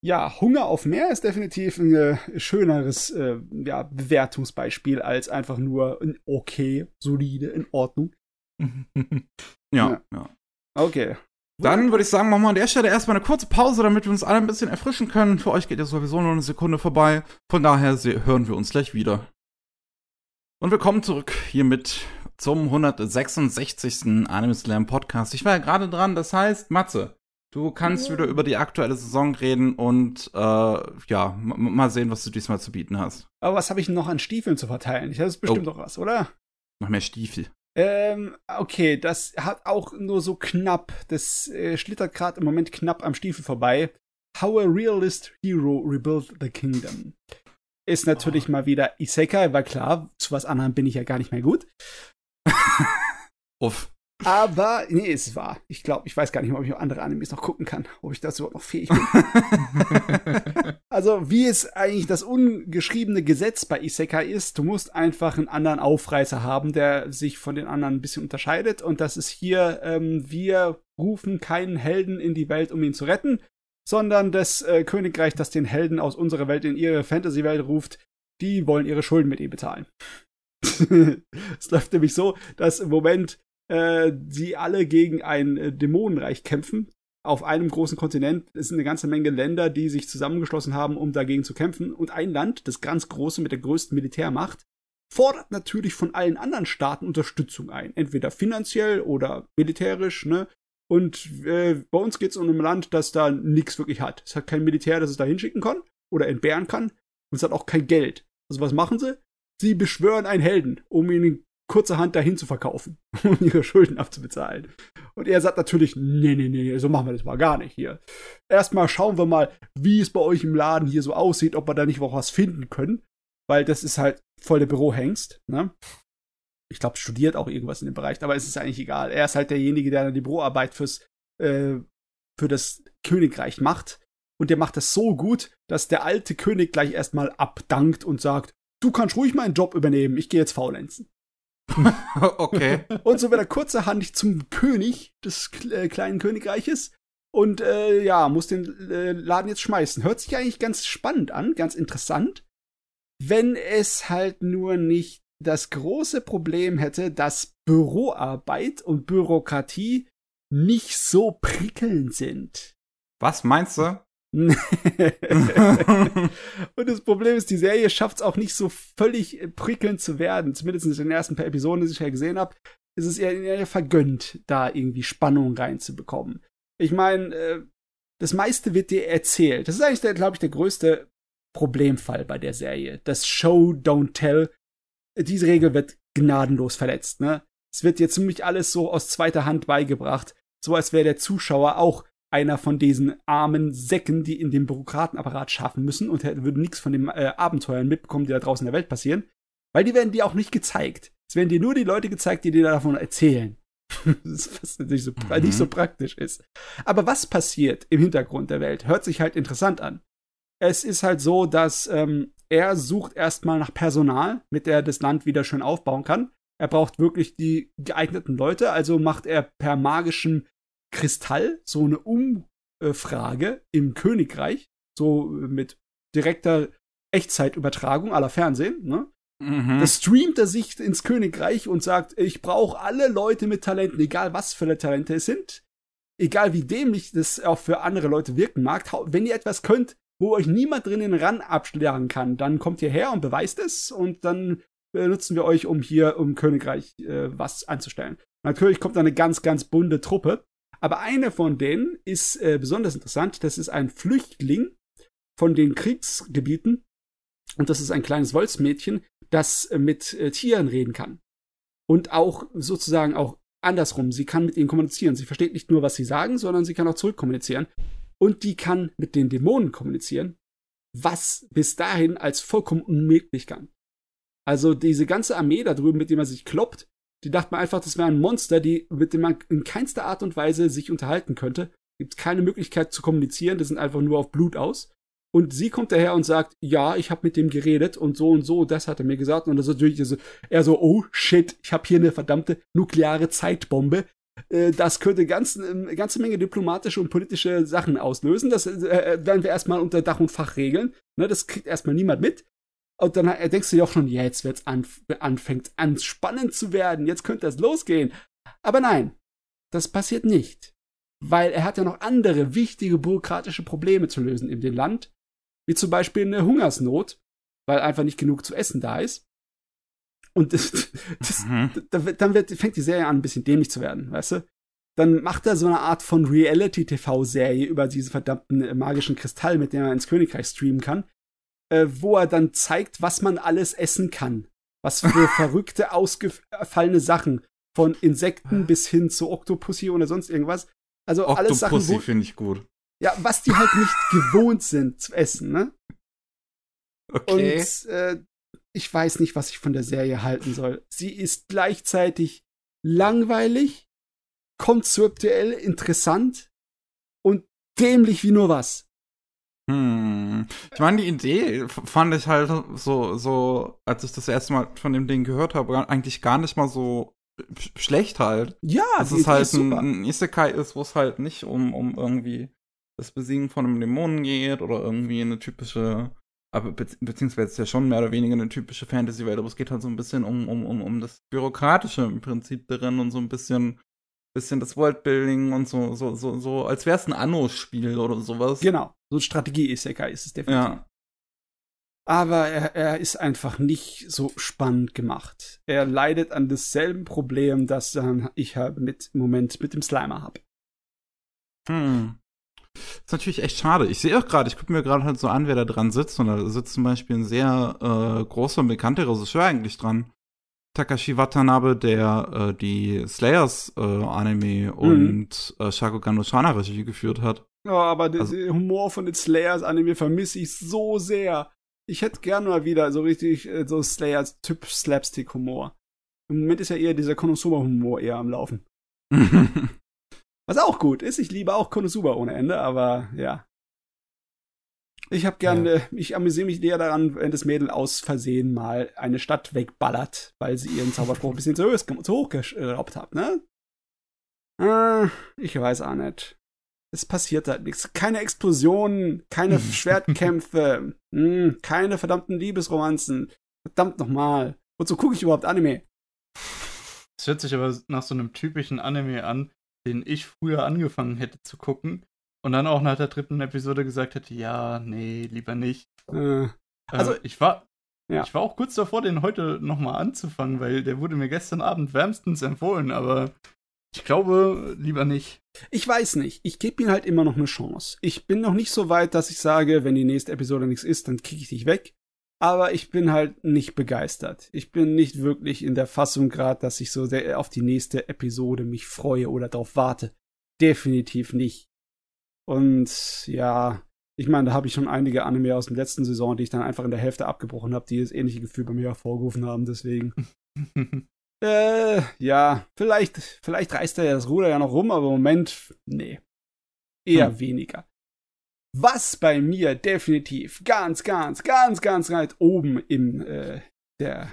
D: Ja, Hunger auf mehr ist definitiv ein äh, schöneres äh, ja, Bewertungsbeispiel als einfach nur ein okay, solide, in Ordnung.
A: ja, ja, ja.
D: Okay.
A: Dann würde ich sagen, machen wir an der Stelle erstmal eine kurze Pause, damit wir uns alle ein bisschen erfrischen können. Für euch geht ja sowieso nur eine Sekunde vorbei. Von daher hören wir uns gleich wieder. Und willkommen zurück hiermit zum 166. Anime Slam Podcast. Ich war ja gerade dran, das heißt, Matze, du kannst wieder über die aktuelle Saison reden und äh, ja, mal sehen, was du diesmal zu bieten hast.
D: Aber was habe ich noch an Stiefeln zu verteilen? Ich habe bestimmt oh. noch was, oder?
A: Noch mehr Stiefel.
D: Ähm, okay, das hat auch nur so knapp, das äh, schlittert gerade im Moment knapp am Stiefel vorbei. How a Realist Hero Rebuilt the Kingdom. Ist natürlich oh. mal wieder Isekai, weil klar, zu was anderem bin ich ja gar nicht mehr gut.
A: Uff.
D: Aber, nee, es ist wahr. Ich glaube, ich weiß gar nicht mehr, ob ich noch andere Animes noch gucken kann, ob ich dazu überhaupt noch fähig bin. also, wie es eigentlich das ungeschriebene Gesetz bei Isekai ist, du musst einfach einen anderen Aufreißer haben, der sich von den anderen ein bisschen unterscheidet. Und das ist hier, ähm, wir rufen keinen Helden in die Welt, um ihn zu retten, sondern das äh, Königreich, das den Helden aus unserer Welt in ihre Fantasy-Welt ruft, die wollen ihre Schulden mit ihm bezahlen. es läuft nämlich so, dass im Moment äh, alle gegen ein äh, Dämonenreich kämpfen. Auf einem großen Kontinent es sind eine ganze Menge Länder, die sich zusammengeschlossen haben, um dagegen zu kämpfen. Und ein Land, das ganz große mit der größten Militärmacht, fordert natürlich von allen anderen Staaten Unterstützung ein. Entweder finanziell oder militärisch, ne? Und äh, bei uns geht es um ein Land, das da nichts wirklich hat. Es hat kein Militär, das es da hinschicken kann oder entbehren kann. Und es hat auch kein Geld. Also was machen sie? Sie beschwören einen Helden, um ihn kurzerhand dahin zu verkaufen, um ihre Schulden abzubezahlen. Und er sagt natürlich, nee, nee, nee, so machen wir das mal gar nicht hier. Erstmal schauen wir mal, wie es bei euch im Laden hier so aussieht, ob wir da nicht auch was finden können. Weil das ist halt voll der Bürohengst, ne? Ich glaube, studiert auch irgendwas in dem Bereich, aber es ist eigentlich egal. Er ist halt derjenige, der dann die Büroarbeit fürs, äh, für das Königreich macht. Und der macht das so gut, dass der alte König gleich erstmal abdankt und sagt, du kannst ruhig meinen Job übernehmen, ich gehe jetzt faulenzen.
A: okay.
D: Und so wird er kurzerhand zum König des äh, kleinen Königreiches und äh, ja, muss den äh, Laden jetzt schmeißen. Hört sich eigentlich ganz spannend an, ganz interessant, wenn es halt nur nicht das große Problem hätte, dass Büroarbeit und Bürokratie nicht so prickelnd sind.
A: Was meinst du?
D: und das Problem ist, die Serie schafft es auch nicht so völlig prickelnd zu werden. Zumindest in den ersten paar Episoden, die ich ja gesehen habe, ist es eher, eher vergönnt, da irgendwie Spannung reinzubekommen. Ich meine, äh, das meiste wird dir erzählt. Das ist eigentlich, glaube ich, der größte Problemfall bei der Serie. Das Show, Don't Tell. Diese Regel wird gnadenlos verletzt. Ne? Es wird dir ziemlich alles so aus zweiter Hand beigebracht, so als wäre der Zuschauer auch einer von diesen armen Säcken, die in dem Bürokratenapparat schaffen müssen und würden nichts von den äh, Abenteuern mitbekommen, die da draußen in der Welt passieren, weil die werden dir auch nicht gezeigt. Es werden dir nur die Leute gezeigt, die dir davon erzählen. was nicht so, mhm. nicht so praktisch ist. Aber was passiert im Hintergrund der Welt, hört sich halt interessant an. Es ist halt so, dass ähm, er sucht erstmal nach Personal, mit der das Land wieder schön aufbauen kann. Er braucht wirklich die geeigneten Leute, also macht er per magischem Kristall so eine Umfrage im Königreich, so mit direkter Echtzeitübertragung aller Fernsehen, ne? Mhm. Da streamt er sich ins Königreich und sagt, ich brauche alle Leute mit Talenten, egal was für Talente es sind, egal wie dämlich das auch für andere Leute wirken mag. Wenn ihr etwas könnt, wo euch niemand drin den Ran abschlagen kann, dann kommt ihr her und beweist es und dann benutzen wir euch, um hier im Königreich äh, was anzustellen. Natürlich kommt da eine ganz, ganz bunte Truppe, aber eine von denen ist äh, besonders interessant. Das ist ein Flüchtling von den Kriegsgebieten und das ist ein kleines Wolfsmädchen, das äh, mit äh, Tieren reden kann. Und auch sozusagen auch andersrum. Sie kann mit ihnen kommunizieren. Sie versteht nicht nur, was sie sagen, sondern sie kann auch zurückkommunizieren. Und die kann mit den Dämonen kommunizieren, was bis dahin als vollkommen unmöglich kann. Also diese ganze Armee da drüben, mit der man sich kloppt, die dachte man einfach, das wäre ein Monster, die, mit dem man in keinster Art und Weise sich unterhalten könnte. Gibt keine Möglichkeit zu kommunizieren, die sind einfach nur auf Blut aus. Und sie kommt daher und sagt, ja, ich habe mit dem geredet und so und so, das hat er mir gesagt. Und das ist natürlich so, er so, oh shit, ich habe hier eine verdammte nukleare Zeitbombe. Äh, das könnte ganz, eine ganze Menge diplomatische und politische Sachen auslösen. Das äh, äh, werden wir erstmal unter Dach und Fach regeln. Ne, das kriegt erstmal niemand mit. Und dann denkst du dir auch schon, ja, jetzt wird's anf anfängt an spannend zu werden. Jetzt könnte das losgehen. Aber nein, das passiert nicht. Weil er hat ja noch andere wichtige bürokratische Probleme zu lösen in dem Land wie zum Beispiel eine Hungersnot, weil einfach nicht genug zu essen da ist. Und das, das, mhm. dann wird, fängt die Serie an, ein bisschen dämlich zu werden, weißt du? Dann macht er so eine Art von Reality-TV-Serie über diesen verdammten äh, magischen Kristall, mit dem er ins Königreich streamen kann, äh, wo er dann zeigt, was man alles essen kann. Was für verrückte, ausgefallene Sachen. Von Insekten bis hin zu Octopussy oder sonst irgendwas. Also Octopussy alles Sachen.
A: Octopussy finde ich gut.
D: Ja, was die halt nicht gewohnt sind zu essen, ne?
A: Okay.
D: Und äh, ich weiß nicht, was ich von der Serie halten soll. Sie ist gleichzeitig langweilig, konzeptuell interessant und dämlich wie nur was.
A: Hm. Ich meine, die Idee fand ich halt so, so, als ich das erste Mal von dem Ding gehört habe, eigentlich gar nicht mal so schlecht halt.
D: Ja,
A: dass es halt ist ein, ein Isekai ist, wo es halt nicht um, um irgendwie das Besiegen von einem Dämonen geht oder irgendwie eine typische, aber be beziehungsweise ist ja schon mehr oder weniger eine typische Fantasy-Welt, aber es geht halt so ein bisschen um, um, um, um das Bürokratische im Prinzip darin und so ein bisschen, bisschen das Worldbuilding und so, so, so, so, als wäre es ein Anno-Spiel oder sowas.
D: Genau, so ein Strategie-Isekai ist es definitiv. Ja. Aber er, er ist einfach nicht so spannend gemacht. Er leidet an dasselben Problem, das dann ich halt mit im Moment mit dem Slimer habe.
A: Hm. Das ist natürlich echt schade. Ich sehe auch gerade, ich gucke mir gerade halt so an, wer da dran sitzt. Und da sitzt zum Beispiel ein sehr äh, großer und bekannter Regisseur eigentlich dran. Takashi Watanabe, der äh, die Slayers äh, Anime mhm. und äh, Shakugan no Shana Regie geführt hat.
D: Ja, aber also, den Humor von den Slayers Anime vermisse ich so sehr. Ich hätte gern mal wieder so richtig äh, so Slayers Typ Slapstick Humor. Im Moment ist ja eher dieser Konosuba Humor eher am Laufen. Was auch gut ist. Ich liebe auch Konosuba ohne Ende, aber ja. Ich habe gerne, ja. ich amüsiere mich eher daran, wenn das Mädel aus Versehen mal eine Stadt wegballert, weil sie ihren Zauberspruch ein bisschen zu, hoch, zu hoch geschraubt hat, ne? Ah, ich weiß auch nicht. Es passiert halt nichts. Keine Explosionen, keine Schwertkämpfe, mh, hm, keine verdammten Liebesromanzen. Verdammt nochmal. Wozu gucke ich überhaupt Anime?
B: Es hört sich aber nach so einem typischen Anime an, den ich früher angefangen hätte zu gucken und dann auch nach der dritten Episode gesagt hätte, ja, nee, lieber nicht. Äh, also äh, ich war ja. ich war auch kurz davor, den heute nochmal anzufangen, weil der wurde mir gestern Abend wärmstens empfohlen, aber ich glaube, lieber nicht.
D: Ich weiß nicht. Ich gebe ihm halt immer noch eine Chance. Ich bin noch nicht so weit, dass ich sage, wenn die nächste Episode nichts ist, dann kicke ich dich weg. Aber ich bin halt nicht begeistert. Ich bin nicht wirklich in der Fassung gerade, dass ich so auf die nächste Episode mich freue oder darauf warte. Definitiv nicht. Und ja, ich meine, da habe ich schon einige Anime aus der letzten Saison, die ich dann einfach in der Hälfte abgebrochen habe, die das ähnliche Gefühl bei mir hervorgerufen haben. Deswegen. äh, ja, vielleicht, vielleicht reißt er ja das Ruder ja noch rum, aber im Moment, nee. Eher hm. weniger. Was bei mir definitiv ganz, ganz, ganz, ganz weit oben in äh, der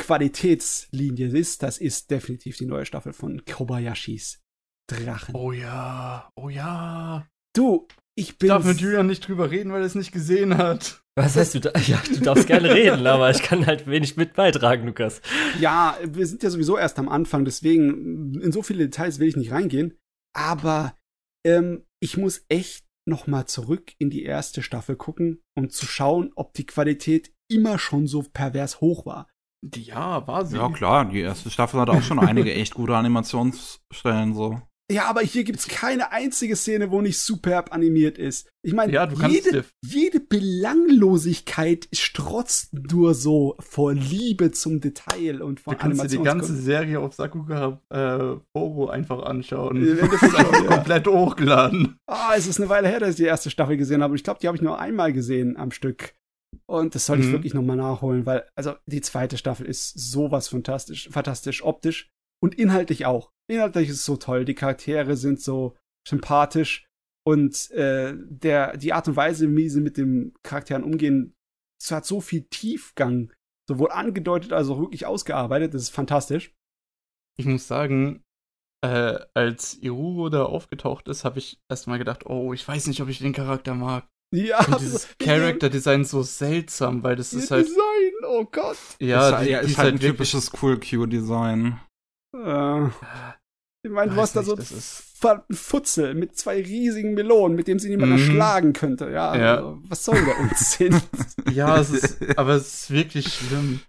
D: Qualitätslinie ist, das ist definitiv die neue Staffel von Kobayashis Drachen.
B: Oh ja, oh ja.
D: Du, ich bin.
B: Ich darf mit Julian nicht drüber reden, weil er es nicht gesehen hat.
C: Was heißt du? Da ja, du darfst gerne reden, aber ich kann halt wenig mit beitragen, Lukas.
D: Ja, wir sind ja sowieso erst am Anfang, deswegen in so viele Details will ich nicht reingehen. Aber ähm, ich muss echt noch mal zurück in die erste Staffel gucken, um zu schauen, ob die Qualität immer schon so pervers hoch war.
A: Ja, war sie. Ja, klar, die erste Staffel hat auch schon einige echt gute Animationsstellen so.
D: Ja, aber hier gibt's keine einzige Szene, wo nicht superb animiert ist. Ich meine,
B: ja,
D: jede, jede Belanglosigkeit strotzt nur so vor Liebe zum Detail und vor
B: Du kannst dir die ganze Serie auf Sakuga äh, Bobo einfach anschauen. Ja, das ist komplett hochgeladen.
D: Ah, es ist eine Weile her, dass ich die erste Staffel gesehen habe. Ich glaube, die habe ich nur einmal gesehen am Stück. Und das soll ich mhm. wirklich nochmal nachholen, weil, also, die zweite Staffel ist sowas fantastisch, fantastisch optisch und inhaltlich auch. Inhaltlich ist es so toll. Die Charaktere sind so sympathisch und äh, der, die Art und Weise, wie sie mit den Charakteren umgehen, es hat so viel Tiefgang, sowohl angedeutet als auch wirklich ausgearbeitet. Das ist fantastisch.
B: Ich muss sagen, äh, als Iruro da aufgetaucht ist, habe ich erstmal gedacht, oh, ich weiß nicht, ob ich den Charakter mag.
D: Ja,
B: und dieses Character-Design so seltsam, weil das ist halt.
D: Design, oh Gott.
A: Ja, das ist, die, ja, ist halt ein typisches Cool-Q-Design.
D: Äh, ich meine, du hast da so einen Futzel mit zwei riesigen Melonen, mit dem sie niemand mhm. erschlagen könnte. Ja, ja. Also, was soll der Unsinn?
B: ja, es ist, aber es ist wirklich schlimm.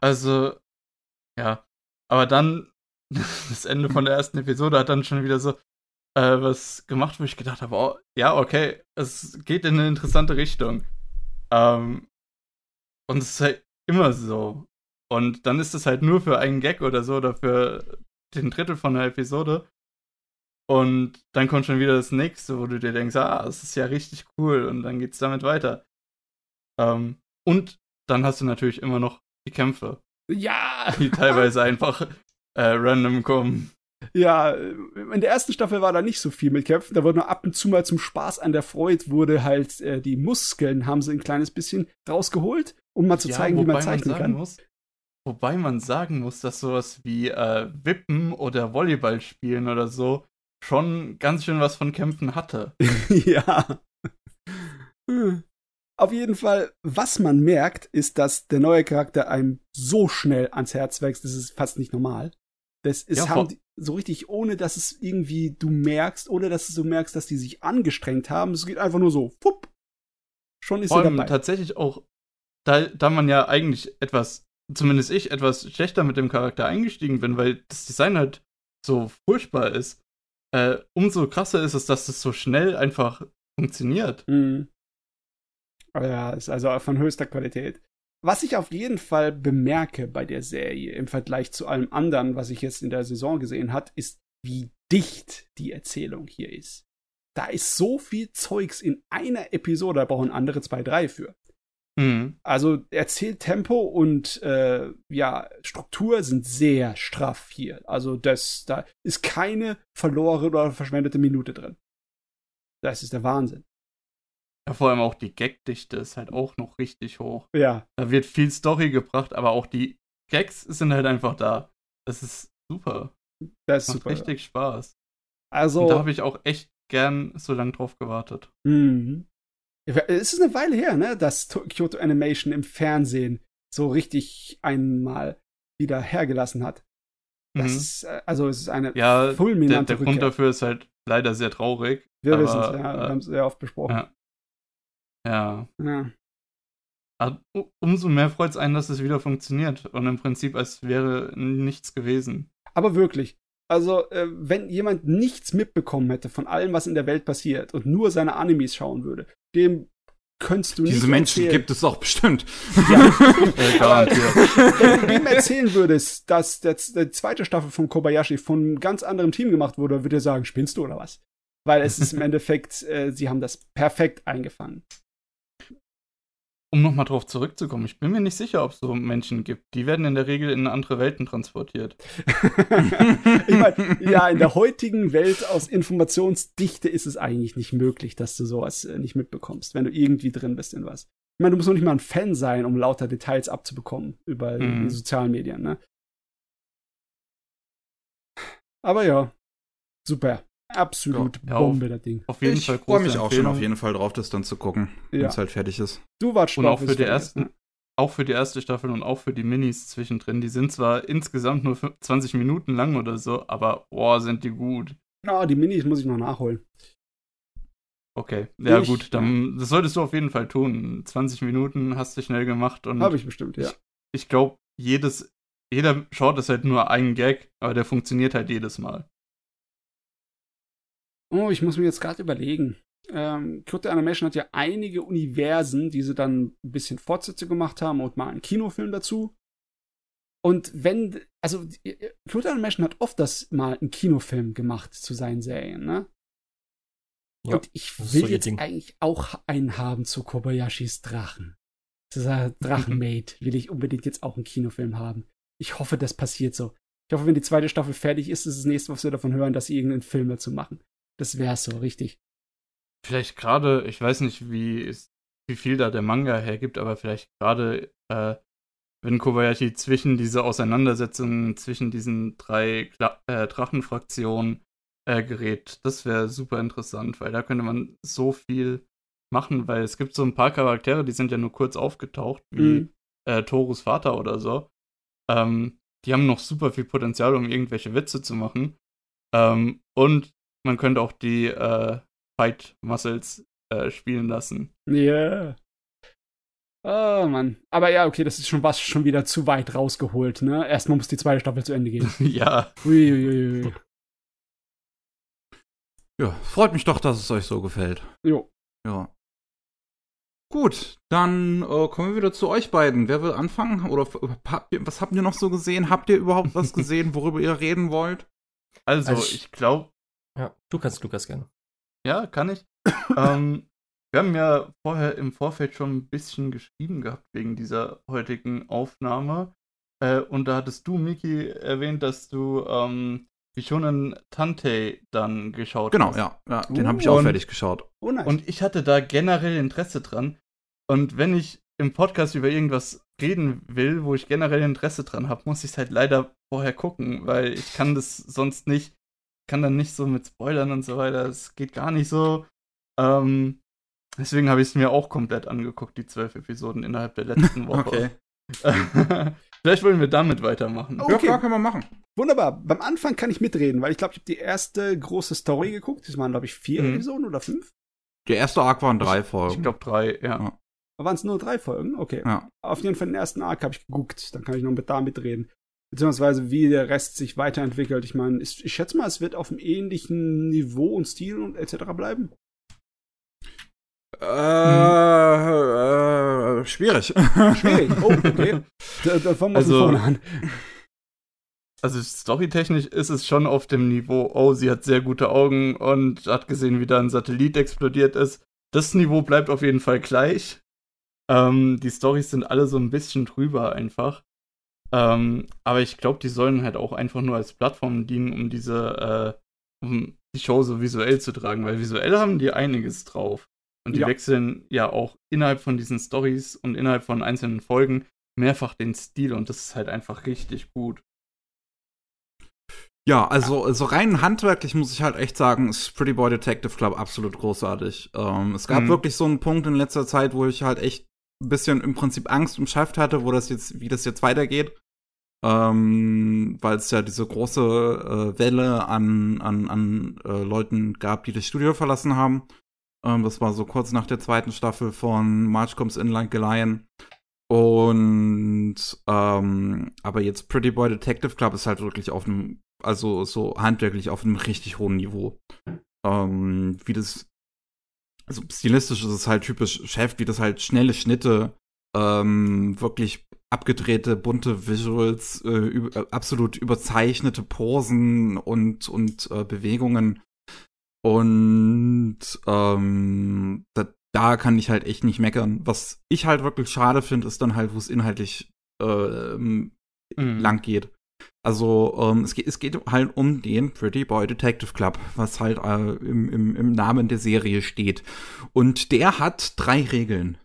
B: Also, ja. Aber dann, das Ende von der ersten Episode hat dann schon wieder so äh, was gemacht, wo ich gedacht habe, oh, ja, okay, es geht in eine interessante Richtung. Ähm, und es ist halt immer so. Und dann ist es halt nur für einen Gag oder so oder für den Drittel von der Episode. Und dann kommt schon wieder das nächste, wo du dir denkst, ah, das ist ja richtig cool und dann geht's damit weiter. Ähm, und dann hast du natürlich immer noch die Kämpfe.
D: Ja!
B: Die teilweise einfach äh, random kommen.
D: Ja, in der ersten Staffel war da nicht so viel mit Kämpfen. Da wurde nur ab und zu mal zum Spaß an der Freude wurde halt äh, die Muskeln haben sie ein kleines bisschen rausgeholt, um mal zu ja, zeigen, wie man zeichnen man kann. Muss,
B: Wobei man sagen muss, dass sowas wie äh, Wippen oder Volleyball spielen oder so schon ganz schön was von Kämpfen hatte.
D: ja. Auf jeden Fall, was man merkt, ist, dass der neue Charakter einem so schnell ans Herz wächst, das ist fast nicht normal. Das ist ja, so richtig, ohne dass es irgendwie du merkst, ohne dass du merkst, dass die sich angestrengt haben. Es geht einfach nur so, fupp. Schon ist
B: Vor er dabei. tatsächlich auch, da, da man ja eigentlich etwas zumindest ich, etwas schlechter mit dem Charakter eingestiegen bin, weil das Design halt so furchtbar ist. Äh, umso krasser ist es, dass es so schnell einfach funktioniert.
D: Mhm. Ja, ist also von höchster Qualität. Was ich auf jeden Fall bemerke bei der Serie im Vergleich zu allem anderen, was ich jetzt in der Saison gesehen hat, ist, wie dicht die Erzählung hier ist. Da ist so viel Zeugs in einer Episode, da brauchen andere zwei, drei für. Mhm. Also Erzähltempo und äh, ja, Struktur sind sehr straff hier. Also das, da ist keine verlorene oder verschwendete Minute drin. Das ist der Wahnsinn.
B: Ja, vor allem auch die Gagdichte ist halt auch noch richtig hoch.
D: Ja.
B: Da wird viel Story gebracht, aber auch die Gags sind halt einfach da. Das ist super.
D: Das ist
B: Macht
D: super.
B: richtig Spaß.
D: Also,
B: Und da habe ich auch echt gern so lange drauf gewartet.
D: Mhm. Es ist eine Weile her, ne, dass To- Kyoto Animation im Fernsehen so richtig einmal wieder hergelassen hat. Das
B: Mhm.
D: ist, äh, also es ist eine
B: Ja, der,
D: fulminante
B: der Grund
D: Rückkehr.
B: dafür ist halt leider sehr traurig.
D: Wir wissen es, ja, wir
B: äh,
D: haben es sehr oft besprochen.
B: ja. Ja.
D: Ja.
B: Aber umso mehr freut es einen, dass es wieder funktioniert. Und im Prinzip, als wäre nichts gewesen.
D: Aber wirklich, also äh, wenn jemand nichts mitbekommen hätte von allem, was in der Welt passiert und nur seine Animes schauen würde, dem könntest du
A: Diese
D: nicht
A: Menschen
D: erzählen.
A: gibt es auch bestimmt.
D: Ja.
B: Äh, garantiert.
D: Wenn du dem erzählen würdest, dass der, die zweite Staffel von Kobayashi von einem ganz anderen Team gemacht wurde, würde er sagen, spinnst du oder was? Weil es ist im Endeffekt, äh, sie haben das perfekt eingefangen.
B: Um nochmal drauf zurückzukommen, ich bin mir nicht sicher, ob es so Menschen gibt. Die werden in der Regel in andere Welten transportiert.
D: ich meine, ja, in der heutigen Welt aus Informationsdichte ist es eigentlich nicht möglich, dass du sowas äh, nicht mitbekommst, wenn du irgendwie drin bist in was. Ich meine, du musst noch nicht mal ein Fan sein, um lauter Details abzubekommen über
B: Mhm.
D: die sozialen Medien, ne? Aber ja, super. Absolut
B: Ja,
D: Bombe, das Ding.
B: Auf jeden
A: ich
B: Fall
A: freue mich auch schon auf jeden Fall drauf, das dann zu gucken, wenn
D: Ja.
A: es halt fertig ist.
D: Du warst
B: Und auch für die ersten, auch für die erste Staffel und auch für die Minis zwischendrin. Die sind zwar insgesamt nur 20 Minuten lang oder so, aber boah, sind die gut.
D: Ah, die Minis muss ich noch nachholen.
B: Okay, ja
D: Ich-
B: gut, dann das solltest du auf jeden Fall tun. 20 Minuten hast du schnell gemacht und
D: Habe ich bestimmt, ja.
B: ich glaube, jedes, jeder Short ist halt nur ein Gag, aber der funktioniert halt jedes Mal.
D: Oh, ich muss mir jetzt gerade überlegen. Ähm, Kyoto Animation hat ja einige Universen, die sie dann ein bisschen Fortsätze gemacht haben und mal einen Kinofilm dazu. Und wenn, also Kyoto Animation hat oft das mal einen Kinofilm gemacht zu seinen Serien, ne?
C: Ja,
D: und ich will
C: so
D: jetzt
C: Ding.
D: eigentlich auch einen haben zu Kobayashis Drachen. Dieser Drachenmate will ich unbedingt jetzt auch einen Kinofilm haben. Ich hoffe, das passiert so. Ich hoffe, wenn die zweite Staffel fertig ist, ist das nächste, was wir davon hören, dass sie irgendeinen Film dazu machen. Das wär's so, richtig.
B: Vielleicht gerade, ich weiß nicht, wie, wie viel da der Manga hergibt, aber vielleicht gerade, äh, wenn Kobayashi zwischen diese Auseinandersetzungen zwischen diesen drei Kla äh, Drachenfraktionen äh, gerät, das wäre super interessant, weil da könnte man so viel machen, weil es gibt so ein paar Charaktere, die sind ja nur kurz aufgetaucht, wie
D: Mhm.
B: äh, Torus Vater oder so. Ähm, die haben noch super viel Potenzial, um irgendwelche Witze zu machen. Ähm, und man könnte auch die äh, Fight Muscles äh, spielen lassen.
D: Ja. Oh Mann. Aber ja, okay, das ist schon was schon wieder zu weit rausgeholt, ne? Erstmal muss die zweite Staffel zu Ende gehen.
B: ja,
D: Uiuiui.
A: Ja, freut mich doch, dass es euch so gefällt.
D: Jo.
A: Ja. Gut, dann äh, kommen wir wieder zu euch beiden. Wer will anfangen? Oder habt ihr, was habt ihr noch so gesehen? Habt ihr überhaupt was gesehen, worüber ihr reden wollt?
B: also,
C: Also ich-
B: ich glaube,
C: Ja, du kannst Lukas gerne.
B: ja, kann ich. ähm, wir haben ja vorher im Vorfeld schon ein bisschen geschrieben gehabt wegen dieser heutigen Aufnahme. Äh, und da hattest du, Miki, erwähnt, dass du ähm, wie schon in Tante dann geschaut
A: Genau,
B: hast.
A: ja. ja den habe ich auch
B: Und-
A: fertig geschaut.
D: Oh nice.
B: Und ich hatte da generell Interesse dran. Und wenn ich im Podcast über irgendwas reden will, wo ich generell Interesse dran habe, muss ich es halt leider vorher gucken, weil ich kann das sonst nicht, kann dann nicht so mit Spoilern und so weiter. Es geht gar nicht so. Ähm, deswegen habe ich es mir auch komplett angeguckt, die zwölf Episoden innerhalb der letzten Woche. Vielleicht wollen wir damit weitermachen.
D: Oh.
A: Ja,
D: Okay.
A: klar, können wir machen.
D: Wunderbar. Beim Anfang kann ich mitreden, weil ich glaube, ich habe die erste große Story geguckt. Das waren, glaube ich, vier
B: Mhm.
D: Episoden oder fünf.
A: Der erste Arc waren drei Folgen.
B: Ich glaube drei, ja.
A: Ja.
D: Waren es nur drei Folgen? Okay.
A: ja.
D: Auf jeden Fall den ersten Arc habe ich geguckt. Dann kann ich noch mit da mitreden. Beziehungsweise wie der Rest sich weiterentwickelt. Ich meine, ich, ich schätze mal, es wird auf einem ähnlichen Niveau und Stil und etc. bleiben.
A: Äh, äh, schwierig.
D: Schwierig. Oh, okay. Da, da fangen wir
B: Also-
D: vorne an.
B: Also storytechnisch ist es schon auf dem Niveau, oh, sie hat sehr gute Augen und hat gesehen, wie da ein Satellit explodiert ist. Das Niveau bleibt auf jeden Fall gleich. Ähm, die Storys sind alle so ein bisschen drüber einfach. Ähm, aber ich glaube, die sollen halt auch einfach nur als Plattform dienen, um diese, äh, um die Show so visuell zu tragen, weil visuell haben die einiges drauf. Und die ja. wechseln ja auch innerhalb von diesen Stories und innerhalb von einzelnen Folgen mehrfach den Stil und das ist halt einfach richtig gut.
A: Ja, also, also rein handwerklich muss ich halt echt sagen, ist Pretty Boy Detective Club absolut großartig. Ähm, es gab mhm. wirklich so einen Punkt in letzter Zeit, wo ich halt echt ein bisschen im Prinzip Angst um Schaft hatte, wo das jetzt, wie das jetzt weitergeht. Ähm, weil es ja diese große äh, Welle an, an, an äh, Leuten gab, die das Studio verlassen haben. Ähm, das war so kurz nach der zweiten Staffel von March Comes In Like a Lion. Und ähm, aber jetzt Pretty Boy Detective Club ist halt wirklich auf einem also so handwerklich auf einem richtig hohen Niveau. Ähm, wie das, also stilistisch ist es halt typisch Chef, wie das halt schnelle Schnitte, ähm, wirklich abgedrehte, bunte Visuals, äh, über, äh, absolut überzeichnete Posen und, und äh, Bewegungen. Und ähm, da, da kann ich halt echt nicht meckern. Was ich halt wirklich schade finde, ist dann halt, wo es inhaltlich äh, mhm. lang geht. Also ähm, es, geht, es geht halt um den Pretty Boy Detective Club, was halt äh, im, im, im Namen der Serie steht. Und der hat drei Regeln.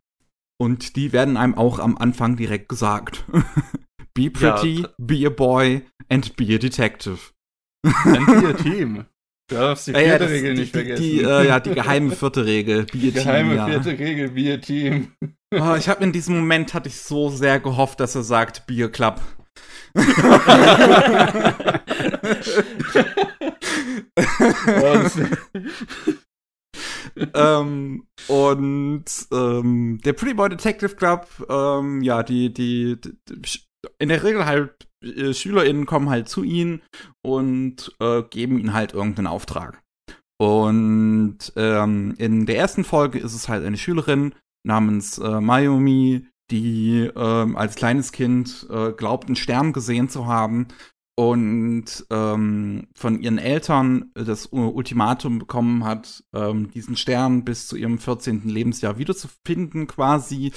A: Und die werden einem auch am Anfang direkt gesagt. be pretty, ja. be a boy and be a detective.
B: And be a team. Du darfst die vierte ja, ja, Regel
A: die,
B: nicht vergessen.
A: Die, äh, ja, die geheime vierte Regel.
B: Be die geheime team, vierte Regel, be a team.
A: Oh, ich habe in diesem Moment hatte ich so sehr gehofft, dass er sagt, be a club ähm, und ähm, der Pretty Boy Detective Club, ähm, ja, die, die, die, in der Regel halt äh, SchülerInnen kommen halt zu ihnen und äh, geben ihnen halt irgendeinen Auftrag. Und ähm, in der ersten Folge ist es halt eine Schülerin namens äh, Mayumi, die ähm, als kleines Kind äh, glaubt, einen Stern gesehen zu haben und ähm, von ihren Eltern das Ultimatum bekommen hat, ähm, diesen Stern bis zu ihrem 14. Lebensjahr wiederzufinden, quasi,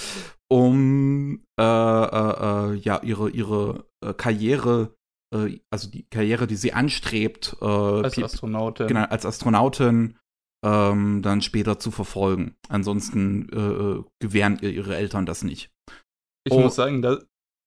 A: um äh, äh, äh, ja ihre ihre äh, Karriere, äh, also die Karriere, die sie anstrebt,
B: als Astronautin,
A: genau, als Astronautin ähm, dann später zu verfolgen. Ansonsten gewähren ihr ihre Eltern das nicht.
B: Ich oh. muss sagen, da,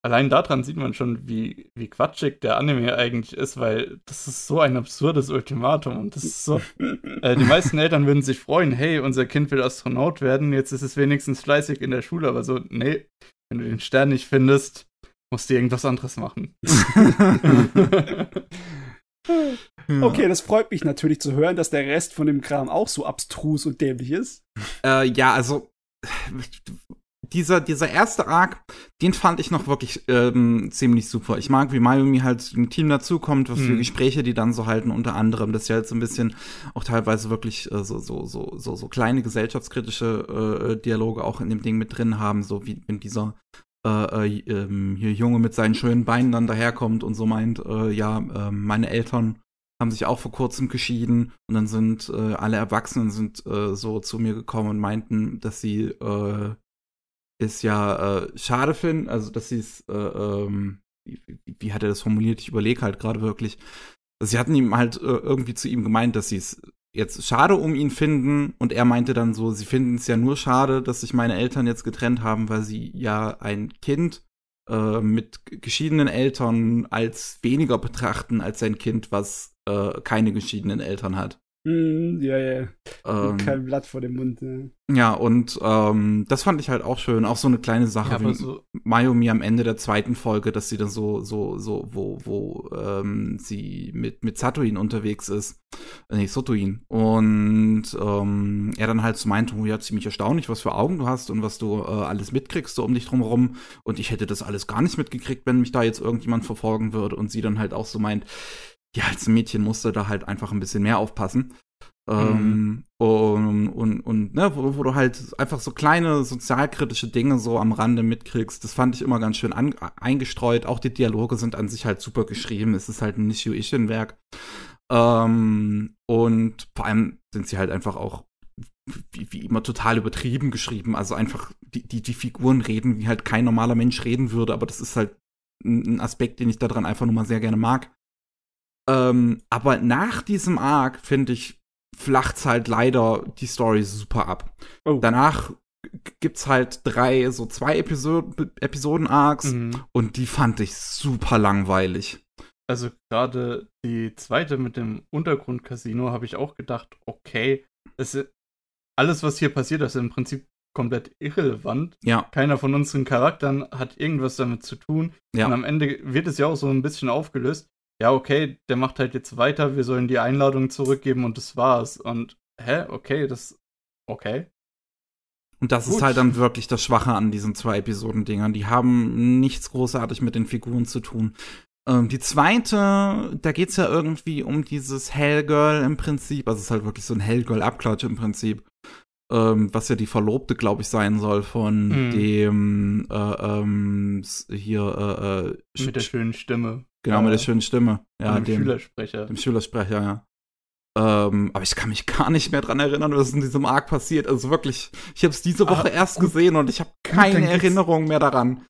B: allein daran sieht man schon, wie, wie quatschig der Anime eigentlich ist, weil das ist so ein absurdes Ultimatum und das ist so. äh, die meisten Eltern würden sich freuen, hey, unser Kind will Astronaut werden, jetzt ist es wenigstens fleißig in der Schule, aber so, nee, wenn du den Stern nicht findest, musst du irgendwas anderes machen.
D: Okay, das freut mich natürlich zu hören, dass der Rest von dem Kram auch so abstrus und dämlich ist.
A: Äh, ja, also dieser, dieser erste Arc, den fand ich noch wirklich ähm, ziemlich super. Ich mag, wie Mayumi halt im Team dazukommt, was für mhm. Gespräche die dann so halten, unter anderem, dass sie halt so ein bisschen auch teilweise wirklich äh, so, so, so, so, so kleine gesellschaftskritische äh, Dialoge auch in dem Ding mit drin haben, so wie wenn dieser äh, äh, ähm, hier Junge mit seinen schönen Beinen dann daherkommt und so meint, äh, ja, äh, meine Eltern haben sich auch vor kurzem geschieden und dann sind äh, alle Erwachsenen sind äh, so zu mir gekommen und meinten, dass sie äh, es ja äh, schade finden, also dass sie es, äh, ähm, wie, wie, hat er das formuliert? Ich überlege halt gerade wirklich. Also sie hatten ihm halt äh, irgendwie zu ihm gemeint, dass sie es jetzt schade um ihn finden und er meinte dann so, sie finden es ja nur schade, dass sich meine Eltern jetzt getrennt haben, weil sie ja ein Kind äh, mit geschiedenen Eltern als weniger betrachten als ein Kind, was äh, keine geschiedenen Eltern hat.
D: Mm, ja, ja. Ähm, Kein Blatt vor dem Mund. Ja,
A: ja und ähm, das fand ich halt auch schön. Auch so eine kleine Sache ja, wie so Mayumi am Ende der zweiten Folge, dass sie dann so, so, so, wo, wo ähm, sie mit, mit Satoin unterwegs ist. Äh, nee, Sotoin. Und ähm, er dann halt so meinte, oh ja, ziemlich erstaunlich, was für Augen du hast und was du äh, alles mitkriegst, so um dich drumherum. Und ich hätte das alles gar nicht mitgekriegt, wenn mich da jetzt irgendjemand verfolgen würde. Und sie dann halt auch so meint, ja, als Mädchen musste da halt einfach ein bisschen mehr aufpassen. Ähm, mhm. und, und, und ne, wo, wo, du halt einfach so kleine sozialkritische Dinge so am Rande mitkriegst, das fand ich immer ganz schön an, eingestreut. Auch die Dialoge sind an sich halt super geschrieben. Es ist halt ein Nishio Ishin-Werk. Ähm, und vor allem sind sie halt einfach auch wie, wie, immer total übertrieben geschrieben. Also einfach die, die, die Figuren reden, wie halt kein normaler Mensch reden würde, aber das ist halt ein Aspekt, den ich daran einfach nur mal sehr gerne mag. Ähm, aber nach diesem Arc, finde ich, flacht's halt leider die Story super ab.
D: Oh.
A: Danach gibt's halt drei, so zwei Episo Episoden-Arcs
B: Mhm.
A: und die fand ich super langweilig.
B: Also gerade die zweite mit dem Untergrundcasino habe ich auch gedacht, okay, es, alles, was hier passiert, ist im Prinzip komplett irrelevant.
A: Ja,
B: Keiner von unseren Charakteren hat irgendwas damit zu tun.
A: ja.
B: Und am Ende wird es ja auch so ein bisschen aufgelöst. Ja, okay, der macht halt jetzt weiter, wir sollen die Einladung zurückgeben und das war's. Und hä, okay, das okay.
A: Und das ist
B: Gut.
A: halt dann wirklich das Schwache an diesen zwei Episoden-Dingern. Die haben nichts großartig mit den Figuren zu tun. Ähm, die zweite, da geht's ja irgendwie um dieses Hellgirl im Prinzip. Also es ist halt wirklich so ein Hellgirl-Abklatsch im Prinzip. Ähm, was ja die Verlobte, glaube ich, sein soll von
B: Mhm.
A: dem äh, ähm, hier äh, äh,
B: Mit der
A: Sch-
B: schönen Stimme.
A: Genau mit der schönen Stimme. Ja,
B: dem
A: dem,
B: Schülersprecher.
A: dem Schülersprecher, ja. Ähm, aber ich kann mich gar nicht mehr dran erinnern, was in diesem Arc passiert. Also wirklich, ich habe es diese Woche
B: Ah,
A: erst
B: gut.
A: gesehen und ich habe keine Erinnerung mehr daran.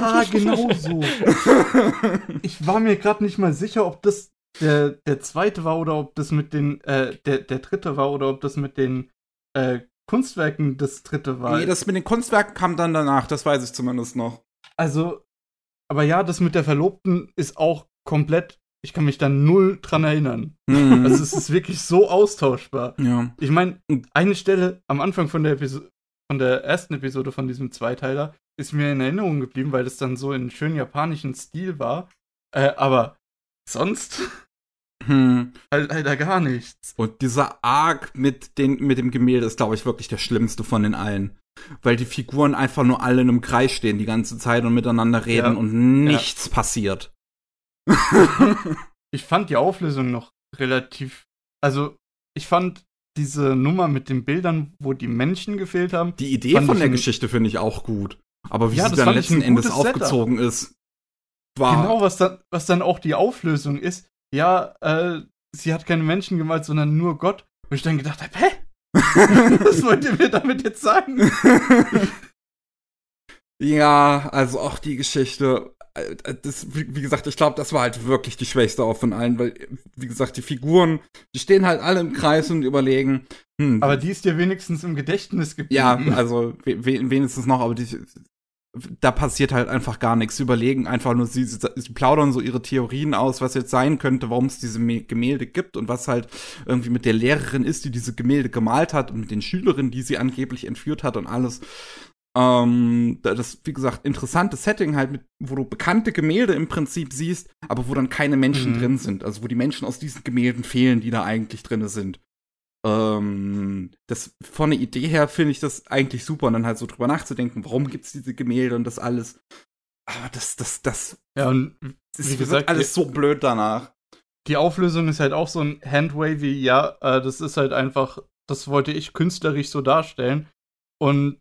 B: Ah, genau so. Ich war mir gerade nicht mal sicher, ob das der, der zweite war oder ob das mit den, äh, der, der dritte war oder ob das mit den äh, Kunstwerken das dritte war.
A: Nee, das mit den Kunstwerken kam dann danach, das weiß ich zumindest noch.
B: also, aber ja, das mit der Verlobten ist auch komplett, ich kann mich da null dran erinnern.
A: Mhm.
B: Also es ist wirklich so austauschbar.
A: ja.
B: Ich meine, eine Stelle am Anfang von der von der ersten Episode von diesem Zweiteiler ist mir in Erinnerung geblieben, weil das dann so in schön japanischen Stil war. Äh, aber sonst
A: Hm.
B: halt leider gar nichts.
A: Und dieser Arc mit, den, mit dem Gemälde ist, glaube ich, wirklich der schlimmste von den allen. Weil die Figuren einfach nur alle in einem Kreis stehen die ganze Zeit und miteinander reden
B: Ja.
A: und nichts passiert.
B: Ich fand die Auflösung noch relativ. Also, ich fand diese Nummer mit den Bildern, wo die Menschen gefehlt haben.
A: Die Idee von der Geschichte finde ich auch gut. Aber wie
B: Ja,
A: sie dann letzten Endes
B: Setup.
A: aufgezogen ist, war.
B: Genau, was dann, was dann auch die Auflösung ist. Ja, äh, sie hat keine Menschen gemalt, sondern nur Gott. Wo ich dann gedacht habe, hä? was wollt ihr mir damit jetzt sagen?
A: Ja, also auch die Geschichte. äh, Das, wie gesagt, ich glaube, das war halt wirklich die schwächste auch von allen, weil, wie gesagt, die Figuren, die stehen halt alle im Kreis und überlegen, hm,
B: Aber die ist dir wenigstens im Gedächtnis geblieben.
A: ja, also we wenigstens noch, aber die, da passiert halt einfach gar nichts. Sie überlegen einfach nur, sie, sie, sie plaudern so ihre Theorien aus, was jetzt sein könnte, warum es diese Gemälde gibt und was halt irgendwie mit der Lehrerin ist, die diese Gemälde gemalt hat und mit den Schülerinnen, die sie angeblich entführt hat und alles. Ähm, da- das, wie gesagt, interessantes Setting halt, mit, wo du bekannte Gemälde im Prinzip siehst, aber wo dann keine Menschen
B: Mhm.
A: drin sind. Also wo die Menschen aus diesen Gemälden fehlen, die da eigentlich drin sind. Ähm, das von der Idee her finde ich das eigentlich super und dann halt so drüber nachzudenken, warum gibt's diese Gemälde und das alles. Aber das, das, das,
B: Ja, und
A: das
B: Wie gesagt,
A: alles so blöd danach.
B: die Auflösung ist halt auch so ein Handwavy, ja, äh, das ist halt einfach, das wollte ich künstlerisch so darstellen. Und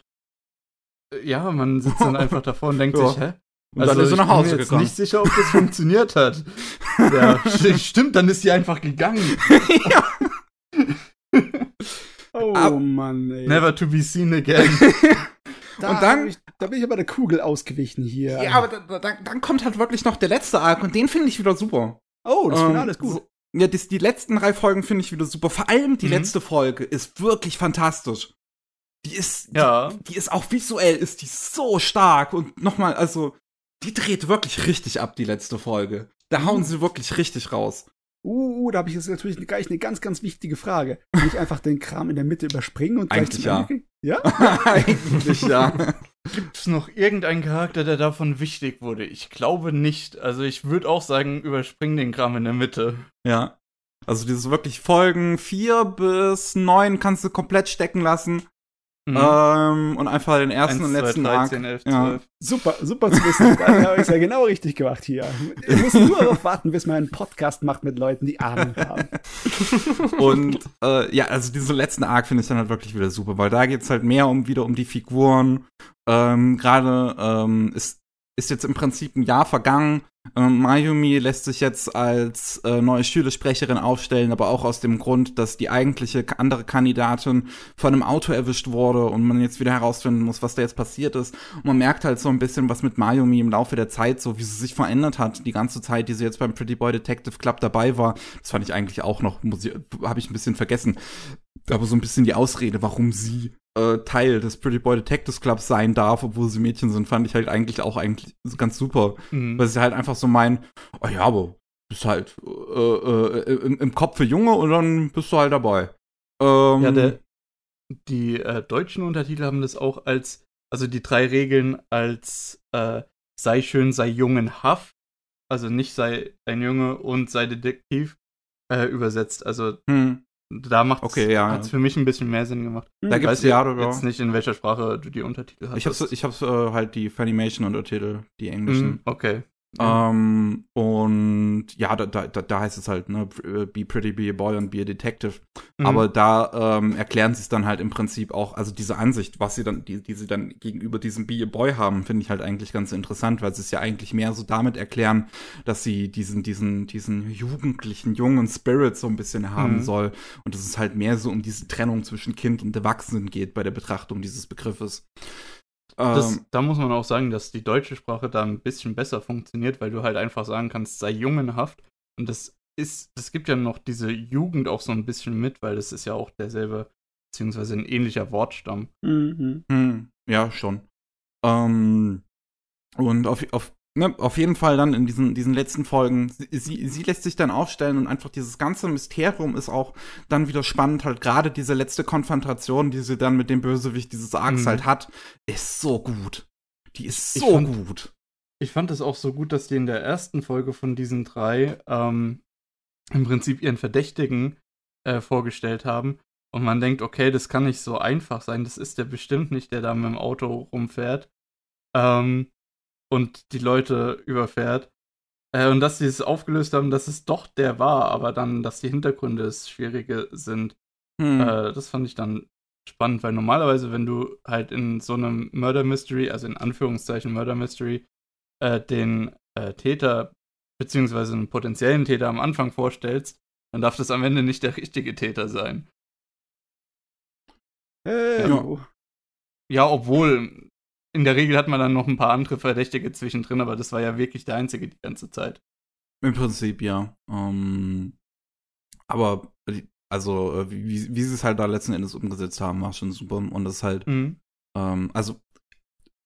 B: äh, ja, man sitzt dann einfach davor und denkt
A: Ja.
B: sich, hä?
A: Und dann ist sie
B: ich
A: nach
B: bin
A: Hause
B: mir jetzt
A: gegangen.
B: nicht sicher, ob das funktioniert hat. ja, st- stimmt, dann ist sie einfach gegangen.
D: Oh
A: Ab-
D: Mann, ey.
B: Never to be seen again.
D: Da
A: Und dann-
D: ich, da bin ich aber der Kugel ausgewichen hier.
A: Ja, aber da, da, dann kommt halt wirklich noch der letzte Arc und den finde ich wieder super.
D: oh, das
A: Ähm,
D: Finale ist gut.
A: So, ja, die, die letzten drei Folgen finde ich wieder super. Vor allem die
B: Mhm.
A: letzte Folge ist wirklich fantastisch. Die ist,
B: ja.
A: die, die ist auch visuell, ist die so stark und nochmal, also, die dreht wirklich richtig ab, die letzte Folge. Da hauen sie wirklich richtig raus.
D: Uh, da habe ich jetzt natürlich gleich eine ganz, ganz wichtige Frage. Kann ich einfach den Kram in der Mitte überspringen und gleich
A: Eigentlich
D: zum
A: ja.
D: Ja?
A: Eigentlich ja.
B: Gibt es noch irgendeinen Charakter, der davon wichtig wurde? Ich glaube nicht. Also ich würde auch sagen, überspring den Kram in der Mitte.
A: Ja. Also dieses wirklich Folgen 4 bis 9 kannst du komplett stecken lassen.
B: Mhm.
A: Ähm, und einfach den ersten
B: Eins,
A: und
B: zwei,
A: letzten
B: 13,
A: Arc.
B: 11,
A: Ja.
B: 12.
D: Super, super zu wissen. Da habe ich ja genau richtig gemacht hier. Ich muss nur darauf warten, bis man einen Podcast macht mit Leuten, die Ahnung haben.
A: Und äh, ja, also diesen letzten Arc finde ich dann halt wirklich wieder super, weil da geht's halt mehr um wieder um die Figuren. Ähm, Gerade ähm, ist ist jetzt im Prinzip ein Jahr vergangen. Ähm, Mayumi lässt sich jetzt als äh, neue Schülersprecherin aufstellen, aber auch aus dem Grund, dass die eigentliche andere Kandidatin von einem Auto erwischt wurde und man jetzt wieder herausfinden muss, was da jetzt passiert ist. Und man merkt halt so ein bisschen, was mit Mayumi im Laufe der Zeit so, wie sie sich verändert hat, die ganze Zeit, die sie jetzt beim Pretty Boy Detective Club dabei war. Das fand ich eigentlich auch noch, habe ich ein bisschen vergessen. Aber so ein bisschen die Ausrede, warum sie äh, Teil des Pretty Boy Detectives Clubs sein darf, obwohl sie Mädchen sind, fand ich halt eigentlich auch eigentlich ganz super. Mhm. Weil sie halt einfach so meinen, oh ja, aber bist halt äh, äh, im, im Kopf für Junge und dann bist du halt dabei.
B: Ähm, ja, der, die äh, deutschen Untertitel haben das auch als, also die drei Regeln als äh, sei schön, sei jungenhaft, also nicht sei ein Junge und sei Detektiv äh, übersetzt. Also hm. Da macht es
A: okay, ja.
B: für mich ein bisschen mehr Sinn gemacht.
A: Da gibt es ja
B: jetzt nicht, in welcher Sprache du die Untertitel hast.
A: Ich habe ich hab's, äh, halt die Funimation-Untertitel, die englischen. Mm,
B: okay.
A: Ähm, und ja, da, da, da heißt es halt, ne, äh, be pretty, be a boy und be a detective. Mhm. Aber da ähm, erklären sie es dann halt im Prinzip auch, also diese Ansicht, was sie dann, die, die sie dann gegenüber diesem be a boy haben, finde ich halt eigentlich ganz interessant, weil sie es ja eigentlich mehr so damit erklären, dass sie diesen, diesen, diesen jugendlichen, jungen Spirit so ein bisschen haben mhm. soll. Und dass es halt mehr so um diese Trennung zwischen Kind und Erwachsenen geht bei der Betrachtung dieses Begriffes.
B: Das, ähm, da muss man auch sagen, dass die deutsche Sprache da ein bisschen besser funktioniert, weil du halt einfach sagen kannst, sei jungenhaft. Und das ist, das gibt ja noch diese Jugend auch so ein bisschen mit, weil das ist ja auch derselbe, beziehungsweise ein ähnlicher Wortstamm.
A: Mhm. Hm, ja, schon. Ähm, und auf, auf ne, auf jeden Fall dann in diesen, diesen letzten Folgen, sie, sie lässt sich dann aufstellen und einfach dieses ganze Mysterium ist auch dann wieder spannend, halt gerade diese letzte Konfrontation, die sie dann mit dem Bösewicht dieses Arcs mhm. halt hat, ist so gut. Die ist so fand, gut.
B: Ich fand es auch so gut, dass die in der ersten Folge von diesen drei ähm, im Prinzip ihren Verdächtigen äh, vorgestellt haben. Und man denkt, okay, das kann nicht so einfach sein. Das ist der bestimmt nicht, der da mit dem Auto rumfährt. Ähm, und die Leute überfährt. Äh, und dass sie es aufgelöst haben, dass es doch der war, aber dann, dass die Hintergründe das Schwierige sind. Hm. Äh, das fand ich dann spannend, weil normalerweise, wenn du halt in so einem Murder Mystery, also in Anführungszeichen Murder Mystery, äh, den äh, Täter beziehungsweise einen potenziellen Täter am Anfang vorstellst, dann darf das am Ende nicht der richtige Täter sein.
D: Äh, ja.
B: ja, obwohl in der Regel hat man dann noch ein paar andere Verdächtige zwischendrin, aber das war ja wirklich der einzige die ganze Zeit.
A: Im Prinzip, ja. Ähm, aber, also, äh, wie, wie sie es halt da letzten Endes umgesetzt haben, war schon super. Und das halt, mhm. ähm, also,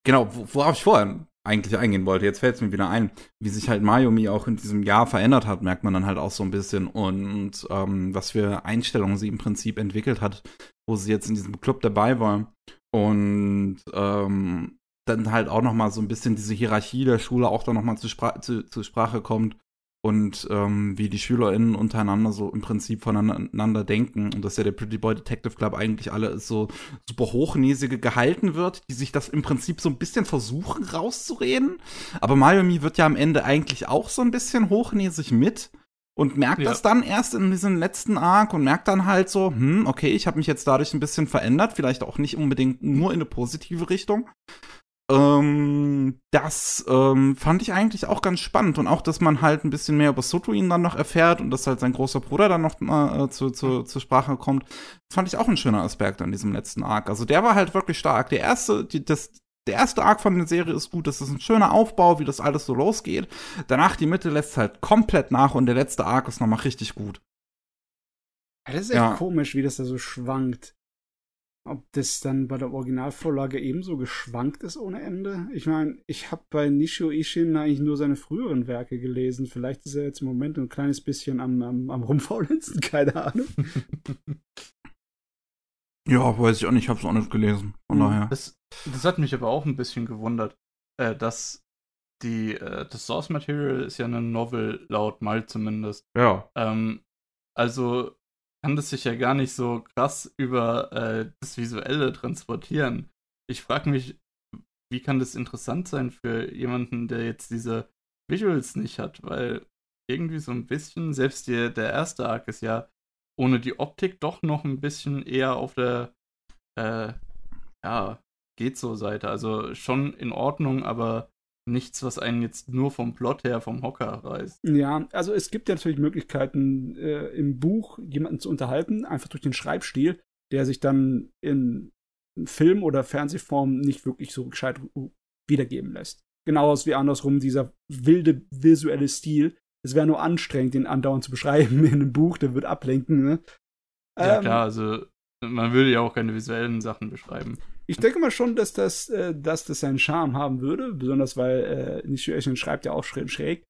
A: genau, worauf ich vorher eigentlich eingehen wollte, jetzt fällt es mir wieder ein, wie sich halt Mayumi auch in diesem Jahr verändert hat, merkt man dann halt auch so ein bisschen. Und ähm, was für Einstellungen sie im Prinzip entwickelt hat, wo sie jetzt in diesem Club dabei war. Und ähm, dann halt auch noch mal so ein bisschen diese Hierarchie der Schule auch dann noch mal zu, Spra zu, zu Sprache kommt und ähm, wie die SchülerInnen untereinander so im Prinzip voneinander denken und dass ja der Pretty Boy Detective Club eigentlich alle so super hochnäsige gehalten wird, die sich das im Prinzip so ein bisschen versuchen rauszureden. Aber Mayumi wird ja am Ende eigentlich auch so ein bisschen hochnäsig mit und merkt ja. das dann erst in diesem letzten Arc und merkt dann halt so, hm, okay, ich habe mich jetzt dadurch ein bisschen verändert, vielleicht auch nicht unbedingt nur in eine positive Richtung. Ähm, das ähm, fand ich eigentlich auch ganz spannend und auch, dass man halt ein bisschen mehr über Sotuin dann noch erfährt und dass halt sein großer Bruder dann noch mal äh, zu, zu, zur Sprache kommt, fand ich auch ein schöner Aspekt an diesem letzten Arc. Also der war halt wirklich stark. Der erste, die, das, der erste Arc von der Serie ist gut, das ist ein schöner Aufbau, wie das alles so losgeht. Danach die Mitte lässt halt komplett nach und der letzte Arc ist nochmal richtig gut.
D: Ja, das ist echt ja. komisch, wie das da so schwankt. Ob das dann bei der Originalvorlage ebenso geschwankt ist ohne Ende? Ich meine, ich habe bei Nishio Ishin eigentlich nur seine früheren Werke gelesen. Vielleicht ist er jetzt im Moment ein kleines bisschen am, am, am rumfaulenzen, keine Ahnung.
A: ja, weiß ich auch nicht, ich habe es auch nicht gelesen. Von mhm. daher.
B: Das, das, hat mich aber auch ein bisschen gewundert, äh, dass die, äh, das Source Material ist ja eine Novel, laut Mal zumindest.
A: Ja.
B: Ähm, also kann das sich ja gar nicht so krass über äh, das Visuelle transportieren. Ich frage mich, wie kann das interessant sein für jemanden, der jetzt diese Visuals nicht hat, weil irgendwie so ein bisschen, selbst die, der erste Arc ist ja ohne die Optik doch noch ein bisschen eher auf der, äh, ja, geht so Seite. Also schon in Ordnung, aber nichts, was einen jetzt nur vom Plot her vom Hocker reißt.
D: Ja, also es gibt ja natürlich Möglichkeiten, äh, im Buch jemanden zu unterhalten, einfach durch den Schreibstil, der sich dann in Film- oder Fernsehform nicht wirklich so gescheit wiedergeben lässt. Genauso wie andersrum dieser wilde visuelle Stil. Es wäre nur anstrengend, den andauernd zu beschreiben in einem Buch, der wird ablenken. Ne?
B: Ja,
D: Ähm,
B: klar, also man würde ja auch keine visuellen Sachen beschreiben.
D: Ich denke mal schon, dass das, äh, dass das seinen Charme haben würde, besonders weil äh, Nishio Eishin schreibt ja auch schräg, schräg.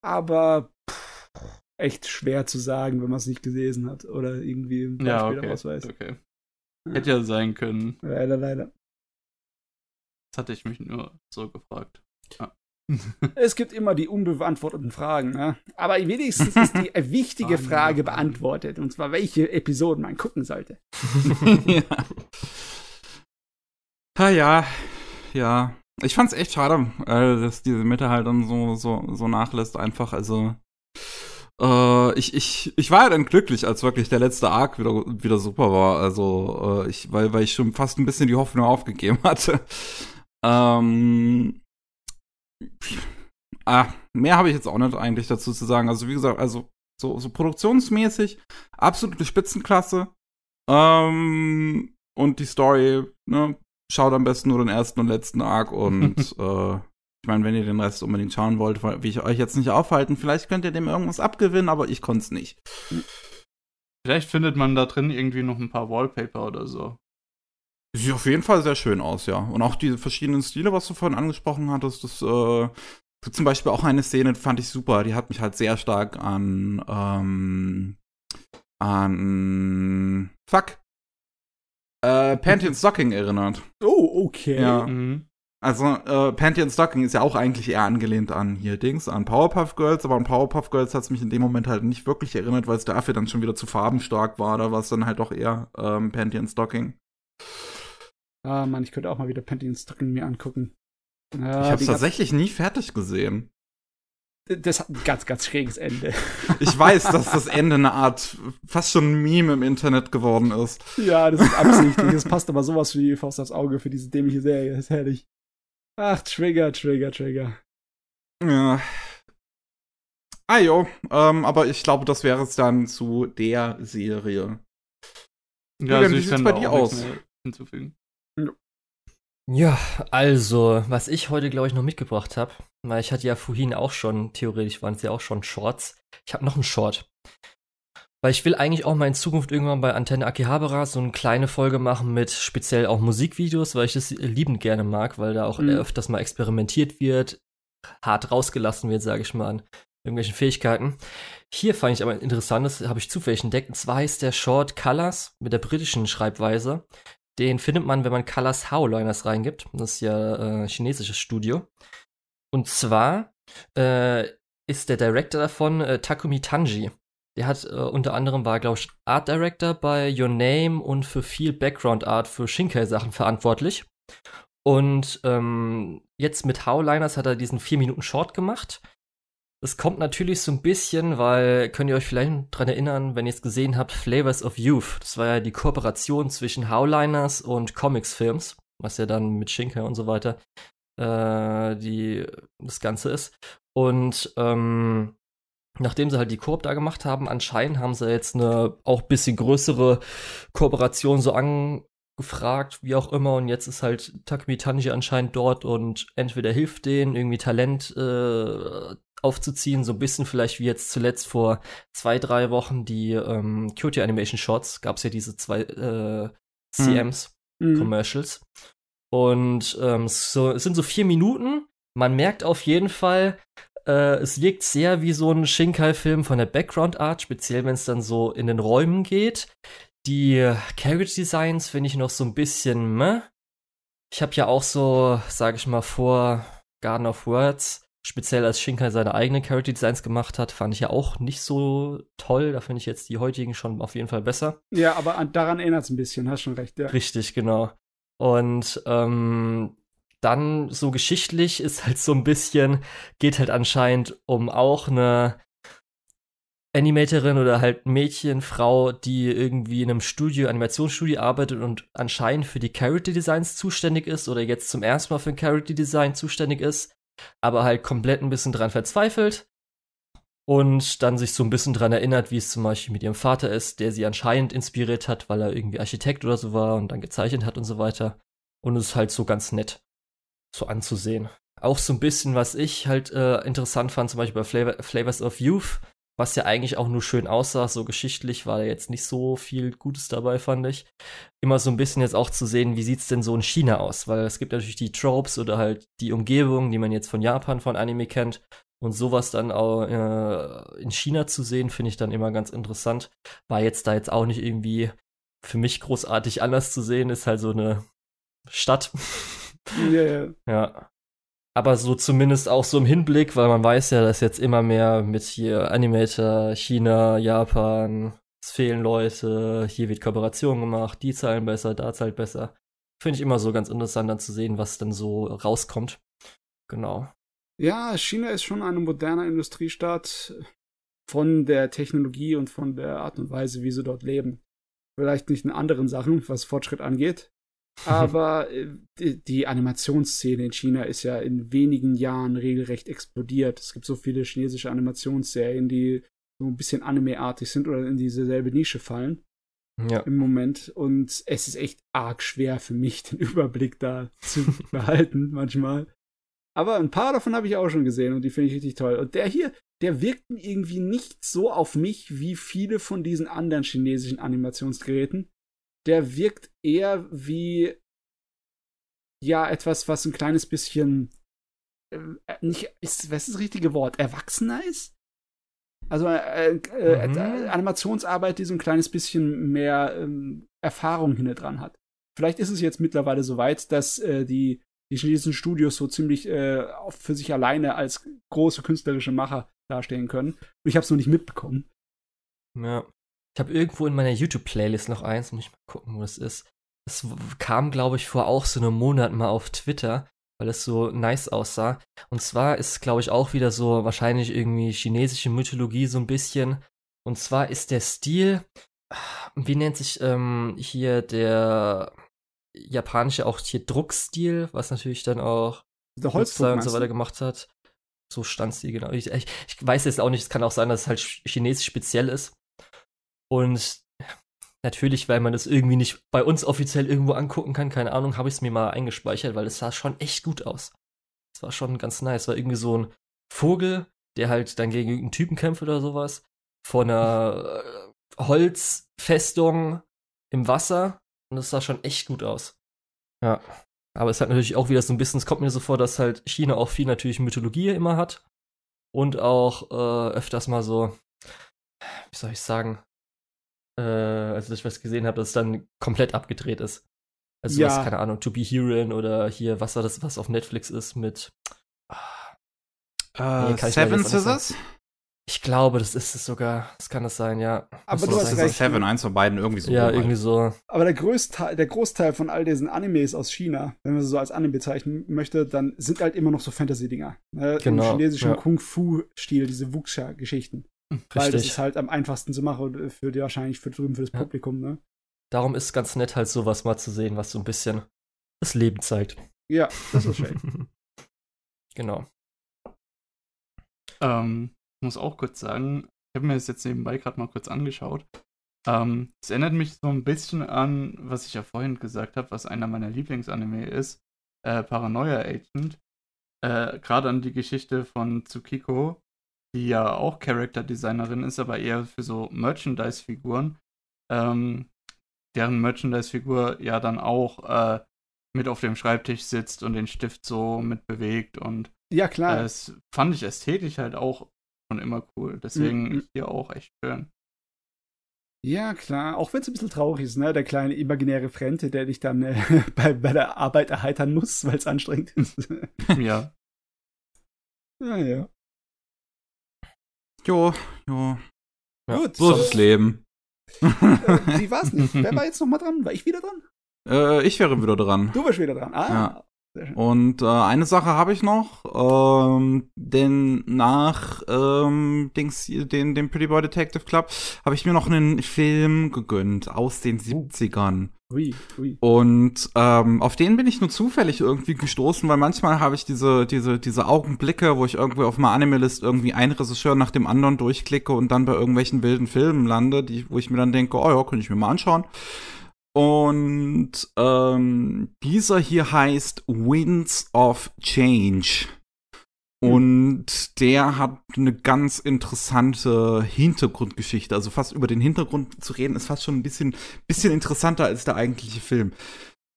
D: Aber pff, echt schwer zu sagen, wenn man es nicht gelesen hat oder irgendwie ein
B: Ja,
D: Beispiel
B: okay.
D: daraus weiß.
B: okay.
D: Ja.
B: Hätte ja sein können.
D: Leider, leider.
B: Das hatte ich mich nur so gefragt. Ja.
D: Es gibt immer die unbeantworteten Fragen, ne? aber wenigstens ist die äh, wichtige Frage beantwortet, und zwar welche Episoden man gucken sollte.
A: ja. Ah, ja, ja. Ich fand's echt schade, äh, dass diese Mitte halt dann so, so, so nachlässt, einfach. Also, äh, ich, ich, ich war ja dann glücklich, als wirklich der letzte Arc wieder, wieder super war. Also, äh, ich, weil, weil ich schon fast ein bisschen die Hoffnung aufgegeben hatte. Ähm, ah, mehr habe ich jetzt auch nicht eigentlich dazu zu sagen. Also, wie gesagt, also, so, so produktionsmäßig, absolute Spitzenklasse. Ähm, und die Story, ne, schaut am besten nur den ersten und letzten Arc und äh, ich meine, wenn ihr den Rest unbedingt schauen wollt, will ich euch jetzt nicht aufhalten. Vielleicht könnt ihr dem irgendwas abgewinnen, aber ich konnte es nicht.
B: Vielleicht findet man da drin irgendwie noch ein paar Wallpaper oder so.
A: Sieht auf jeden Fall sehr schön aus, ja. Und auch diese verschiedenen Stile, was du vorhin angesprochen hattest, das äh, zum Beispiel auch eine Szene, die fand ich super. Die hat mich halt sehr stark an ähm, an fuck äh, Panty and Stocking erinnert.
D: Oh, okay.
A: Ja.
B: Mhm.
A: Also, äh, Panty and Stocking ist ja auch eigentlich eher angelehnt an hier Dings, an Powerpuff Girls, aber an Powerpuff Girls hat es mich in dem Moment halt nicht wirklich erinnert, weil es dafür dann schon wieder zu farbenstark war. Da war es dann halt doch eher ähm, Panty and Stocking.
D: Ah, Mann, ich könnte auch mal wieder Panty and Stocking mir angucken. Ja,
A: ich habe es tatsächlich nie fertig gesehen.
D: Das hat ein ganz, ganz schräges Ende.
A: Ich weiß, dass das Ende eine Art fast schon ein Meme im Internet geworden ist.
D: ja, das ist absichtlich. Das passt aber sowas wie Faust aufs Auge für diese dämliche Serie. Das ist herrlich. Ach, Trigger, Trigger, Trigger.
A: Ja. Ah jo, ähm, aber ich glaube, das wäre es dann zu der Serie.
B: Ja,
A: Julian,
B: also
A: wie
B: ich
A: sieht's
B: kann
A: bei
B: da
A: dir aus?
B: hinzufügen.
C: Ja, also, was ich heute, glaube ich, noch mitgebracht habe, weil ich hatte ja vorhin auch schon, theoretisch waren es ja auch schon Shorts. Ich habe noch einen Short. Weil ich will eigentlich auch mal in Zukunft irgendwann bei Antenne Akihabara so eine kleine Folge machen mit speziell auch Musikvideos, weil ich das liebend gerne mag, weil da auch
D: Mhm.
C: öfters mal experimentiert wird, hart rausgelassen wird, sage ich mal, an irgendwelchen Fähigkeiten. Hier fand ich aber interessant, das habe ich zufällig entdeckt, und zwar heißt der Short Colors mit der britischen Schreibweise. Den findet man, wenn man Colors Howliners reingibt. Das ist ja äh, chinesisches Studio. Und zwar äh, ist der Director davon äh, Takumi Tanji. Der hat äh, unter anderem war, glaube ich, Art Director bei Your Name und für viel Background Art für Shinkai-Sachen verantwortlich. Und ähm, jetzt mit Howliners hat er diesen 4 Minuten Short gemacht. Das kommt natürlich so ein bisschen, weil, könnt ihr euch vielleicht dran erinnern, wenn ihr es gesehen habt, Flavors of Youth. Das war ja die Kooperation zwischen Howliners und Comics Films, was ja dann mit Shinkai und so weiter äh, die, das Ganze ist. Und ähm, nachdem sie halt die Koop da gemacht haben, anscheinend haben sie jetzt eine auch bisschen größere Kooperation so angefragt, wie auch immer. Und jetzt ist halt Takumi Tanji anscheinend dort und entweder hilft denen, irgendwie Talent äh, aufzuziehen, so ein bisschen vielleicht wie jetzt zuletzt vor zwei, drei Wochen die ähm, Kyoto Animation Shots, gab es ja diese zwei äh, CMs,
D: Mhm.
C: Commercials. Und ähm, so, es sind so vier Minuten. Man merkt auf jeden Fall, äh, es wirkt sehr wie so ein Shinkai-Film von der Background Art, speziell wenn es dann so in den Räumen geht. Die Character Designs finde ich noch so ein bisschen meh. Ich habe ja auch so, sage ich mal, vor Garden of Words, speziell als Shinkai seine eigenen Character Designs gemacht hat, fand ich ja auch nicht so toll. Da finde ich jetzt die heutigen schon auf jeden Fall besser.
D: Ja, aber an, daran erinnert es ein bisschen, hast schon recht, ja.
C: Richtig, genau. Und ähm, dann so geschichtlich ist halt so ein bisschen, geht halt anscheinend um auch eine Animatorin oder halt Mädchen, Frau, die irgendwie in einem Studio, Animationsstudio arbeitet und anscheinend für die Character Designs zuständig ist oder jetzt zum ersten Mal für ein Character Design zuständig ist. Aber halt komplett ein bisschen dran verzweifelt und dann sich so ein bisschen dran erinnert, wie es zum Beispiel mit ihrem Vater ist, der sie anscheinend inspiriert hat, weil er irgendwie Architekt oder so war und dann gezeichnet hat und so weiter. Und es ist halt so ganz nett so anzusehen. Auch so ein bisschen, was ich halt äh, interessant fand, zum Beispiel bei Flavor, Flavors of Youth, was ja eigentlich auch nur schön aussah, so geschichtlich war da jetzt nicht so viel Gutes dabei, fand ich. Immer so ein bisschen jetzt auch zu sehen, wie sieht's denn so in China aus, weil es gibt natürlich die Tropes oder halt die Umgebung, die man jetzt von Japan, von Anime kennt. Und sowas dann auch äh, in China zu sehen, finde ich dann immer ganz interessant. War jetzt da jetzt auch nicht irgendwie für mich großartig anders zu sehen, ist halt so eine Stadt.
D: Ja, ja.
C: Ja. Aber so zumindest auch so im Hinblick, weil man weiß ja, dass jetzt immer mehr mit hier Animator, China, Japan, es fehlen Leute, hier wird Kooperation gemacht, die zahlen besser, da zahlt besser. Finde ich immer so ganz interessant dann zu sehen, was dann so rauskommt. Genau.
D: Ja, China ist schon eine moderne Industriestadt von der Technologie und von der Art und Weise, wie sie dort leben. Vielleicht nicht in anderen Sachen, was Fortschritt angeht. Aber äh, die, die Animationsszene in China ist ja in wenigen Jahren regelrecht explodiert. Es gibt so viele chinesische Animationsserien, die so ein bisschen anime-artig sind oder in dieselbe Nische fallen
C: Ja.
D: im Moment. Und es ist echt arg schwer für mich, den Überblick da zu behalten, manchmal. Aber ein paar davon habe ich auch schon gesehen und die finde ich richtig toll. Und der hier, der wirkt irgendwie nicht so auf mich wie viele von diesen anderen chinesischen Animationsgeräten. Der wirkt eher wie ja etwas, was ein kleines bisschen äh, nicht ist, was ist das richtige Wort? Erwachsener ist? Also äh, äh,
C: Mhm.
D: äh, Animationsarbeit, die so ein kleines bisschen mehr ähm, Erfahrung hinter dran hat. Vielleicht ist es jetzt mittlerweile so weit, dass äh, die, die chinesischen Studios so ziemlich äh, für sich alleine als große künstlerische Macher dastehen können. Und ich habe es noch nicht mitbekommen.
C: Ja. Ich habe irgendwo in meiner YouTube-Playlist noch eins, muss ich mal gucken, wo das ist. Das kam, glaube ich, vor auch so einem Monat mal auf Twitter, weil es so nice aussah. Und zwar ist, glaube ich, auch wieder so wahrscheinlich irgendwie chinesische Mythologie so ein bisschen. Und zwar ist der Stil, wie nennt sich ähm, hier der japanische auch hier Druckstil, was natürlich dann auch
D: Der
C: Holzdruck und so weiter gemacht hat. So Standstil, genau. Ich, ich, ich weiß jetzt auch nicht, es kann auch sein, dass es halt ch- chinesisch speziell ist. Und natürlich, weil man das irgendwie nicht bei uns offiziell irgendwo angucken kann, keine Ahnung, habe ich es mir mal eingespeichert, weil es sah schon echt gut aus. Es war schon ganz nice. War irgendwie so ein Vogel, der halt dann gegen irgendeinen Typen kämpft oder sowas. Vor einer äh, Holzfestung im Wasser. Und das sah schon echt gut aus. Ja. Aber es hat natürlich auch wieder so ein bisschen, es kommt mir so vor, dass halt China auch viel natürlich Mythologie immer hat. Und auch äh, öfters mal so, wie soll ich sagen, äh, als ich was gesehen habe, dass es dann komplett abgedreht ist. Also
D: Ja.
C: was, keine Ahnung, To Be Heroin oder hier, was war das, was auf Netflix ist mit
A: Äh,
C: Nee,
A: Seven Scissors?
C: Ich glaube, das ist es sogar. Das kann das sein, ja.
D: Aber du
C: das
D: hast
C: sein.
D: recht.
A: Seven, eins von beiden, irgendwie so.
C: Ja, irgendwie so.
D: Aber der, Größteil, der Großteil von all diesen Animes aus China, wenn man sie so als Anime bezeichnen möchte, dann sind halt immer noch so Fantasy-Dinger. Ne?
C: Genau,
D: Im chinesischen
C: ja.
D: Kung-Fu-Stil, diese Wuxia-Geschichten. Weil das
C: Richtig.
D: ist halt am einfachsten zu machen für die wahrscheinlich für drüben für das
C: Ja.
D: Publikum, ne?
C: Darum ist es ganz nett, halt sowas mal zu sehen, was so ein bisschen das Leben zeigt.
D: Ja, das ist schön.
C: genau.
B: Ähm, ich muss auch kurz sagen, ich habe mir das jetzt nebenbei gerade mal kurz angeschaut. Ähm, es erinnert mich so ein bisschen an, was ich ja vorhin gesagt habe, was einer meiner Lieblingsanime ist, äh, Paranoia Agent. Äh, gerade an die Geschichte von Tsukiko, die ja auch Character-Designerin ist, aber eher für so Merchandise-Figuren. Ähm, deren Merchandise-Figur ja dann auch äh, mit auf dem Schreibtisch sitzt und den Stift so mit bewegt und
D: Ja, klar.
B: das fand ich ästhetisch halt auch schon immer cool. Deswegen
D: Mhm.
B: hier auch echt schön.
D: Ja, klar. Auch wenn es ein bisschen traurig ist, ne? Der kleine imaginäre Fremde, der dich dann äh, bei, bei der Arbeit erheitern muss, weil es anstrengend ist.
B: ja.
D: ja, ja.
A: Jo, jo.
C: Ja,
D: Gut.
A: So ist das Leben.
D: Äh, wie war's nicht? Wer war jetzt noch mal dran? War ich wieder dran?
A: äh, ich wäre wieder dran.
D: Du warst wieder dran. Ah,
A: Ja.
D: sehr schön.
A: Und äh, eine Sache habe ich noch, ähm, denn nach ähm, Dings, den, dem Pretty Boy Detective Club habe ich mir noch einen Film gegönnt aus den 70ern. Ui, ui. Und ähm, auf den bin ich nur zufällig irgendwie gestoßen, weil manchmal habe ich diese, diese, diese Augenblicke, wo ich irgendwie auf meiner Anime-List irgendwie einen Regisseur nach dem anderen durchklicke und dann bei irgendwelchen wilden Filmen lande, die, wo ich mir dann denke, oh ja, könnte ich mir mal anschauen. Und ähm, dieser hier heißt Winds of Change. Und der hat eine ganz interessante Hintergrundgeschichte. Also fast über den Hintergrund zu reden, ist fast schon ein bisschen, bisschen interessanter als der eigentliche Film.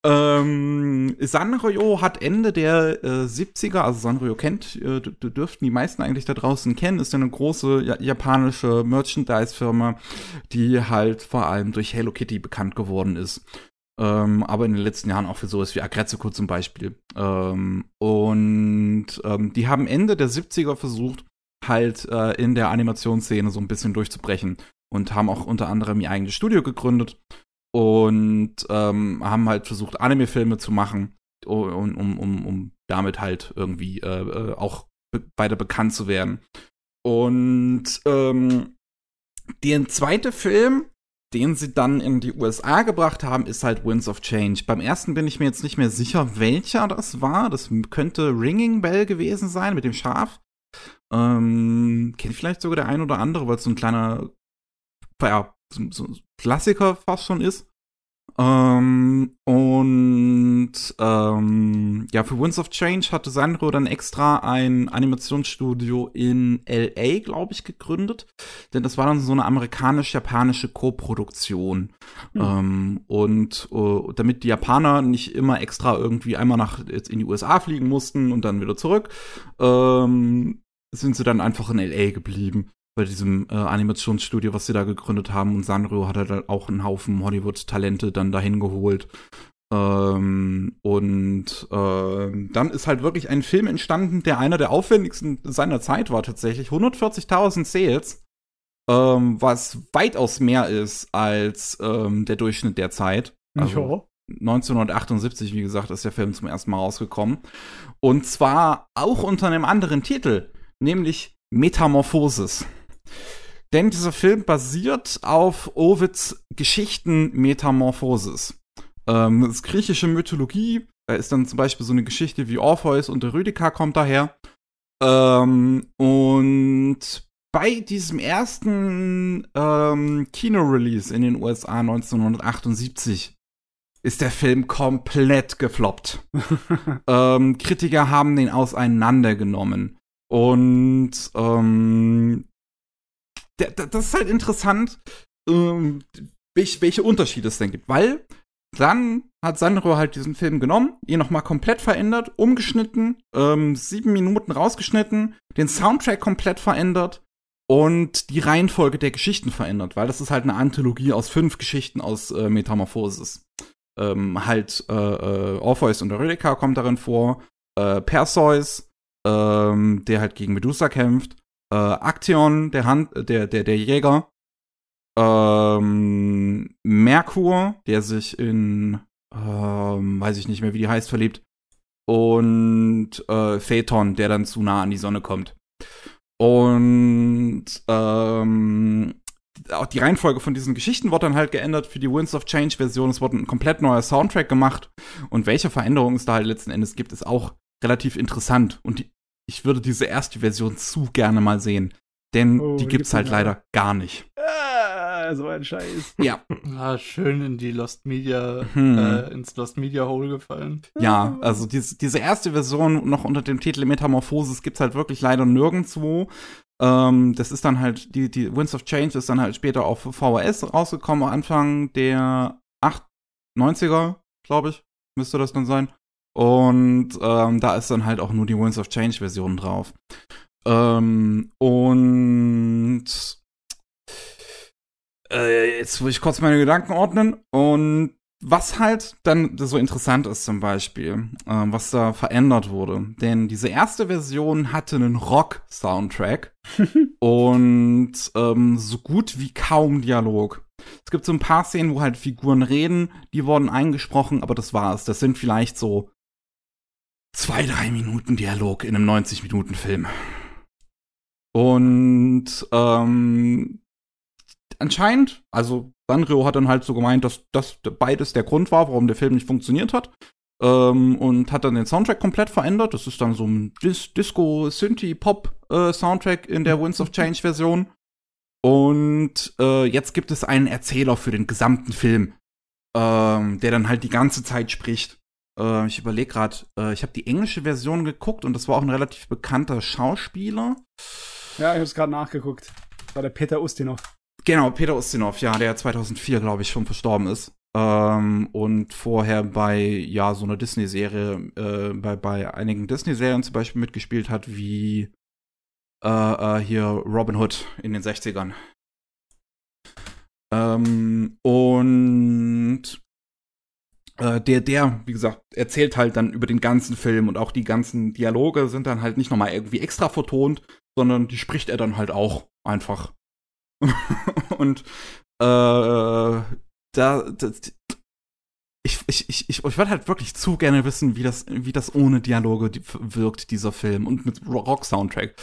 A: Ähm, Sanrio hat Ende der äh, 70er, also Sanrio kennt, äh, dürften die meisten eigentlich da draußen kennen, ist eine große ja, japanische Merchandise-Firma, die halt vor allem durch Hello Kitty bekannt geworden ist. Ähm, aber in den letzten Jahren auch für sowas wie Agretsuko zum Beispiel. Ähm, und ähm, die haben Ende der 70er versucht, halt äh, in der Animationsszene so ein bisschen durchzubrechen und haben auch unter anderem ihr eigenes Studio gegründet und ähm, haben halt versucht, Anime-Filme zu machen, um, um, um, um damit halt irgendwie äh, äh auch weiter bekannt zu werden. Und ähm, der zweite Film den sie dann in die USA gebracht haben, ist halt Winds of Change. Beim ersten bin ich mir jetzt nicht mehr sicher, welcher das war. Das könnte Ringing Bell gewesen sein mit dem Schaf. Ähm, kennt vielleicht sogar der ein oder andere, weil es so ein kleiner, ja, so, so Klassiker fast schon ist. Ähm, und ähm, ja, für Winds of Change hatte Sandro dann extra ein Animationsstudio in LA, glaube ich, gegründet. Denn das war dann so eine amerikanisch-japanische Co-Produktion. Mhm. Ähm, und uh, damit die Japaner nicht immer extra irgendwie einmal nach jetzt in die USA fliegen mussten und dann wieder zurück, ähm, sind sie dann einfach in LA geblieben bei diesem äh, Animationsstudio, was sie da gegründet haben. Und Sanrio hat halt auch einen Haufen Hollywood-Talente dann dahin geholt. Ähm, und äh, dann ist halt wirklich ein Film entstanden, der einer der aufwendigsten seiner Zeit war tatsächlich. 140.000 Sales, ähm, was weitaus mehr ist als ähm, der Durchschnitt der Zeit. Also, 1978, wie gesagt, ist der Film zum ersten Mal rausgekommen. Und zwar auch unter einem anderen Titel, nämlich Metamorphosis. Denn dieser Film basiert auf Ovids Geschichten Metamorphosis. Ähm, das ist griechische Mythologie. Da ist dann zum Beispiel so eine Geschichte wie Orpheus und der Rüdiger kommt daher. Ähm, und bei diesem ersten ähm, Kino-Release in den USA 1978 ist der Film komplett gefloppt. ähm, Kritiker haben den auseinandergenommen. Und ähm, das ist halt interessant, ähm, welche, Unterschiede es denn gibt. Weil dann hat Sandro halt diesen Film genommen, ihn nochmal komplett verändert, umgeschnitten, ähm, sieben Minuten rausgeschnitten, den Soundtrack komplett verändert und die Reihenfolge der Geschichten verändert, weil das ist halt eine Anthologie aus fünf Geschichten aus äh, Metamorphosis. Ähm, halt äh, äh, Orpheus und Eureka kommt darin vor, äh, Perseus, ähm, der halt gegen Medusa kämpft, äh, Action, der Hand, der, der, der Jäger, ähm, Merkur, der sich in, ähm, weiß ich nicht mehr, wie die heißt, verliebt, und äh, Phaeton, der dann zu nah an die Sonne kommt. Und ähm, auch die Reihenfolge von diesen Geschichten wurde dann halt geändert für die Winds of Change Version. Es wurde ein komplett neuer Soundtrack gemacht. Und welche Veränderungen es da halt letzten Endes gibt, ist auch relativ interessant. Und die, ich würde diese erste Version zu gerne mal sehen. Denn oh, die gibt's halt leider gar nicht.
D: Ah, so ein Scheiß.
B: Ja. Ah, schön in die Lost Media, hm. äh, ins Lost Media Hole gefallen.
A: Ja, also diese, diese erste Version noch unter dem Titel Metamorphosis gibt's halt wirklich leider nirgendwo. Ähm, das ist dann halt, die, die Winds of Change ist dann halt später auf VHS rausgekommen, Anfang der 8, 90er, glaube ich, müsste das dann sein. Und ähm, da ist dann halt auch nur die Winds of Change Version drauf. Ähm, und äh, jetzt will ich kurz meine Gedanken ordnen. Und was halt dann so interessant ist zum Beispiel, äh, was da verändert wurde. Denn diese erste Version hatte einen Rock-Soundtrack und ähm, so gut wie kaum Dialog. Es gibt so ein paar Szenen, wo halt Figuren reden, die wurden eingesprochen, aber das war's. Das sind vielleicht so zwei, drei Minuten Dialog in einem 90-Minuten-Film. Und ähm, anscheinend, also Sanrio hat dann halt so gemeint, dass das beides der Grund war, warum der Film nicht funktioniert hat. Ähm, und hat dann den Soundtrack komplett verändert. Das ist dann so ein Dis Disco, Synthie, Pop äh, Soundtrack in der Winds of Change Version. Und äh, jetzt gibt es einen Erzähler für den gesamten Film, ähm, der dann halt die ganze Zeit spricht. Äh, ich überlege gerade, äh, ich habe die englische Version geguckt und das war auch ein relativ bekannter Schauspieler.
D: Ja, ich habe es gerade nachgeguckt. Das war der Peter Ustinov.
A: Genau, Peter Ustinov, ja, der 2004, glaube ich, schon verstorben ist. Ähm, und vorher bei, ja, so einer Disney-Serie, äh, bei, bei einigen Disney-Serien zum Beispiel mitgespielt hat, wie äh, äh, hier Robin Hood in den 60ern. Ähm, und äh, der, der, wie gesagt, erzählt halt dann über den ganzen Film und auch die ganzen Dialoge sind dann halt nicht nochmal irgendwie extra vertont, sondern die spricht er dann halt auch einfach. und äh, da, das, ich, ich, ich, ich, ich würde halt wirklich zu gerne wissen, wie das, wie das ohne Dialoge wirkt, dieser Film. Und mit Rock-Soundtrack.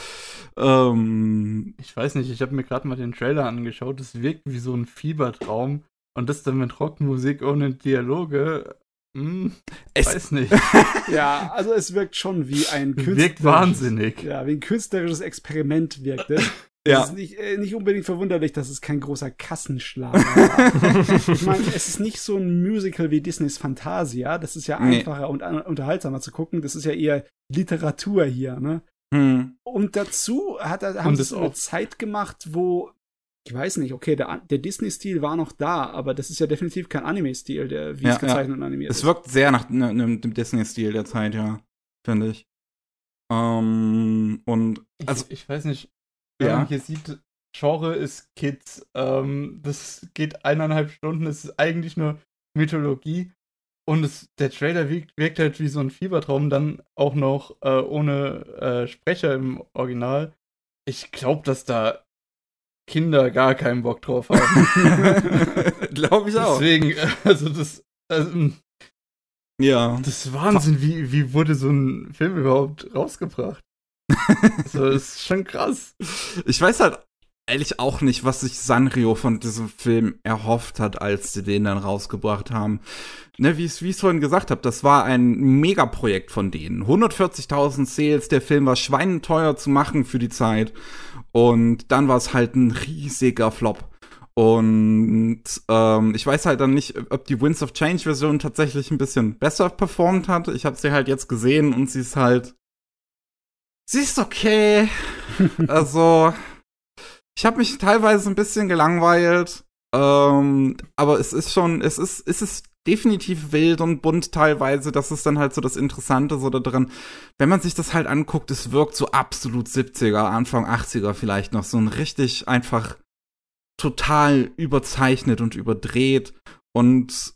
A: Ähm,
B: ich weiß nicht, ich habe mir gerade mal den Trailer angeschaut. Es wirkt wie so ein Fiebertraum. Und das dann mit Rockmusik ohne Dialoge. Hm,
A: es
B: weiß nicht.
D: ja, also es wirkt schon wie ein
B: künstlerisches. Wirkt wahnsinnig.
D: Ja, wie ein künstlerisches Experiment wirkt es. Ja. Es ist nicht, äh, nicht unbedingt verwunderlich, dass es kein großer Kassenschlag war. ich meine, es ist nicht so ein Musical wie Disneys Fantasia. Das ist ja einfacher nee. und unterhaltsamer zu gucken. Das ist ja eher Literatur hier, ne? Hm. Und dazu hat er, haben sie eine Zeit gemacht, wo ich weiß nicht, okay, der, der Disney-Stil war noch da, aber das ist ja definitiv kein Anime-Stil, der wie ja, es gezeichnet ja. und animiert
A: es ist. Es wirkt sehr nach ne, ne, dem Disney-Stil der Zeit, ja, finde ich. Ähm, und also
B: ich, ich weiß nicht, wenn ja. man hier sieht, Genre ist Kids. Ähm, das geht eineinhalb Stunden, es ist eigentlich nur Mythologie. Und es, der Trailer wirkt, wirkt, halt wie so ein Fiebertraum, dann auch noch äh, ohne äh, Sprecher im Original. Ich glaube, dass da Kinder gar keinen Bock drauf haben.
A: glaube ich auch.
B: Deswegen, also das, also, ja. Das ist Wahnsinn, wie, wie wurde so ein Film überhaupt rausgebracht? so, das ist schon krass.
A: Ich weiß halt ehrlich auch nicht, was sich Sanrio von diesem Film erhofft hat, als sie den dann rausgebracht haben. Ne, wie ich es vorhin gesagt habe, das war ein Megaprojekt von denen. 140.000 Sales, der Film war schweinenteuer zu machen für die Zeit. Und dann war es halt ein riesiger Flop. Und ähm, ich weiß halt dann nicht, ob die Winds of Change Version tatsächlich ein bisschen besser performt hat. Ich habe sie halt jetzt gesehen und sie ist halt sie ist okay. also, ich habe mich teilweise ein bisschen gelangweilt. Ähm, aber es ist schon, es ist, es ist definitiv wild und bunt teilweise. Das ist dann halt so das Interessante so da drin. Wenn man sich das halt anguckt, es wirkt so absolut 70er, Anfang 80er vielleicht noch. So ein richtig einfach total überzeichnet und überdreht. Und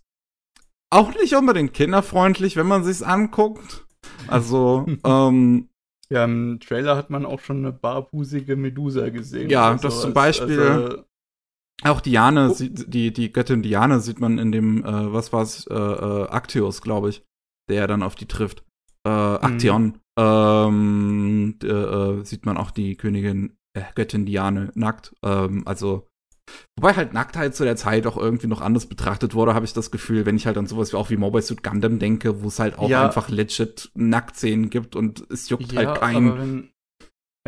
A: auch nicht unbedingt kinderfreundlich, wenn man sich's anguckt. Also, ähm,
B: ja, im Trailer hat man auch schon eine barbusige Medusa gesehen.
A: Ja, das so. zum Beispiel. Also, auch Diane, oh. die, die Göttin Diane sieht man in dem, äh, was war's, äh, äh, Actios, glaube ich, der dann auf die trifft. Äh, Aktion. Mhm. Ähm, äh, sieht man auch die Königin, äh, Göttin Diane nackt. Ähm, also Wobei halt Nacktheit zu der Zeit auch irgendwie noch anders betrachtet wurde, habe ich das Gefühl, wenn ich halt an sowas wie auch wie Mobile Suit Gundam denke, wo es halt auch ja. einfach legit Nacktszenen gibt und es juckt ja, halt keinen.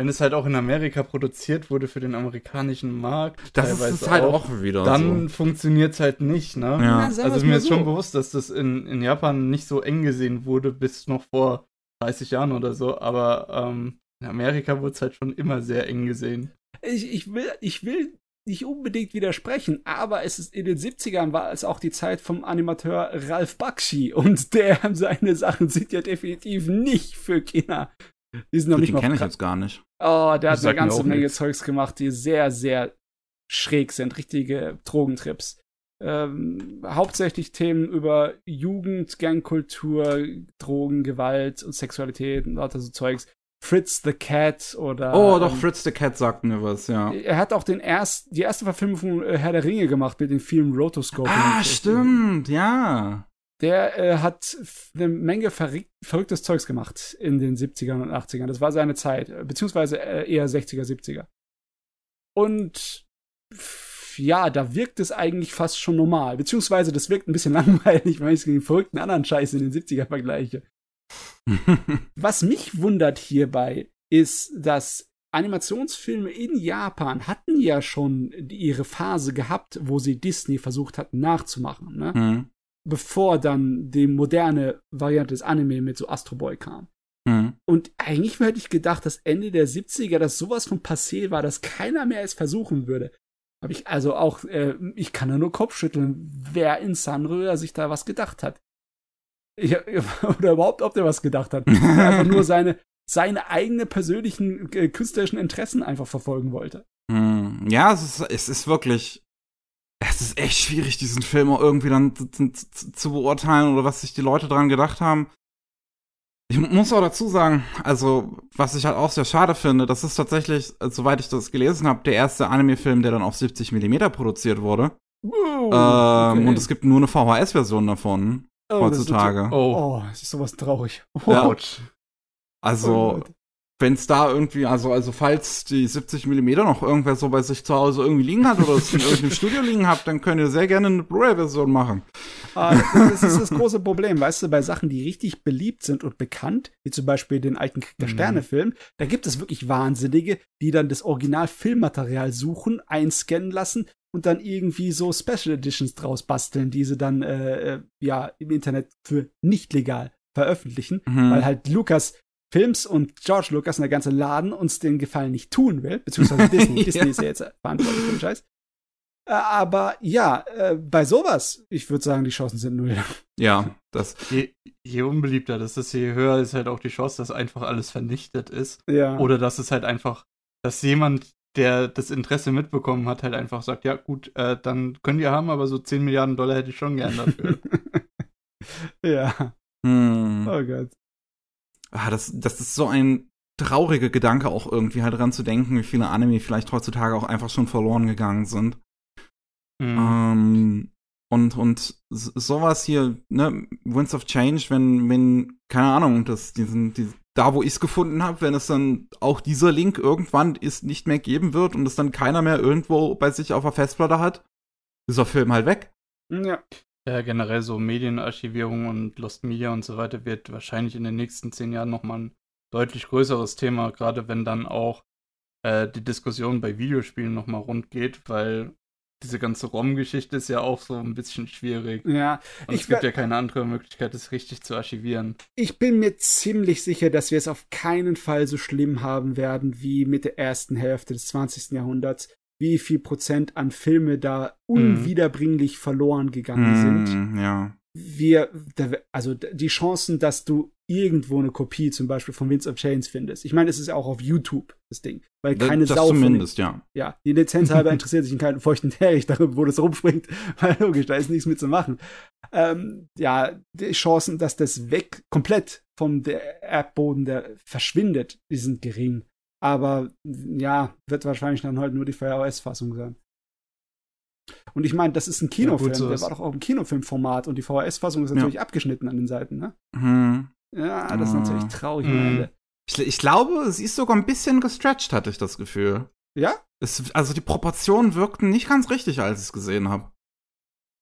B: Wenn, es halt auch in Amerika produziert wurde für den amerikanischen Markt,
A: das ist halt auch, auch wieder
B: dann so. funktioniert es halt nicht, ne? Ja. also mir ist so. schon bewusst, dass das in, in Japan nicht so eng gesehen wurde bis noch vor 30 Jahren oder so, aber ähm, in Amerika wurde es halt schon immer sehr eng gesehen.
D: Ich, ich, will, ich will nicht unbedingt widersprechen, aber es ist in den 70ern war es auch die Zeit vom Animateur Ralph Bakshi und der seine Sachen sind ja definitiv nicht für Kinder.
A: Die sind noch Gut, nicht mal kenne ich jetzt gar nicht.
D: Oh, der hat eine ganze Menge nichts. Zeugs gemacht, die sehr sehr schräg sind, richtige Drogentrips. Ähm, hauptsächlich Themen über Jugend, Gangkultur, Drogen, Gewalt und Sexualität und lauter so Zeugs. Fritz the Cat oder.
A: Oh, doch, ähm, Fritz the Cat sagt mir was, ja.
D: Er hat auch den erst, die erste Verfilmung von äh, Herr der Ringe gemacht mit dem Film Rotoscope.
A: Ah, stimmt, ja.
D: Der äh, hat eine Menge verrücktes Zeugs gemacht in den 70ern und 80ern. Das war seine Zeit, beziehungsweise äh, eher 60er, 70er. Und ja, da wirkt es eigentlich fast schon normal. Beziehungsweise das wirkt ein bisschen langweilig, wenn ich es den verrückten anderen Scheiß in den 70er vergleiche. Was mich wundert hierbei, ist, dass Animationsfilme in Japan hatten ja schon ihre Phase gehabt, wo sie Disney versucht hatten nachzumachen, ne?
A: Hm.
D: Bevor dann die moderne Variante des Anime mit so Astro Boy kam.
A: Hm.
D: Und eigentlich hätte ich gedacht, dass Ende der 70er das sowas von passé war, dass keiner mehr es versuchen würde. Habe ich also auch, äh, ich kann da nur Kopfschütteln, wer in Sanröhr sich da was gedacht hat. Ja, oder überhaupt, ob der was gedacht hat. Einfach nur seine, seine eigenen persönlichen äh, künstlerischen Interessen einfach verfolgen wollte.
A: Hm. Ja, es ist, es ist wirklich. Es ist echt schwierig, diesen Film auch irgendwie dann zu, zu, zu beurteilen oder was sich die Leute dran gedacht haben. Ich muss auch dazu sagen, also, was ich halt auch sehr schade finde, das ist tatsächlich, äh, soweit ich das gelesen habe, der erste Anime-Film, der dann auf 70 mm produziert wurde.
D: Wow,
A: Ähm, und es gibt nur eine VHS-Version davon
D: Oh, das ist
A: heutzutage.
B: Oh,
D: Oh, es ist sowas traurig.
A: Ja. Also,
D: Oh.
A: Wenn es da irgendwie, also, also falls die 70 mm noch irgendwer so bei sich zu Hause irgendwie liegen hat oder es in irgendeinem Studio liegen habt, dann könnt ihr sehr gerne eine Blu-ray-Version machen.
D: Ah, das ist das große Problem, weißt du, bei Sachen, die richtig beliebt sind und bekannt, wie zum Beispiel den alten Krieg der
B: Mhm.
D: Sterne-Film, da gibt es wirklich Wahnsinnige, die dann das Original-Filmmaterial suchen, einscannen lassen und dann irgendwie so Special Editions draus basteln, die sie dann äh, äh, ja im Internet für nicht legal veröffentlichen,
A: Mhm.
D: weil halt Lukas Films und George Lucas und der ganze Laden uns den Gefallen nicht tun will, beziehungsweise Disney.
A: Ja.
D: Disney ist ja jetzt verantwortlich für den Scheiß. Äh, aber ja, äh, bei sowas, ich würde sagen, die Chancen sind null.
A: Ja, das,
B: Je, je unbeliebter das ist, je höher ist halt auch die Chance, dass einfach alles vernichtet ist.
D: Ja.
B: Oder dass es halt einfach, dass jemand, der das Interesse mitbekommen hat, halt einfach sagt, ja gut, äh, dann könnt ihr haben, aber so 10 Milliarden Dollar hätte ich schon gern dafür.
D: ja.
A: hm.
D: Oh Gott.
A: Ah, das, das ist so ein trauriger Gedanke auch irgendwie halt dran zu denken, wie viele Anime vielleicht heutzutage auch einfach schon verloren gegangen sind.
B: Mhm.
A: Ähm, und, und sowas hier, ne, Winds of Change, wenn, wenn, keine Ahnung, das, diesen, die, da wo ich es gefunden habe, wenn es dann auch dieser Link irgendwann ist nicht mehr geben wird und es dann keiner mehr irgendwo bei sich auf der Festplatte hat, ist der Film halt weg.
D: Ja.
B: Ja, generell so Medienarchivierung und Lost Media und so weiter wird wahrscheinlich in den nächsten zehn Jahren nochmal ein deutlich größeres Thema, gerade wenn dann auch äh, die Diskussion bei Videospielen nochmal rund geht, weil diese ganze ROM-Geschichte ist ja auch so ein bisschen schwierig.
D: Ja.
B: Und es gibt ja keine andere Möglichkeit, das richtig zu archivieren.
D: Ich bin mir ziemlich sicher, dass wir es auf keinen Fall so schlimm haben werden wie mit der ersten Hälfte des 20. Jahrhunderts. Wie viel Prozent an Filme da unwiederbringlich verloren gegangen sind.
A: Hm, ja.
D: wir, also die Chancen, dass du irgendwo eine Kopie zum Beispiel von Winds of Chains findest. Ich meine, es ist ja auch auf YouTube, das Ding. Weil keine
A: das
D: Sau von den-
A: zumindest, ja.
D: ja, die Lizenz halber interessiert sich in keinen feuchten Teppich darüber, wo das rumspringt, weil logisch, da ist nichts mit zu machen. Ähm, ja, die Chancen, dass das weg, komplett vom Erdboden der verschwindet, die sind gering. Aber ja, wird wahrscheinlich dann halt nur die VHS-Fassung sein. Und ich meine, das ist ein Kinofilm,
B: gut, so
D: der
B: ist-
D: war doch auch im Kinofilmformat und die VHS-Fassung ist natürlich abgeschnitten an den Seiten, ne?
A: Hm.
D: Ja, das ist natürlich traurig am
B: Mhm.
D: Ende.
A: Ich, ich glaube, sie ist sogar ein bisschen gestretched, hatte ich das Gefühl.
D: Ja?
A: Es, also die Proportionen wirkten nicht ganz richtig, als ich es gesehen habe.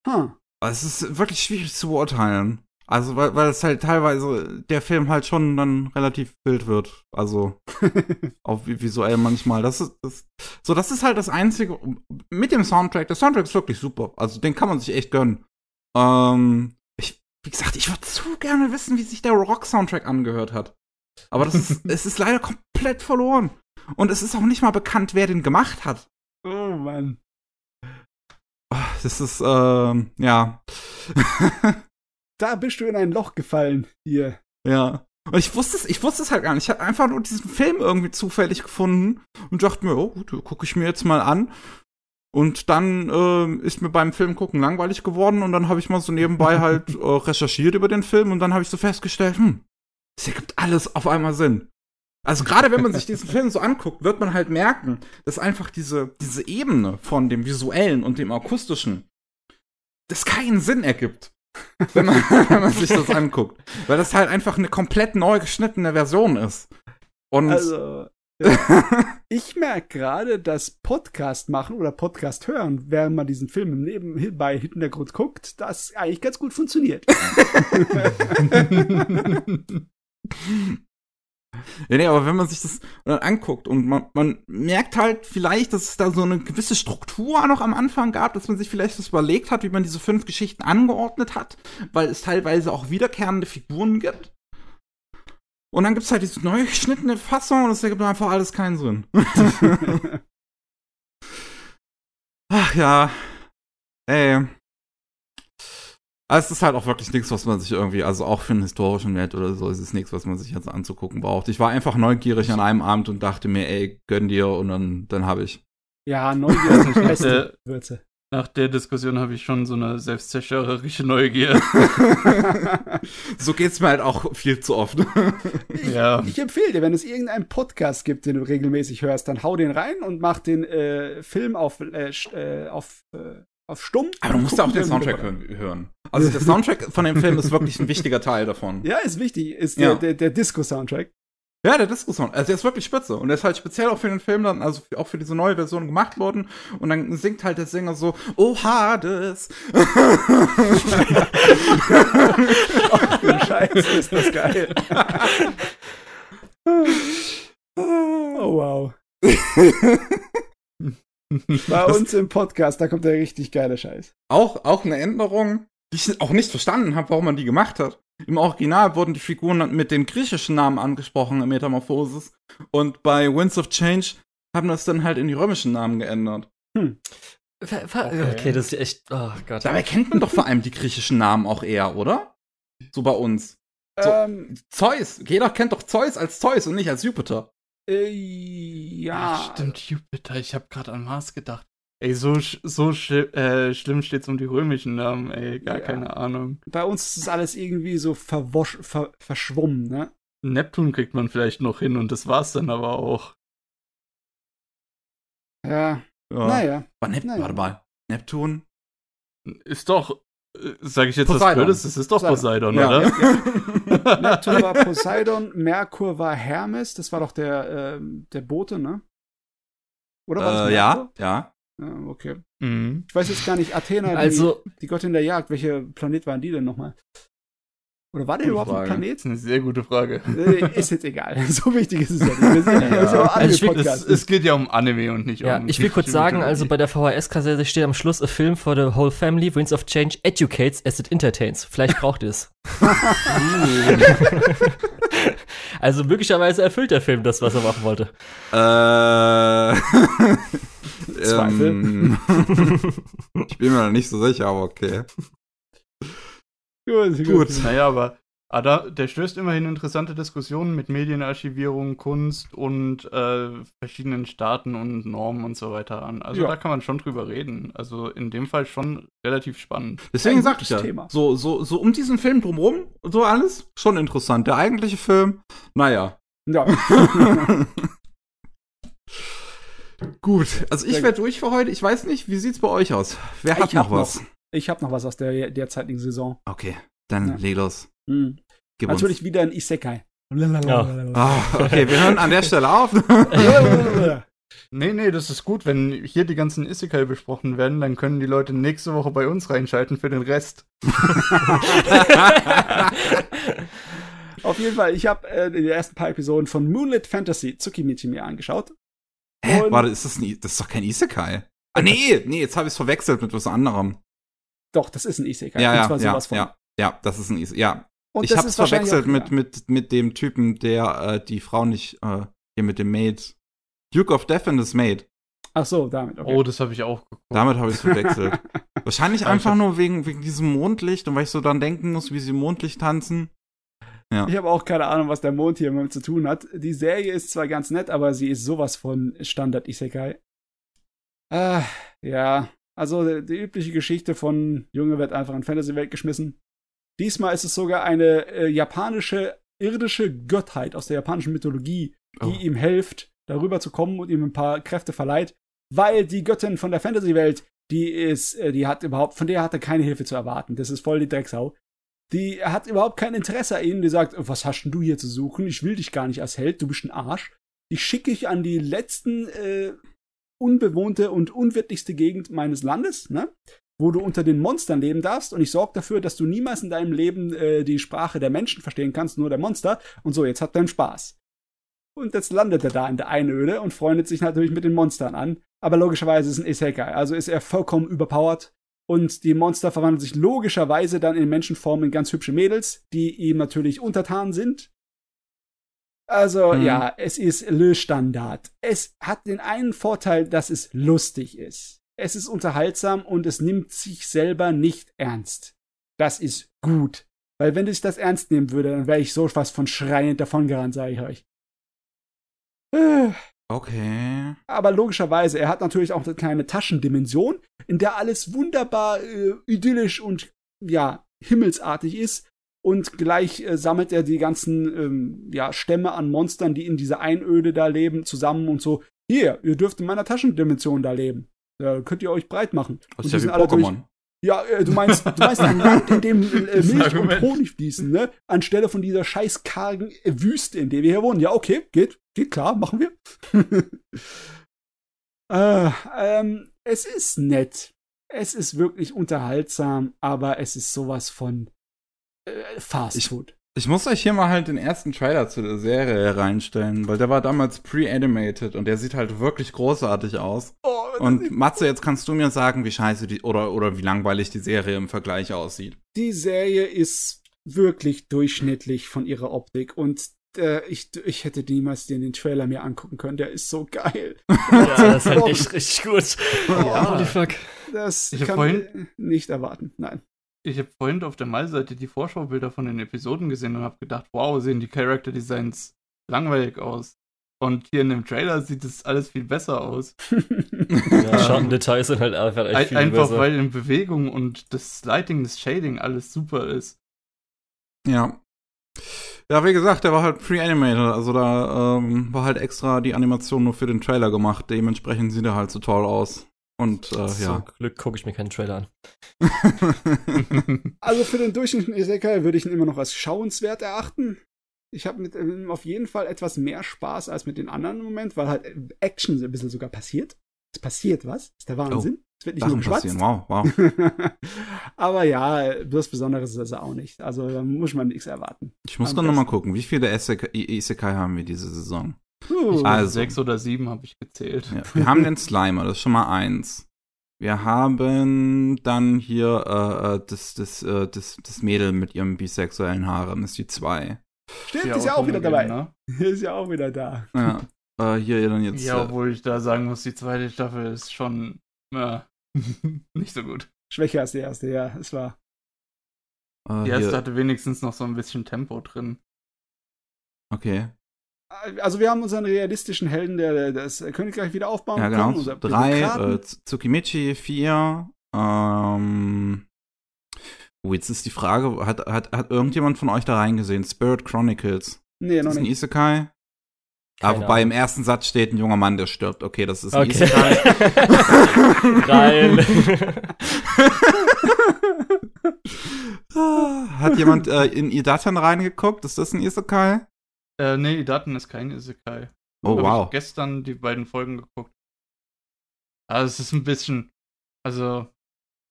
D: Huh.
A: Es ist wirklich schwierig zu beurteilen. Also, weil, weil es halt teilweise der Film halt schon dann relativ wild wird. Also, auch vi- visuell manchmal. Das ist, das, so, das ist halt das Einzige mit dem Soundtrack. Der Soundtrack ist wirklich super. Also, den kann man sich echt gönnen. Ähm, ich, wie gesagt, ich würde zu gerne wissen, wie sich der Rock-Soundtrack angehört hat. Aber das ist, es ist leider komplett verloren. Und es ist auch nicht mal bekannt, wer den gemacht hat.
D: Oh Mann.
A: Das ist, ähm, ja.
D: Da bist du in ein Loch gefallen hier.
A: Ja. Und ich wusste es, ich wusste es halt gar nicht. Ich habe einfach nur diesen Film irgendwie zufällig gefunden und dachte mir, oh gut, gucke ich mir jetzt mal an. Und dann ähm, ist mir beim Film gucken langweilig geworden und dann habe ich mal so nebenbei halt äh, recherchiert über den Film und dann habe ich so festgestellt, hm, es ergibt alles auf einmal Sinn. Also gerade wenn man sich diesen Film so anguckt, wird man halt merken, dass einfach diese, diese Ebene von dem visuellen und dem akustischen, das keinen Sinn ergibt wenn man, wenn man sich das anguckt. Weil das halt einfach eine komplett neu geschnittene Version ist. Und
D: Also, Ich merke gerade, dass Podcast machen oder Podcast hören, während man diesen Film im Nebenbei Hintergrund guckt, das eigentlich ganz gut funktioniert.
A: Ja, nee, aber wenn man sich das dann anguckt und man, man merkt halt vielleicht, dass es da so eine gewisse Struktur noch am Anfang gab, dass man sich vielleicht das überlegt hat, wie man diese fünf Geschichten angeordnet hat, weil es teilweise auch wiederkehrende Figuren gibt. Und dann gibt's halt diese neu geschnittene Fassung und es ergibt einfach alles keinen Sinn. Ach ja. Ey. Aber es ist halt auch wirklich nichts, was man sich irgendwie, also auch für einen historischen Wert oder so, es ist nichts, was man sich jetzt anzugucken braucht. Ich war einfach neugierig an einem Abend und dachte mir, ey, gönn dir und dann, dann habe ich.
D: Ja, Neugier ist die beste Würze.
B: Nach der Diskussion habe ich schon so eine selbstzerstörerische Neugier.
A: so geht's mir halt auch viel zu oft.
D: Ich,
B: Ja.
D: ich empfehle dir, wenn es irgendeinen Podcast gibt, den du regelmäßig hörst, dann hau den rein und mach den äh, Film auf, äh, äh, auf, äh, auf stumm.
A: Aber du musst ja auch den Soundtrack hören. Also der Soundtrack von dem Film ist wirklich ein wichtiger Teil davon.
D: Ja, ist wichtig. Ist
A: Ja.
D: der, der, der Disco-Soundtrack.
A: Ja, der Disco-Sound. Also der ist wirklich spitze. Und der ist halt speziell auch für den Film dann, also auch für diese neue Version gemacht worden. Und dann singt halt der Sänger so, Oh Hades.
D: Du Scheiße, ist das geil. oh, wow. Bei uns im Podcast, da kommt der richtig geile Scheiß.
A: auch, auch eine Änderung, die ich auch nicht verstanden habe, warum man die gemacht hat. Im Original wurden die Figuren dann mit den griechischen Namen angesprochen in Metamorphosis. Und bei Winds of Change haben das dann halt in die römischen Namen geändert.
C: Ver-
B: Okay.
C: Okay, das ist echt. Oh Gott.
A: Dabei kennt man doch vor allem die griechischen Namen auch eher, oder? So bei uns. So.
D: Ähm,
A: Zeus. Jeder kennt doch Zeus als Zeus und nicht als Jupiter.
D: äh, ja.
B: Ach, stimmt, Jupiter. Ich habe gerade an Mars gedacht. Ey, so, sch- so sch äh, schlimm steht's um die römischen Namen, ey. Gar
D: Ja.
B: keine Ahnung.
D: Bei uns ist alles irgendwie so verwosch, ver, verschwommen, ne?
B: Neptun kriegt man vielleicht noch hin und das war's dann aber auch.
D: Ja,
A: Ja.
D: naja.
A: War Nep
D: Naja.
A: Warte mal. Neptun?
B: Ist doch, äh, sag ich jetzt was
A: Poseidon.
B: Blödes, das ist doch
D: Poseidon.
B: Poseidon,
A: Ja.
B: oder?
D: Neptun war Poseidon, Merkur war Hermes, das war doch der, ähm, der Bote, ne? Oder war das
A: Äh, ja,
D: Merkur?
A: ja.
D: ja. Okay.
B: Mhm.
D: Ich weiß jetzt gar nicht, Athena, die,
C: Also,
D: die Göttin der Jagd, welcher Planet waren die denn nochmal? Oder war der
A: Gute
D: überhaupt ein
A: Frage.
B: Das
D: Planet?
B: ist eine sehr gute Frage.
D: Äh, ist jetzt egal. So wichtig ist es ja nicht. Wir sind ja,
B: Ja.
D: so
C: Also ich will-
B: Es, es geht ja um Anime und nicht
C: ja,
B: um.
C: ich will kurz sagen, also bei der VHS-Kassette steht am Schluss a film for the whole family, Winds of Change educates as it entertains. Vielleicht braucht ihr es. also möglicherweise erfüllt der Film das, was er machen wollte.
A: Äh.
D: Zweifel.
A: ähm, ich bin mir da nicht so sicher, aber okay.
D: Gut,
A: Gut.
B: Naja, aber Ada, der stößt immerhin interessante Diskussionen mit Medienarchivierung, Kunst und äh, verschiedenen Staaten und Normen und so weiter an. Also
D: Ja.
B: da kann man schon drüber reden. Also in dem Fall schon relativ spannend.
A: Deswegen
D: Ein
A: sag ich ja,
D: Thema.
A: so, so, so um diesen Film drumrum, so alles, schon interessant. Der eigentliche Film, naja.
D: Ja.
A: Gut, also ich wäre durch für heute. Ich weiß nicht, wie sieht's bei euch aus? Wer hat
D: Ich
A: noch was?
D: Ich habe noch was aus der derzeitigen Saison.
A: Okay, dann
D: Ja.
A: leg los.
D: Hm.
A: Gib
D: Natürlich wieder ein Isekai.
A: uns. Ah, okay, wir hören an der Stelle auf.
B: Nee, nee, das ist gut. Wenn hier die ganzen Isekai besprochen werden, dann können die Leute nächste Woche bei uns reinschalten für den Rest.
D: Auf jeden Fall, ich habe äh, die ersten paar Episoden von Moonlit Fantasy Tsukimichi mir angeschaut.
A: Hä? Warte, ist das, ein, das ist doch kein Isekai. Ah, nee, nee, jetzt habe ich es verwechselt mit was anderem.
D: Doch, das ist ein Isekai.
A: Ja,
D: und
A: ja,
D: zwar
A: ja, ja, ja, das ist ein Isekai. Ja,
D: Und
A: ich
D: das
A: hab's verwechselt
D: auch-
A: mit, mit, mit dem Typen, der äh, die Frau nicht, äh, hier mit dem Maid. Duke of Death and his Maid.
D: Ach so, damit. Okay.
B: Oh, das habe ich auch geguckt.
A: Damit habe ich es verwechselt. Wahrscheinlich einfach nur wegen, wegen diesem Mondlicht und weil ich so dann denken muss, wie sie im Mondlicht tanzen.
D: Ich habe auch keine Ahnung, was der Mond hier mit zu tun hat. Die Serie ist zwar ganz nett, aber sie ist sowas von Standard Isekai. Ah, ja. Also die, die übliche Geschichte von Junge wird einfach in Fantasy-Welt geschmissen. Diesmal ist es sogar eine äh, japanische irdische Gottheit aus der japanischen Mythologie, die
A: Oh.
D: ihm hilft, darüber zu kommen und ihm ein paar Kräfte verleiht, weil die Göttin von der Fantasy-Welt, die ist, äh, die hat überhaupt, von der hat er keine Hilfe zu erwarten. Das ist voll die Drecksau. Die hat überhaupt kein Interesse an ihnen, die sagt, was hast denn du hier zu suchen? Ich will dich gar nicht als Held, du bist ein Arsch. die schicke ich an die letzten äh, unbewohnte und unwirtlichste Gegend meines Landes, ne? wo du unter den Monstern leben darfst und ich sorge dafür, dass du niemals in deinem Leben äh, die Sprache der Menschen verstehen kannst, nur der Monster. Und so, jetzt hat dein Spaß. Und jetzt landet er da in der Einöde und freundet sich natürlich mit den Monstern an. Aber logischerweise ist ein Isekai, also ist er vollkommen überpowered. Und die Monster verwandeln sich logischerweise dann in Menschenform in ganz hübsche Mädels, die ihm natürlich untertan sind. Also
A: Mhm.
D: ja, es ist Le Standard. Es hat den einen Vorteil, dass es lustig ist. Es ist unterhaltsam und es nimmt sich selber nicht ernst. Das ist gut. Weil wenn ich das ernst nehmen würde, dann wäre ich so fast von schreiend davongerannt, sage ich euch.
A: Okay.
D: Aber logischerweise, er hat natürlich auch eine kleine Taschendimension, in der alles wunderbar äh, idyllisch und ja, himmelsartig ist. Und gleich äh, sammelt er die ganzen ähm, ja, Stämme an Monstern, die in dieser Einöde da leben, zusammen und so. Hier, ihr dürft in meiner Taschendimension da leben. Da könnt ihr euch breit machen.
A: Das ist ja
D: sind
A: wie Pokémon.
D: Ja, äh, du meinst, du meinst ein Land, in dem äh, Milch und. Honig fließen, ne? Anstelle von dieser scheiß kargen äh, Wüste, in der wir hier wohnen. Ja, okay, geht, geht klar, machen wir. äh, ähm, es ist nett. Es ist wirklich unterhaltsam, aber es ist sowas von äh, Fast
A: Ich-
D: Food.
A: Ich muss euch hier mal halt den ersten Trailer zu der Serie reinstellen, weil der war damals pre-animated und der sieht halt wirklich großartig aus.
D: Oh,
A: Und Matze, jetzt kannst du mir sagen, wie scheiße die oder, oder wie langweilig die Serie im Vergleich aussieht.
D: die Serie ist wirklich durchschnittlich von ihrer Optik und äh, ich, ich hätte niemals den, den Trailer mir angucken können. Der ist so geil.
C: Ja, das ist halt echt richtig gut.
B: Ja.
C: Holy fuck.
D: Das
B: Ich
D: kann
B: vorhin-
D: man nicht erwarten. Nein.
B: Ich habe vorhin auf der Malseite die Vorschaubilder von den Episoden gesehen und habe gedacht, wow, sehen die Character Designs langweilig aus. Und hier in dem Trailer sieht es alles viel besser aus.
C: Ja, Schattendetails sind halt einfach echt viel
B: einfach
C: besser.
B: weil in Bewegung und das Lighting, das Shading alles super ist.
A: Ja. Ja, wie gesagt, der war halt pre-animated, also da ähm, war halt extra die Animation nur für den Trailer gemacht. Dementsprechend sieht er halt so toll aus. Und äh,
C: Zum
A: ja.
C: Glück gucke ich mir keinen Trailer an.
D: Also für den durchschnittlichen Isekai würde ich ihn immer noch als schauenswert erachten. Ich habe mit ihm auf jeden Fall etwas mehr Spaß als mit den anderen im Moment, weil halt Action ein bisschen sogar passiert. Es passiert was. Ist der Wahnsinn. es wird nicht
A: Sachen
D: nur geschwatzt.
A: passieren. Wow, wow.
D: Aber ja, was Besonderes ist das auch nicht. Also da muss man nichts erwarten.
A: Ich muss
D: Am
A: dann noch mal
D: besten.
A: gucken, wie viele Isekai haben wir diese Saison?
D: Uh,
A: Also.
B: Sechs oder sieben habe ich gezählt.
A: Ja, wir haben den Slimer, das ist schon mal eins. Wir haben dann hier äh, äh, das, das, äh, das, das Mädel mit ihrem bisexuellen Haaren, ist die zwei.
D: stimmt,
B: Die
D: ist ja auch wieder dabei.
B: Automobil,
D: Ist ja auch wieder da.
A: Ja. äh, hier dann
B: Ne?
A: jetzt.
B: Ja,
A: äh,
B: obwohl ich da sagen muss, die zweite Staffel ist schon äh, nicht so gut.
D: Schwächer als die erste, ja, es war.
A: äh,
B: Die erste
A: hier,
B: hatte wenigstens noch so ein bisschen Tempo drin.
A: okay.
D: Also wir haben unseren realistischen Helden, der, der das Königreich wieder aufbauen
A: Ja,
D: kann.
A: genau.
D: unser
A: Drei, äh, Tsukimichi, vier. Ähm, oh, jetzt ist die Frage, hat, hat, hat irgendjemand von euch da reingesehen? Spirit Chronicles.
D: nee,
A: Ist
D: noch
A: das ein
D: nicht.
A: Isekai? Ah,
C: Keine
A: wobei im ersten Satz steht ein junger Mann, der stirbt. Okay, das ist ein
C: Okay.
A: Isekai.
C: Rein.
A: Ah, Hat jemand äh, in Idatan reingeguckt? Ist das ein Isekai?
B: Äh, nee, Daten ist kein Isekai.
A: Oh,
B: Hab
A: wow.
B: Ich gestern die beiden Folgen geguckt. Also es ist ein bisschen, also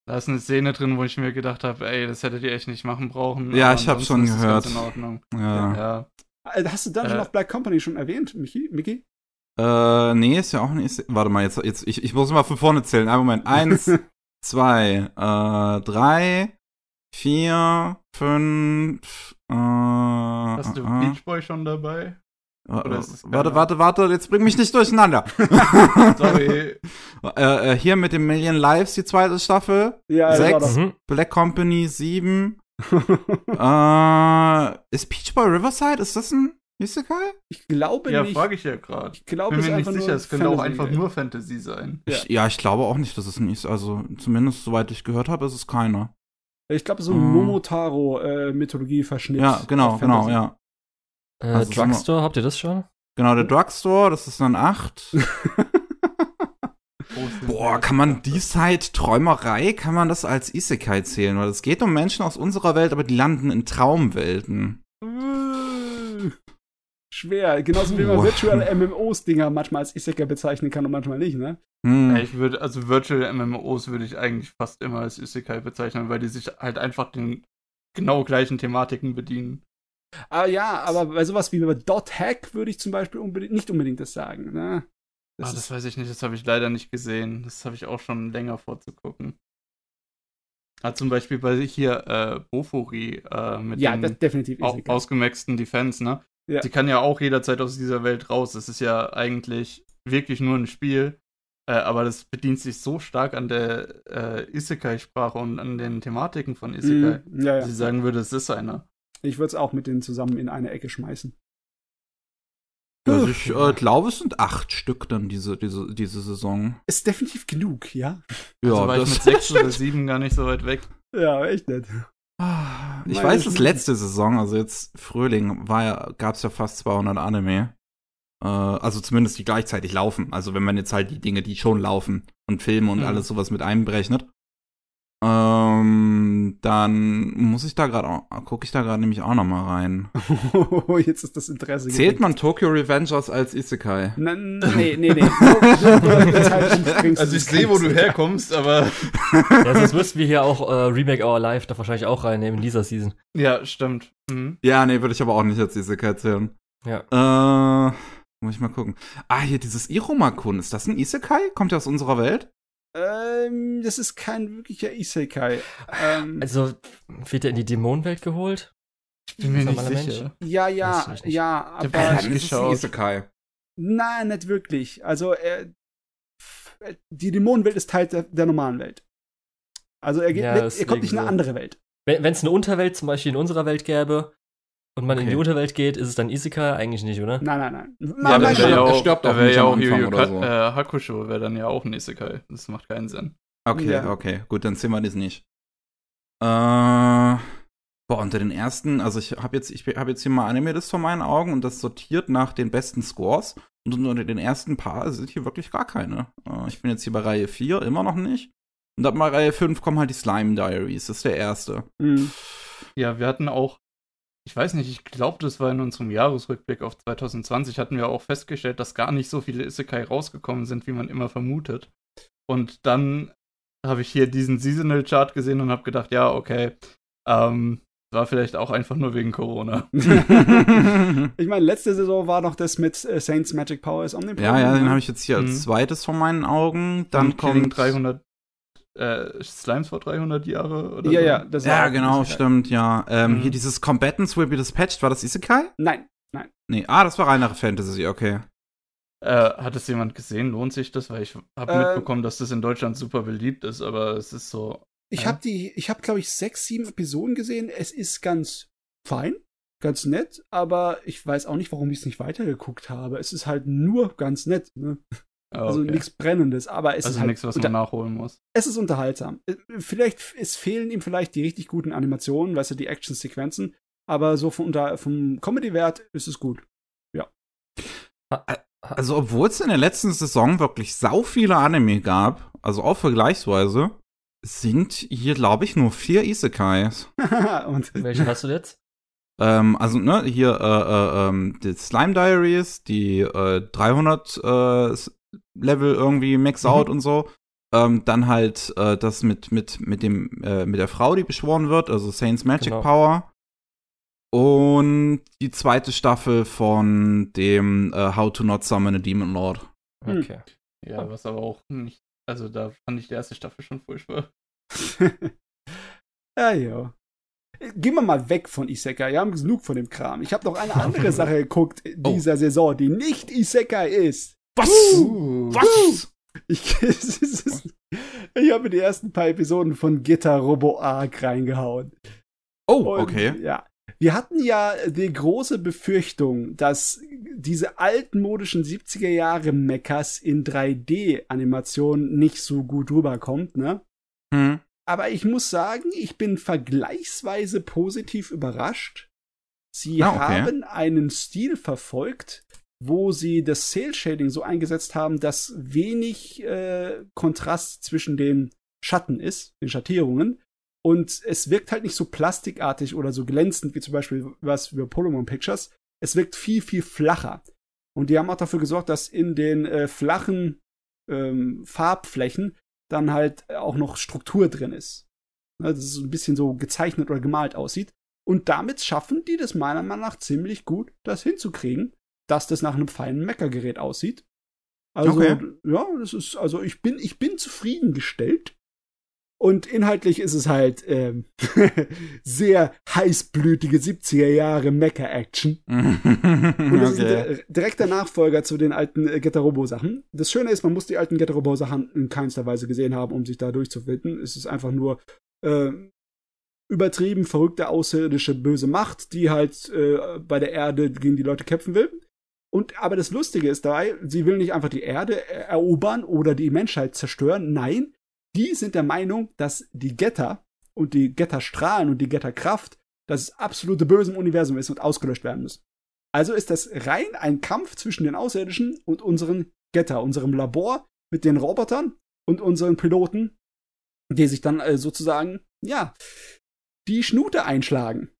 B: da ist eine Szene drin, wo ich mir gedacht habe, ey, das hättet ihr echt nicht machen brauchen.
A: Ja, ich hab
B: ansonsten
A: schon gehört.
B: Ganz in Ordnung.
A: Ja.
B: Ja.
D: Äh, Hast du Dungeon
B: Äh.
D: of Black Company schon erwähnt, Michi? Mickey?
A: Äh, nee, ist ja auch ein Isekai. Warte mal, jetzt, jetzt ich, ich muss mal von vorne zählen. Einen Moment. Eins, zwei, äh, drei, vier, fünf, äh,
B: Hast du
A: äh,
B: Beach Boy schon dabei?
A: äh,
B: ist
A: warte, warte, warte, jetzt bring mich nicht durcheinander.
B: Sorry.
A: äh, äh, hier mit den Million Lives die zweite Staffel.
D: ja,
A: Sechs.
C: mhm.
A: Black Company sieben. äh, ist Peach Boy Riverside? Ist das ein Isekai?
D: ich glaube
B: ja,
D: nicht.
B: frage ich ja gerade.
D: Ich glaube,
B: Bin
D: es ist
B: mir nicht
D: einfach
B: sicher,
D: nur
B: es könnte auch
D: Fantasy.
B: einfach nur Fantasy sein.
D: Ja.
A: Ich, ja, ich glaube auch nicht, dass es ein Isekai Also, zumindest soweit ich gehört habe, ist es keiner.
D: Ich glaube, so ein
A: Mm.
D: Momotaro-Mythologie-Verschnitt.
A: Ja, genau, genau, ja.
C: Äh,
A: Also
C: Drugstore, habt ihr das schon?
A: Genau, der Drugstore, das ist dann acht.
B: Wo sind
A: Boah,
B: wir
A: kann man die Zeit Träumerei, kann man das als Isekai zählen? Weil es geht um Menschen aus unserer Welt, aber die landen in Traumwelten.
D: Schwer. Genauso wie man. Virtual MMOs-Dinger manchmal als Isekai bezeichnen kann und manchmal nicht, ne?
A: Hm.
B: Ja, ich würde, also Virtual MMOs würde ich eigentlich fast immer als Isekai bezeichnen, weil die sich halt einfach den genau gleichen Thematiken bedienen.
D: Ah ja, aber bei sowas wie bei Dot Hack würde ich zum Beispiel unbedingt, nicht unbedingt das sagen, ne?
B: Das, ah, das weiß ich nicht, das habe ich leider nicht gesehen. Das habe ich auch schon länger vorzugucken. Ah, zum Beispiel bei hier äh, Bofuri äh, mit
D: ja,
B: dem
D: definitiv Isekai.
B: ausgemaxten Defense, ne?
D: Ja.
B: Die kann ja auch jederzeit aus dieser Welt raus. Das ist ja eigentlich wirklich nur ein Spiel. Äh, aber das bedient sich so stark an der äh, Isekai-Sprache und an den Thematiken von Isekai,
D: Mm, ja,
B: dass
D: ja.
B: ich sagen würde, es ist einer.
D: Ich würde es auch mit denen zusammen in eine Ecke schmeißen.
A: Also ich äh, glaube, es sind acht Stück dann diese, diese, diese Saison.
D: Ist definitiv genug, ja?
A: Ja,
B: also war ich
A: das
B: mit sechs oder sieben gar nicht so weit weg.
D: Ja, echt nett.
A: Ich
D: Meine
A: weiß, das letzte Saison, also jetzt Frühling, war ja, gab's ja fast 200 Anime. Äh, also zumindest die gleichzeitig laufen. Also wenn man jetzt halt die Dinge, die schon laufen und Filme und
B: Mhm.
A: alles sowas mit einberechnet. Ähm, dann muss ich da gerade, gucke ich da gerade nämlich auch noch mal rein.
D: Jetzt ist das Interesse
A: Zählt
D: geweckt.
A: man Tokyo Revengers als Isekai?
D: Na, nee, nee, nee.
B: Also ich sehe, wo du herkommst, aber.
C: Ja, sonst müssten wir hier auch äh, Remake Our Life da wahrscheinlich auch reinnehmen in dieser Season.
B: Ja, stimmt. Mhm.
A: Ja, nee, würde ich aber auch nicht als Isekai zählen.
C: Ja.
A: Äh, muss ich mal gucken. Ah, hier dieses Iruma-kun, ist das ein Isekai? Kommt der aus unserer Welt?
D: Ähm, das ist kein wirklicher Isekai. Ähm,
C: Also, wird er in die Dämonenwelt geholt?
B: Ich bin mir nicht
C: Normaler Mensch.
B: sicher.
D: ja, ja,
C: ich nicht.
D: ja, aber
B: keine
A: ist ein. Isekai.
D: nein, nicht wirklich. Also er, die Dämonenwelt ist Teil der, der normalen Welt. Also er, geht,
C: Ja,
D: er kommt nicht in eine andere Welt.
C: Wenn es eine Unterwelt zum Beispiel in unserer Welt gäbe und man in
A: Okay.
C: die Unterwelt geht, ist es dann Isekai? Eigentlich nicht, oder?
D: Nein, nein, nein.
B: Ja,
D: Nein,
B: dann
D: nein,
A: der
B: wäre ja
A: er
B: auch,
A: stirbt
B: da
A: auch
B: wäre
A: nicht
B: ja
A: am
B: auch
A: Anfang
B: Yu Yu
A: oder
B: Ka-
A: so.
B: äh, Hakusho wäre dann ja auch ein Isekai. Das macht keinen Sinn.
A: Okay,
D: Ja.
A: okay, gut, dann sehen wir das nicht. Äh, boah, unter den ersten, also ich habe jetzt, ich habe jetzt hier mal Anime-List vor meinen Augen und das sortiert nach den besten Scores. Und unter den ersten paar sind hier wirklich gar keine. Äh, ich bin jetzt hier bei Reihe 4, immer noch nicht. Und ab mal Reihe 5 kommen halt die Slime Diaries, das ist der erste.
D: Mhm.
B: Ja, wir hatten auch, ich weiß nicht, ich glaube, das war in unserem Jahresrückblick auf 2020, hatten wir auch festgestellt, dass gar nicht so viele Isekai rausgekommen sind, wie man immer vermutet. Und dann habe ich hier diesen Seasonal Chart gesehen und habe gedacht, ja, okay, ähm, war vielleicht auch einfach nur wegen Corona.
D: Ich meine, letzte Saison war noch das mit äh, Saints Magic Powers Omnipotent.
A: ja, ja, den
D: ne?
A: habe ich jetzt hier als
B: Mhm.
A: zweites vor meinen Augen. Dann
B: Und
A: kommt
B: 300, äh, Slimes vor 300 Jahre oder
D: Ja,
B: so.
D: ja, das
A: Ja, genau,
D: Isekai.
A: stimmt, ja. Ähm,
B: Mhm.
A: Hier dieses Combatants will be dispatched, war das Isekai?
D: Nein,
A: Nee, ah, das war reinere Fantasy, okay.
B: Äh, hat es jemand gesehen? Lohnt sich das? Weil ich habe
D: Ähm,
B: mitbekommen, dass das in Deutschland super beliebt ist, aber es ist so.
D: Ich habe die, ich habe glaube ich sechs, sieben Episoden gesehen. Es ist ganz fein, ganz nett, aber ich weiß auch nicht, warum ich es nicht weitergeguckt habe. Es ist halt nur ganz nett, ne? Also
B: okay.
D: nichts Brennendes, aber es ist
B: Also
D: halt
B: nichts, was man nachholen muss.
D: es ist unterhaltsam. Äh, Vielleicht es fehlen ihm vielleicht die richtig guten Animationen, weißt du, die Action-Sequenzen, aber so vom, unter- vom Comedy-Wert ist es gut.
A: Also, obwohl es in der letzten Saison wirklich sau viele Anime gab, also auch vergleichsweise, sind hier, glaube ich, nur vier Isekais.
D: Und
C: Welche hast du jetzt?
A: Ähm, also, ne, hier, äh, äh, ähm, die Slime Diaries, die äh, 300 äh, Level irgendwie Max
D: Mhm.
A: Out und so. Ähm, dann halt äh, das mit, mit, mit dem, äh, mit der Frau, die beschworen wird, also Saints Magic
C: Genau.
A: Power. Und die zweite Staffel von dem äh, How to Not Summon a Demon Lord.
D: Hm.
C: Okay.
B: Ja, was aber auch nicht. Also da fand ich die erste Staffel schon furchtbar.
D: ja, ja. Gehen wir mal weg von Isekai. Wir haben genug von dem Kram. Ich habe noch eine andere Sache geguckt in
A: Oh.
D: dieser Saison, die nicht Isekai ist.
A: Was?
B: Uh.
A: Was?
D: Ich, ich habe die ersten paar Episoden von Gitter Robo Arc reingehauen.
A: Oh,
D: Und,
A: okay.
D: Ja. Wir hatten ja die große Befürchtung, dass diese altmodischen 70er Jahre Mechas in 3D-Animation nicht so gut rüberkommt, ne?
A: Hm.
D: Aber ich muss sagen, ich bin vergleichsweise positiv überrascht. Sie
A: Ah, okay.
D: haben einen Stil verfolgt, wo sie das Cell Shading so eingesetzt haben, dass wenig äh, Kontrast zwischen den Schatten ist, den Schattierungen. Und es wirkt halt nicht so plastikartig oder so glänzend wie zum Beispiel was über Polygon Pictures, es wirkt viel, viel flacher. Und die haben auch dafür gesorgt, dass in den äh, flachen ähm, Farbflächen dann halt auch noch Struktur drin ist. Ne, dass es ein bisschen so gezeichnet oder gemalt aussieht. Und damit schaffen die das meiner Meinung nach ziemlich gut, das hinzukriegen, dass das nach einem feinen Meckergerät aussieht. Also,
A: Okay.
D: ja, das ist, also ich bin, ich bin zufriedengestellt. Und inhaltlich ist es halt ähm, sehr heißblütige 70er Jahre Mecha-Action. Und das ist
A: okay.
D: ein di- direkter Nachfolger zu den alten äh, Getter-Robo-Sachen. Das Schöne ist, man muss die alten Getter-Robo-Sachen in keinster Weise gesehen haben, um sich da durchzufinden. Es ist einfach nur äh, übertrieben verrückte außerirdische böse Macht, die halt äh, bei der Erde gegen die Leute kämpfen will. Und aber das Lustige ist dabei, sie will nicht einfach die Erde er- erobern oder die Menschheit zerstören. Nein, die sind der Meinung, dass die Getter und die Getterstrahlen und die Getterkraft das absolute Böse im Universum ist und ausgelöscht werden müssen. Also ist das rein ein Kampf zwischen den Außerirdischen und unseren Getter, unserem Labor mit den Robotern und unseren Piloten, die sich dann äh, sozusagen, ja, die Schnute einschlagen.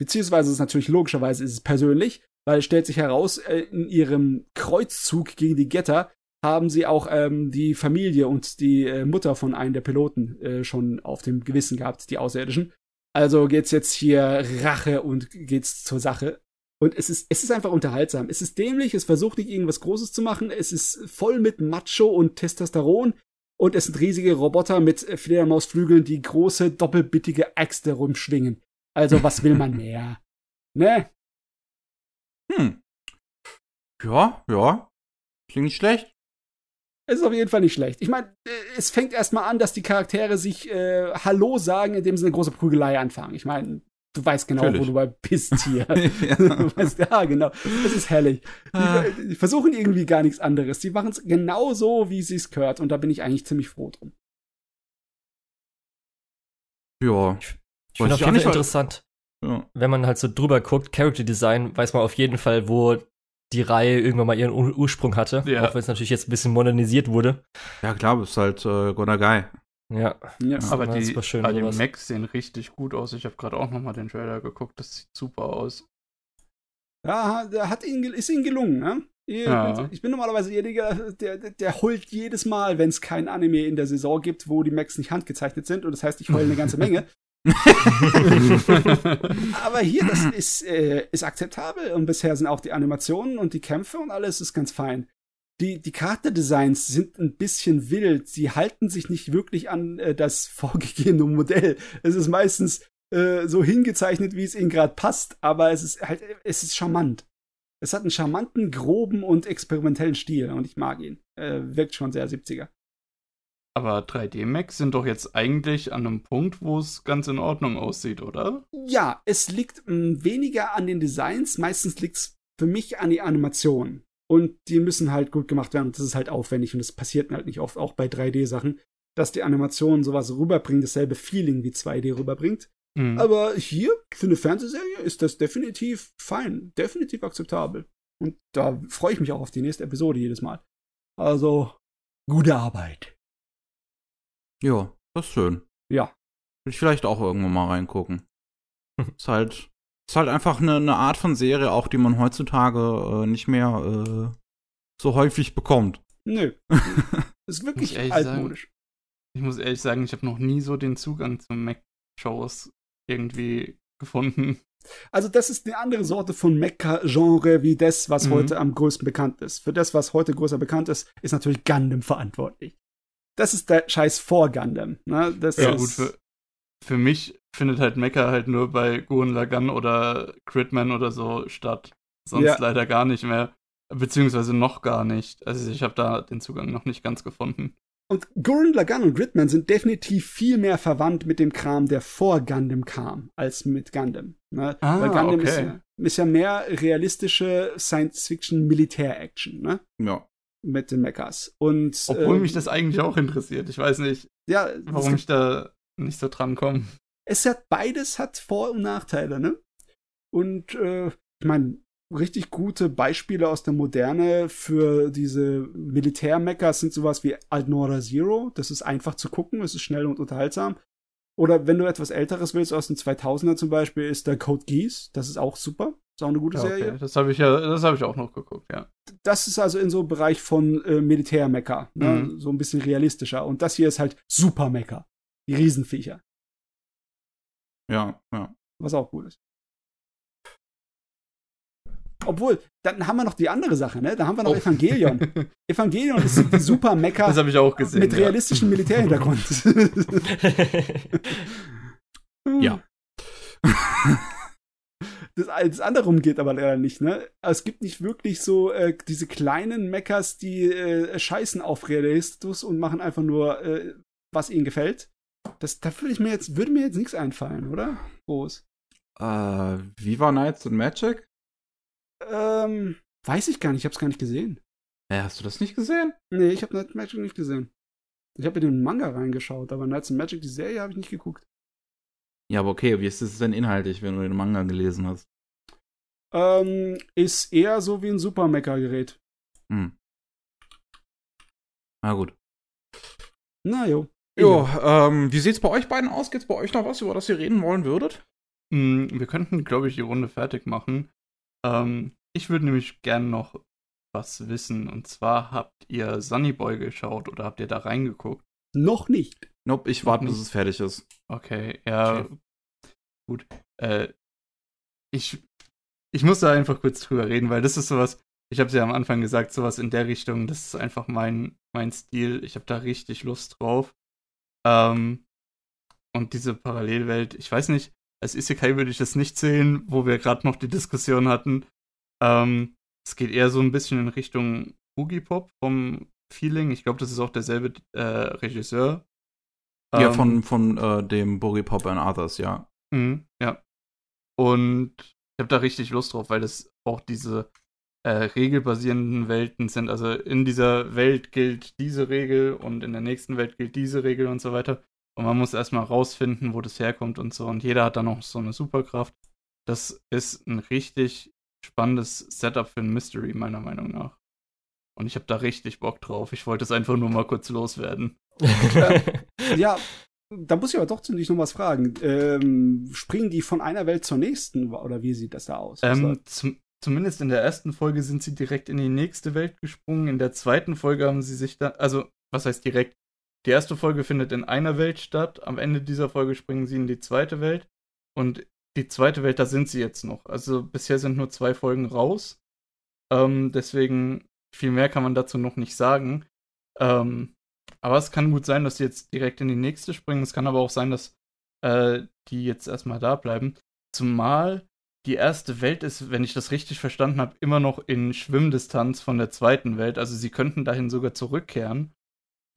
D: Beziehungsweise ist es natürlich logischerweise ist es persönlich, weil es stellt sich heraus, äh, in ihrem Kreuzzug gegen die Getter haben sie auch ähm, die Familie und die äh, Mutter von einem der Piloten äh, schon auf dem Gewissen gehabt, die Außerirdischen. Also geht's jetzt hier Rache und geht's zur Sache. Und es ist, es ist einfach unterhaltsam. Es ist dämlich, es versucht nicht irgendwas Großes zu machen. Es ist voll mit Macho und Testosteron. Und es sind riesige Roboter mit Fledermausflügeln, die große, doppelbittige Äxte rumschwingen. Also, was will man mehr? Ne?
A: Hm. Ja, ja. Klingt nicht schlecht.
D: Es ist auf jeden Fall nicht schlecht. Ich meine, äh, es fängt erstmal an, dass die Charaktere sich äh, Hallo sagen, indem sie eine große Prügelei anfangen. Ich meine, du weißt genau,
A: Natürlich.
D: wo du bei bist hier.
A: ja.
D: Du weißt, ja, genau. Das ist herrlich.
A: Ah.
D: Die, die versuchen irgendwie gar nichts anderes. Die machen es genau so, wie sie es gehört. Und da bin ich eigentlich ziemlich froh drum.
A: ja.
C: Ich
A: Weiß
C: finde
A: ich auch
C: interessant,
A: ja.
C: wenn man halt so drüber guckt, Character Design, weiß man auf jeden Fall, wo die Reihe irgendwann mal ihren Ur Ursprung hatte.
B: Ja.
C: Auch wenn es natürlich jetzt ein bisschen modernisiert wurde.
A: Ja, klar, ist halt äh, Gonagai.
C: Ja.
D: Ja.
C: Ja.
B: Aber
C: Ja,
B: die,
C: schön,
B: aber die. Macs sehen richtig gut aus. Ich habe gerade auch noch mal den Trailer geguckt. Das sieht super aus.
D: Ja, der hat ihn, ist ihnen gelungen, ne? Ich,
B: Ja.
D: bin, ich bin normalerweise derjenige, der, der, der heult jedes Mal, wenn es kein Anime in der Saison gibt, wo die Macs nicht handgezeichnet sind. Und das heißt, ich heule eine ganze Menge. Aber hier, das ist, äh, ist akzeptabel. Und bisher sind auch die Animationen und die Kämpfe und alles ist ganz fein. Die, die Charakterdesigns sind ein bisschen wild. Sie halten sich nicht wirklich an äh, das vorgegebene Modell. Es ist meistens äh, so hingezeichnet, wie es ihnen gerade passt, aber es ist halt, es ist charmant. Es hat einen charmanten, groben und experimentellen Stil und ich mag ihn. Äh, wirkt schon sehr 70er.
B: Aber 3D-Macs sind doch jetzt eigentlich an einem Punkt, wo es ganz in Ordnung aussieht, oder?
D: Ja, es liegt mh, weniger an den Designs, meistens liegt es für mich an die Animationen. Und die müssen halt gut gemacht werden. Und das ist halt aufwendig und das passiert halt nicht oft, auch bei 3D-Sachen, dass die Animation sowas rüberbringt, dasselbe Feeling wie 2D rüberbringt.
B: Mhm.
D: Aber hier, für eine Fernsehserie, ist das definitiv fein, definitiv akzeptabel. Und da freue ich mich auch auf die nächste Episode jedes Mal. Also, gute Arbeit.
A: Ja, das ist schön.
D: Ja.
A: Will ich vielleicht auch irgendwann mal reingucken. ist halt, ist halt einfach eine, eine Art von Serie, auch die man heutzutage äh, nicht mehr äh, so häufig bekommt.
D: Nö. ist wirklich altmodisch.
B: Ich muss ehrlich sagen, ich habe noch nie so den Zugang zu Mac-Shows irgendwie gefunden.
D: Also, das ist eine andere Sorte von Mecha-Genre wie das, was
B: Mhm.
D: heute am größten bekannt ist. Für das, was heute größer bekannt ist, ist natürlich Gundam verantwortlich. Das ist der Scheiß vor Gundam. Ne? Das
B: Ja,
D: ist,
B: gut, für, für mich findet halt Mecha halt nur bei Gurren Lagann oder Critman oder so statt. Sonst
D: Ja.
B: leider gar nicht mehr. Beziehungsweise noch gar nicht. Also ich habe da den Zugang noch nicht ganz gefunden.
D: Und Gurren Lagann und Gridman sind definitiv viel mehr verwandt mit dem Kram, der vor Gundam kam, als mit Gundam. Ne?
B: Ah,
D: Weil Gundam ist,
B: okay.
D: ja, ist ja mehr realistische Science-Fiction-Militär-Action, ne?
A: Ja.
D: Mit den Mechas. Und,
B: Obwohl
D: ähm,
B: mich das eigentlich auch interessiert. Ich weiß nicht,
D: ja,
B: warum ich da nicht so dran komme.
D: es hat beides hat Vor- und Nachteile, ne? Und äh, ich meine, richtig gute Beispiele aus der Moderne für diese Militär-Mechas sind sowas wie Altnora Zero. Das ist einfach zu gucken, es ist schnell und unterhaltsam. Oder wenn du etwas Älteres willst, aus den 2000er zum Beispiel, ist der Code Geass. Das ist auch super. Ist auch eine gute
B: Ja,
D: Serie.
B: okay. Das habe ich ja, das habe ich auch noch geguckt, ja.
D: Das ist also in so einem Bereich von äh, Militärmecker, ne?
B: Mhm.
D: so ein bisschen realistischer. Und das hier ist halt Supermecker. Die Riesenviecher,
A: Ja, ja.
D: was auch cool ist. Obwohl, dann haben wir noch die andere Sache, ne? Da haben wir noch
B: Oh.
D: Evangelion. Evangelion ist die Supermecker
B: Das habe ich auch gesehen.
D: mit
B: ja.
D: realistischem Militärhintergrund.
A: Ja.
D: Das, das andere geht aber leider nicht, ne? Es gibt nicht wirklich so äh, diese kleinen Meckers, die äh, scheißen auf Realistus und machen einfach nur, äh, was ihnen gefällt. Das, da würde mir jetzt, würde mir jetzt nichts einfallen, oder? Groß.
A: Äh, Viva Knights and Magic?
D: Ähm, weiß ich gar nicht, ich hab's gar nicht gesehen.
A: Äh, hast du das nicht gesehen?
D: Nee, ich habe Night Magic nicht gesehen. Ich habe in den Manga reingeschaut, aber Knights and Magic, die Serie, habe ich nicht geguckt.
A: Ja, aber okay, wie ist es denn inhaltlich, wenn du den Manga gelesen hast?
D: Ähm, ist eher so wie ein Super-Mecker-Gerät.
A: Hm. Na gut.
D: Na jo.
A: Jo, ähm, wie sieht's bei euch beiden aus? Gibt's bei euch noch was, über das ihr reden wollen würdet?
B: Mm, Wir könnten, glaube ich, die Runde fertig machen. Ähm, ich würde nämlich gern noch was wissen. Und zwar habt ihr Sunny Boy geschaut oder habt ihr da reingeguckt?
D: Noch nicht.
A: Nope, ich warte, bis es fertig ist.
B: Okay, ja.
A: Okay.
B: Gut. Äh, ich, ich muss da einfach kurz drüber reden, weil das ist sowas, ich habe es ja am Anfang gesagt, sowas in der Richtung, das ist einfach mein, mein Stil. Ich habe da richtig Lust drauf. Ähm, und diese Parallelwelt, ich weiß nicht, als Isekai würde ich das nicht sehen, wo wir gerade noch die Diskussion hatten. Ähm, es geht eher so ein bisschen in Richtung Boogie Pop vom Feeling. Ich glaube, das ist auch derselbe äh, Regisseur.
A: ja,
B: Ähm,
A: von, von äh, dem Boogie Pop and Others, ja.
B: Mhm, ja. Und ich habe da richtig Lust drauf, weil das auch diese äh, regelbasierenden Welten sind. Also in dieser Welt gilt diese Regel und in der nächsten Welt gilt diese Regel und so weiter. Und man muss erstmal rausfinden, wo das herkommt und so. Und jeder hat dann noch so eine Superkraft. Das ist ein richtig spannendes Setup für ein Mystery, meiner Meinung nach. Und ich habe da richtig Bock drauf. Ich wollte es einfach nur mal kurz loswerden.
D: Ja, da muss ich aber doch ziemlich noch was fragen. Ähm, springen die von einer Welt zur nächsten oder wie sieht das da aus?
B: Ähm, zum, zumindest in der ersten Folge sind sie direkt in die nächste Welt gesprungen. In der zweiten Folge haben sie sich dann, also, was heißt direkt? Die erste Folge findet in einer Welt statt. Am Ende dieser Folge springen sie in die zweite Welt. Und die zweite Welt, da sind sie jetzt noch. Also bisher sind nur zwei Folgen raus. Ähm, deswegen viel mehr kann man dazu noch nicht sagen. Ähm, aber es kann gut sein, dass sie jetzt direkt in die nächste springen. Es kann aber auch sein, dass äh, die jetzt erstmal da bleiben. Zumal die erste Welt ist, wenn ich das richtig verstanden habe, immer noch in Schwimmdistanz von der zweiten Welt. Also sie könnten dahin sogar zurückkehren.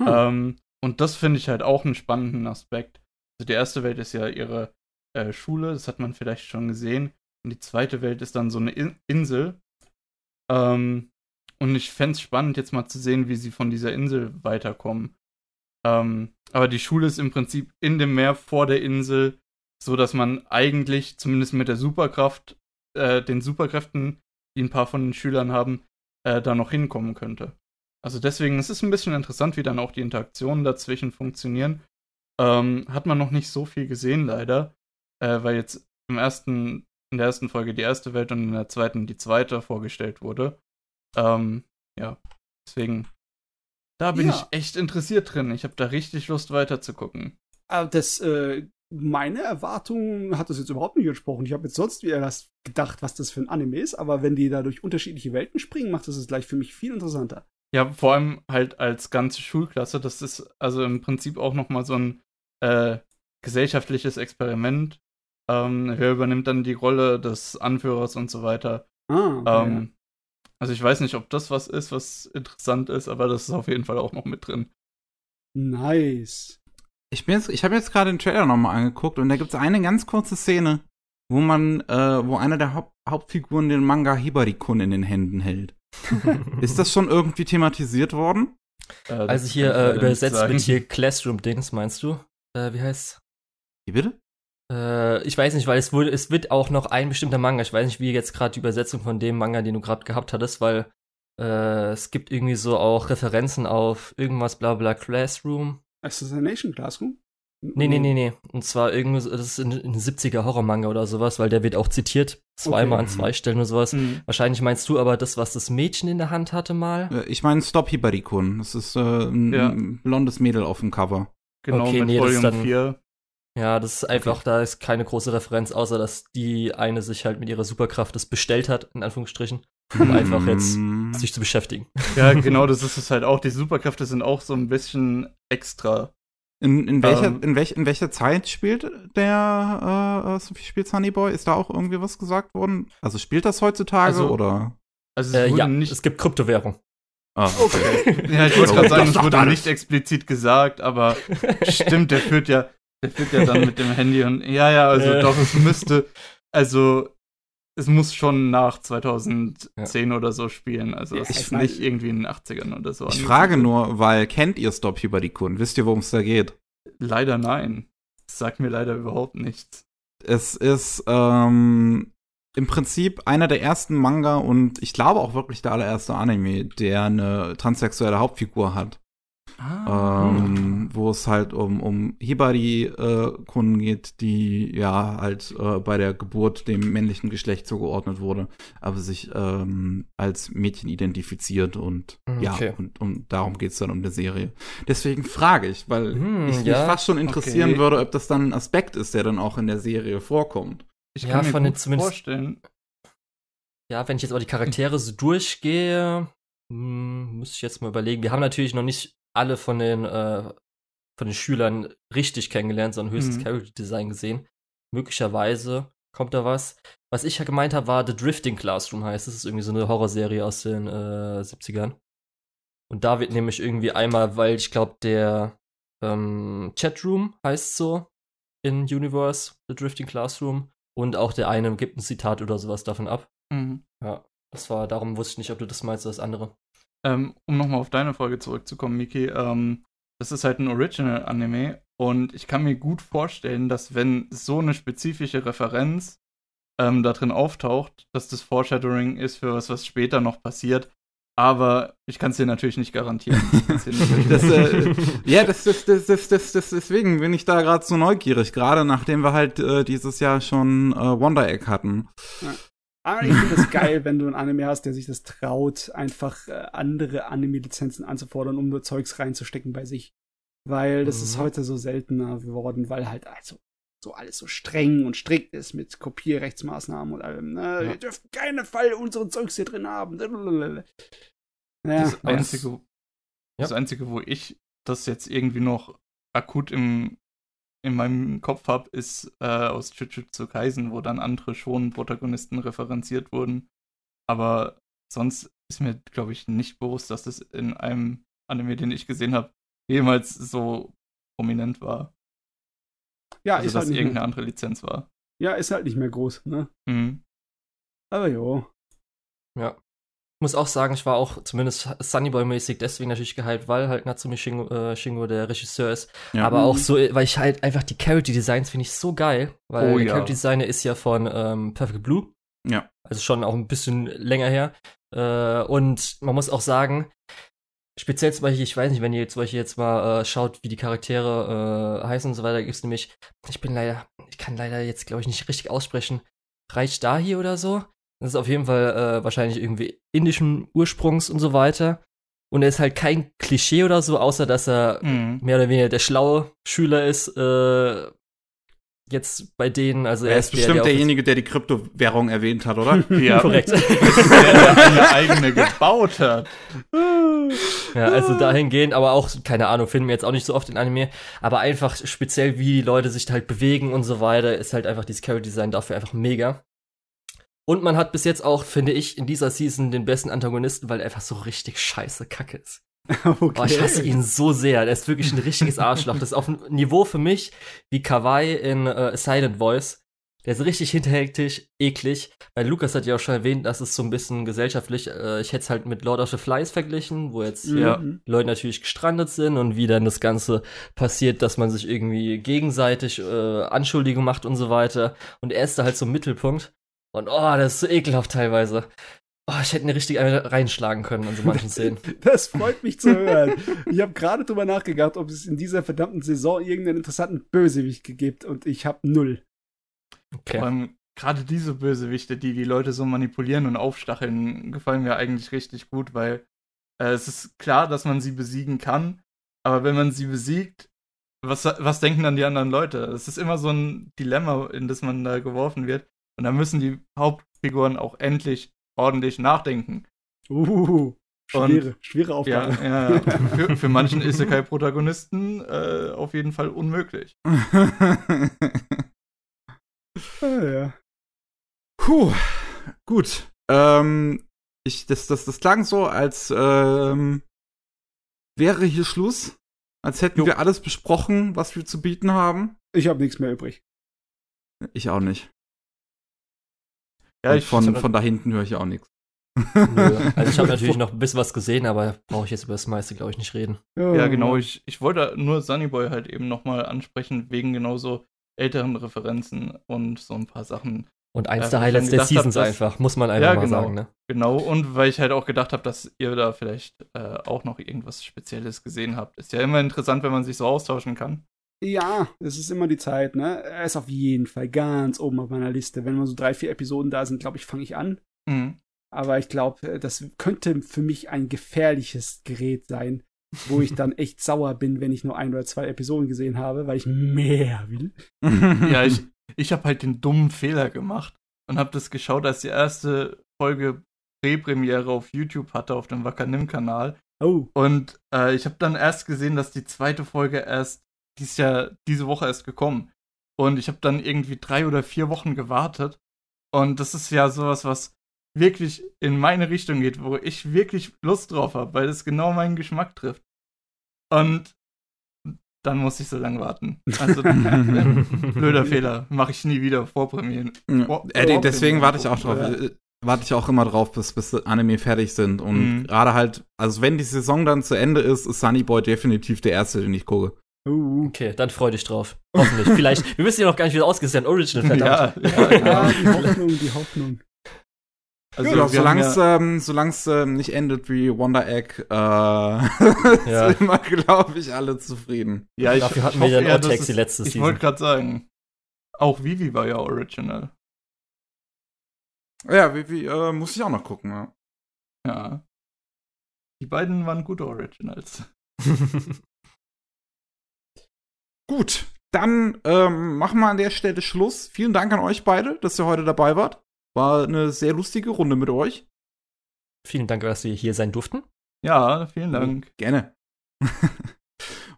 D: Hm.
B: Ähm, und das finde ich halt auch einen spannenden Aspekt. Also die erste Welt ist ja ihre äh, Schule, das hat man vielleicht schon gesehen. Und die zweite Welt ist dann so eine In Insel. Ähm, und ich fände es spannend, jetzt mal zu sehen, wie sie von dieser Insel weiterkommen. Ähm, aber die Schule ist im Prinzip in dem Meer vor der Insel, so dass man eigentlich zumindest mit der Superkraft, äh, den Superkräften, die ein paar von den Schülern haben, äh, da noch hinkommen könnte. Also deswegen, es ist ein bisschen interessant, wie dann auch die Interaktionen dazwischen funktionieren. Ähm, hat man noch nicht so viel gesehen, leider, äh, weil jetzt im ersten, in der ersten Folge die erste Welt und in der zweiten die zweite vorgestellt wurde. Ähm, ja, deswegen, da bin
D: Ja.
B: ich echt interessiert drin. Ich habe da richtig Lust weiter zu gucken.
D: Aber das, äh, meine Erwartungen hat das jetzt überhaupt nicht entsprochen. Ich habe jetzt sonst wieder das gedacht, was das für ein Anime ist, aber wenn die da durch unterschiedliche Welten springen, macht das es gleich für mich viel interessanter.
B: Ja, vor allem halt als ganze Schulklasse. Das ist also im Prinzip auch noch mal so ein äh, gesellschaftliches Experiment. Ähm, wer übernimmt dann die Rolle des Anführers und so weiter.
D: Ah, okay,
B: Ähm, also ich weiß nicht, ob das was ist, was interessant ist, aber das ist auf jeden Fall auch noch mit drin.
D: Nice.
A: Ich, bin jetzt- ich habe jetzt gerade den Trailer nochmal angeguckt und da gibt es eine ganz kurze Szene, wo man, äh, wo einer der Haupt Hauptfiguren den Manga Hibarikun in den Händen hält. Ist das schon irgendwie thematisiert worden?
B: Äh,
C: also hier äh, übersetzt
B: sagen.
C: mit hier Classroom-Dings, meinst du? Äh, wie heißt's?
A: Wie bitte?
C: Äh, ich weiß nicht, weil es wurde, es wird auch noch ein bestimmter Manga. Ich weiß nicht, wie jetzt gerade die Übersetzung von dem Manga, den du gerade gehabt hattest, weil äh, es gibt irgendwie so auch Referenzen auf irgendwas bla bla Classroom.
D: Assassination Classroom?
C: Nee, nee, nee, nee. Und zwar irgendwie, das ist ein, ein 70er Horror-Manga oder sowas, weil der wird auch zitiert. Zweimal
D: Okay.
C: an zwei Stellen und sowas.
B: Mhm.
C: Wahrscheinlich meinst du aber das, was das Mädchen in der Hand hatte mal.
A: Äh, Ich meine Stop Hibarikun. Das ist äh, ein,
B: Ja.
A: ein blondes Mädel auf dem Cover.
B: Genau,
C: Okay,
B: mit
C: nee,
B: Volume
C: dann-
B: 4.
C: Ja, das ist einfach, da ist keine große Referenz, außer dass die eine sich halt mit ihrer Superkraft das bestellt hat, in Anführungsstrichen, um einfach jetzt sich zu beschäftigen.
B: Ja, genau, das ist es halt auch. Die Superkräfte sind auch so ein bisschen extra.
A: In, in, welcher,
B: Ähm,
A: in, welch, in welcher Zeit spielt der äh, äh, Sophie spielt Sunny Boy? Ist da auch irgendwie was gesagt worden? Also spielt das heutzutage
B: Also-
A: oder?
B: Also es
C: Äh, ja,
B: nicht.
C: es gibt Kryptowährung.
A: Ah, okay.
B: ja, ich wollte gerade sagen,
A: das
B: es wurde nicht explizit gesagt, aber stimmt, der führt ja, der führt ja dann mit dem Handy und ja, ja, also
C: Äh.
B: doch, es müsste, also es muss schon nach 2010 oder so spielen. Also
D: Ja,
B: es
D: ich
B: ist
D: mein-
B: nicht irgendwie in den 80ern oder so.
A: Ich frage nur, weil kennt ihr Stop Hibarikun? Wisst ihr, worum es da geht?
B: Leider nein. Das sagt mir leider überhaupt nichts.
A: Es ist ähm, im Prinzip einer der ersten Manga und ich glaube auch wirklich der allererste Anime, der eine transsexuelle Hauptfigur hat.
B: Ah.
A: ähm, wo es halt um, um Hibari-Kunden geht, die ja halt äh, bei der Geburt dem männlichen Geschlecht zugeordnet wurde, aber sich ähm, als Mädchen identifiziert und
C: Mhm,
A: ja,
C: okay.
A: und, und darum geht's dann um die Serie. Deswegen frage ich, weil
C: Hm,
A: ich mich
C: ja,
A: fast schon interessieren
B: okay.
A: würde, ob das dann ein Aspekt ist, der dann auch in der Serie vorkommt.
B: Ich
C: Ja,
B: kann mir
C: von den
B: gut
C: zumindest-
B: vorstellen.
C: Ja, wenn ich jetzt aber die Charaktere so durchgehe, hm, müsste ich jetzt mal überlegen. Wir haben natürlich noch nicht alle von den, äh, von den Schülern richtig kennengelernt, sondern höchstens
B: Mhm.
C: Character Design gesehen. Möglicherweise kommt da was. Was ich ja gemeint habe, war The Drifting Classroom heißt. Das ist irgendwie so eine Horrorserie aus den äh, 70ern. Und da wird nämlich irgendwie einmal, weil ich glaube, der ähm, Chatroom heißt so in Universe, The Drifting Classroom. Und auch der eine gibt ein Zitat oder sowas davon ab.
B: Mhm.
C: Ja, das war, darum wusste ich nicht, ob du das meinst oder das andere.
B: Ähm, um nochmal auf deine Folge zurückzukommen, Miki, ähm, das ist halt ein Original-Anime und ich kann mir gut vorstellen, dass wenn so eine spezifische Referenz ähm, da drin auftaucht, dass das Foreshadowing ist für was, was später noch passiert. Aber ich kann es dir natürlich nicht garantieren.
A: Das, äh, ja, das, das, das, das, das, das, deswegen bin ich da gerade so neugierig, gerade nachdem wir halt äh, dieses Jahr schon äh, Wonder Egg hatten.
D: Aber ich finde es geil, wenn du ein Anime hast, der sich das traut, einfach äh, andere Anime-Lizenzen anzufordern, um nur Zeugs reinzustecken bei sich. Weil das ist
C: Mhm.
D: heute so seltener geworden, weil halt also so alles so streng und strikt ist mit Kopierrechtsmaßnahmen und allem. Ne?
C: Ja.
D: Ihr dürft keinen Fall unseren Zeugs hier drin haben. Ja,
B: das, Einzige,
C: Ja.
B: das Einzige, wo ich das jetzt irgendwie noch akut im, in meinem Kopf habe, ist äh, aus Jujutsu Kaisen, wo dann andere schon Protagonisten referenziert wurden. Aber sonst ist mir, glaube ich, nicht bewusst, dass das in einem Anime, den ich gesehen habe, jemals so prominent war.
D: ja,
B: also,
D: ist
B: dass
D: halt
B: irgendeine
D: mehr,
B: andere Lizenz war.
D: ja, ist halt nicht mehr groß, ne?
B: Mhm.
D: Aber jo.
C: Ja. Muss auch sagen, ich war auch zumindest Sunnyboy-mäßig deswegen natürlich gehypt, weil halt Natsumi Shingo, äh, Shingo der Regisseur ist.
A: Ja.
C: Aber
D: Mhm.
C: auch so, weil ich halt einfach die Character Designs finde ich so geil, weil
B: Oh
C: der
B: ja.
C: Character Designer ist ja von ähm, Perfect Blue.
A: Ja.
C: Also schon auch ein bisschen länger her. Äh, und man muss auch sagen, speziell zum Beispiel, ich weiß nicht, wenn ihr zum Beispiel jetzt mal äh, schaut, wie die Charaktere äh, heißen und so weiter, gibt es nämlich, ich bin leider, ich kann leider jetzt, glaube ich, nicht richtig aussprechen, Rajdahi oder so. Das ist auf jeden Fall äh, wahrscheinlich irgendwie indischen Ursprungs und so weiter. Und er ist halt kein Klischee oder so, außer dass er
B: Mhm.
C: mehr oder weniger der schlaue Schüler ist, äh, jetzt bei denen, also
A: er ist
C: der,
A: bestimmt
C: der auf-
A: derjenige, der die Kryptowährung erwähnt hat, oder?
B: Ja,
C: Korrekt.
B: der, der eine eigene gebaut hat.
C: Ja, also dahingehend, aber auch, keine Ahnung, finden wir jetzt auch nicht so oft in Anime, aber einfach speziell, wie die Leute sich halt bewegen und so weiter, ist halt einfach dieses Character Design dafür einfach mega. Und man hat bis jetzt auch, finde ich, in dieser Season den besten Antagonisten, weil er einfach so richtig scheiße kacke ist.
D: Okay.
C: Oh, ich hasse ihn so sehr. Der ist wirklich ein richtiges Arschloch. Das ist auf einem Niveau für mich wie Kawaii in äh, Silent Voice. Der ist richtig hinterhältig, eklig. Weil Lukas hat ja auch schon erwähnt, dass es so ein bisschen gesellschaftlich, äh, ich hätte es halt mit Lord of the Flies verglichen, wo jetzt
B: Ja.
D: Mhm.
C: Leute natürlich gestrandet sind und wie dann das Ganze passiert, dass man sich irgendwie gegenseitig äh, Anschuldigungen macht und so weiter. Und er ist da halt so im Mittelpunkt. Und oh, das ist so ekelhaft teilweise. Oh, ich hätte eine richtig reinschlagen können an so manchen Szenen.
D: Das freut mich zu hören. Ich habe gerade drüber nachgedacht, ob es in dieser verdammten Saison irgendeinen interessanten Bösewicht gibt und ich habe null.
C: Okay.
B: Vor allem gerade diese Bösewichte, die die Leute so manipulieren und aufstacheln, gefallen mir eigentlich richtig gut, weil äh, es ist klar, dass man sie besiegen kann, aber wenn man sie besiegt, was, was denken dann die anderen Leute? Es ist immer so ein Dilemma, in das man da geworfen wird. Und da müssen die Hauptfiguren auch endlich ordentlich nachdenken.
D: Uh, schwere,
B: Und-
D: schwere Aufgabe.
B: Ja, ja. Für, für manchen Isekai-Protagonisten äh, auf jeden Fall unmöglich.
D: Ah, ja.
A: Puh, gut. Ähm, ich, das, das, das klang so, als ähm, wäre hier Schluss. Als hätten
D: Jo.
A: wir alles besprochen, was wir zu bieten haben.
D: Ich habe nichts mehr übrig.
A: Ich auch nicht.
B: Ja, ich
A: von,
C: hab-
A: von da hinten höre ich auch nichts.
C: Nö. Also ich habe natürlich noch ein bisschen was gesehen, aber brauche ich jetzt über das meiste, glaube ich, nicht reden.
B: Ja, genau. Ich, ich wollte nur Sunnyboy halt eben nochmal ansprechen, wegen genauso älteren Referenzen und so ein paar Sachen.
C: Und eins
B: Ja,
C: der Highlights der
B: hab,
C: Seasons
B: dass-
C: einfach, muss man einfach
B: Ja,
C: mal
B: genau.
C: sagen, ne?
B: Genau, und weil ich halt auch gedacht habe, dass ihr da vielleicht äh, auch noch irgendwas Spezielles gesehen habt. Ist ja immer interessant, wenn man sich so austauschen kann.
D: Ja, es ist immer die Zeit, ne? Er ist auf jeden Fall ganz oben auf meiner Liste. Wenn mal so drei, vier Episoden da sind, glaube ich, fange ich an.
B: Mhm.
D: Aber ich glaube, das könnte für mich ein gefährliches Gerät sein, wo ich dann echt sauer bin, wenn ich nur ein oder zwei Episoden gesehen habe, weil ich mehr will.
B: Ja, ich, ich habe halt den dummen Fehler gemacht und habe das geschaut, als die erste Folge Präpremiere auf YouTube hatte, auf dem Wakanim-Kanal.
D: Oh,
B: Und äh, ich habe dann erst gesehen, dass die zweite Folge erst dies Jahr, diese Woche erst gekommen. Und ich habe dann irgendwie drei oder vier Wochen gewartet. Und das ist ja sowas, was wirklich in meine Richtung geht, wo ich wirklich Lust drauf habe, weil es genau meinen Geschmack trifft. Und dann muss ich so lange warten. Also blöder Fehler, mache ich nie wieder vor Premieren.
A: Ja.
B: Vor- vor
A: deswegen warte ich auch drauf.
B: oder?
A: Äh, Warte ich auch immer drauf, bis, bis die Anime fertig sind. Und
B: Mhm.
A: gerade halt, also wenn die Saison dann zu Ende ist, ist Sunny Boy definitiv der erste, den ich gucke.
D: Uh.
C: Okay, dann freu dich drauf. Hoffentlich. Vielleicht, wir wissen ja noch gar nicht, wie ja ein Original, verdammt.
B: Ja, ja.
D: Ja, die Hoffnung, die Hoffnung.
B: Also,
A: ja, solange es
B: ja-
A: ähm, solang's, ähm, nicht endet wie Wonder Egg, äh,
C: Ja.
A: sind wir, glaube ich, alle zufrieden.
B: Ja, ich,
C: Dafür hatten
B: ich
C: wir
B: eher, dass
C: Outtakes
B: es-
C: die letzte
B: Ich wollte gerade sagen, auch Vivi war ja original.
A: Ja, wie äh, muss ich auch noch gucken. Ja.
B: Ja. Die beiden waren gute Originals.
A: Gut, dann ähm, machen wir an der Stelle Schluss. Vielen Dank an euch beide, dass ihr heute dabei wart. War eine sehr lustige Runde mit euch.
C: Vielen Dank, dass wir hier sein durften.
B: Ja, vielen Dank.
A: Gerne.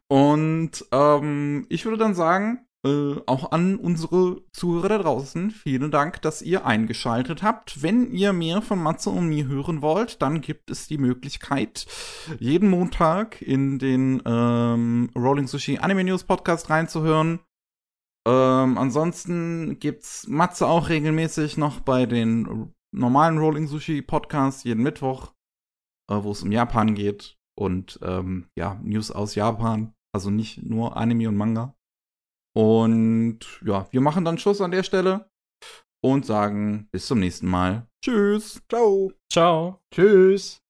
A: Und ähm, ich würde dann sagen, äh, auch an unsere Zuhörer da draußen, vielen Dank, dass ihr eingeschaltet habt. Wenn ihr mehr von Matze und mir hören wollt, dann gibt es die Möglichkeit, jeden Montag in den ähm, Rolling Sushi Anime News Podcast reinzuhören. Ähm, ansonsten gibt's Matze auch regelmäßig noch bei den normalen Rolling Sushi Podcasts jeden Mittwoch, äh, wo es um Japan geht und ähm, ja, News aus Japan. Also nicht nur Anime und Manga. Und ja, wir machen dann Schluss an der Stelle und sagen bis zum nächsten Mal. Tschüss.
D: Ciao.
C: Ciao.
B: Tschüss.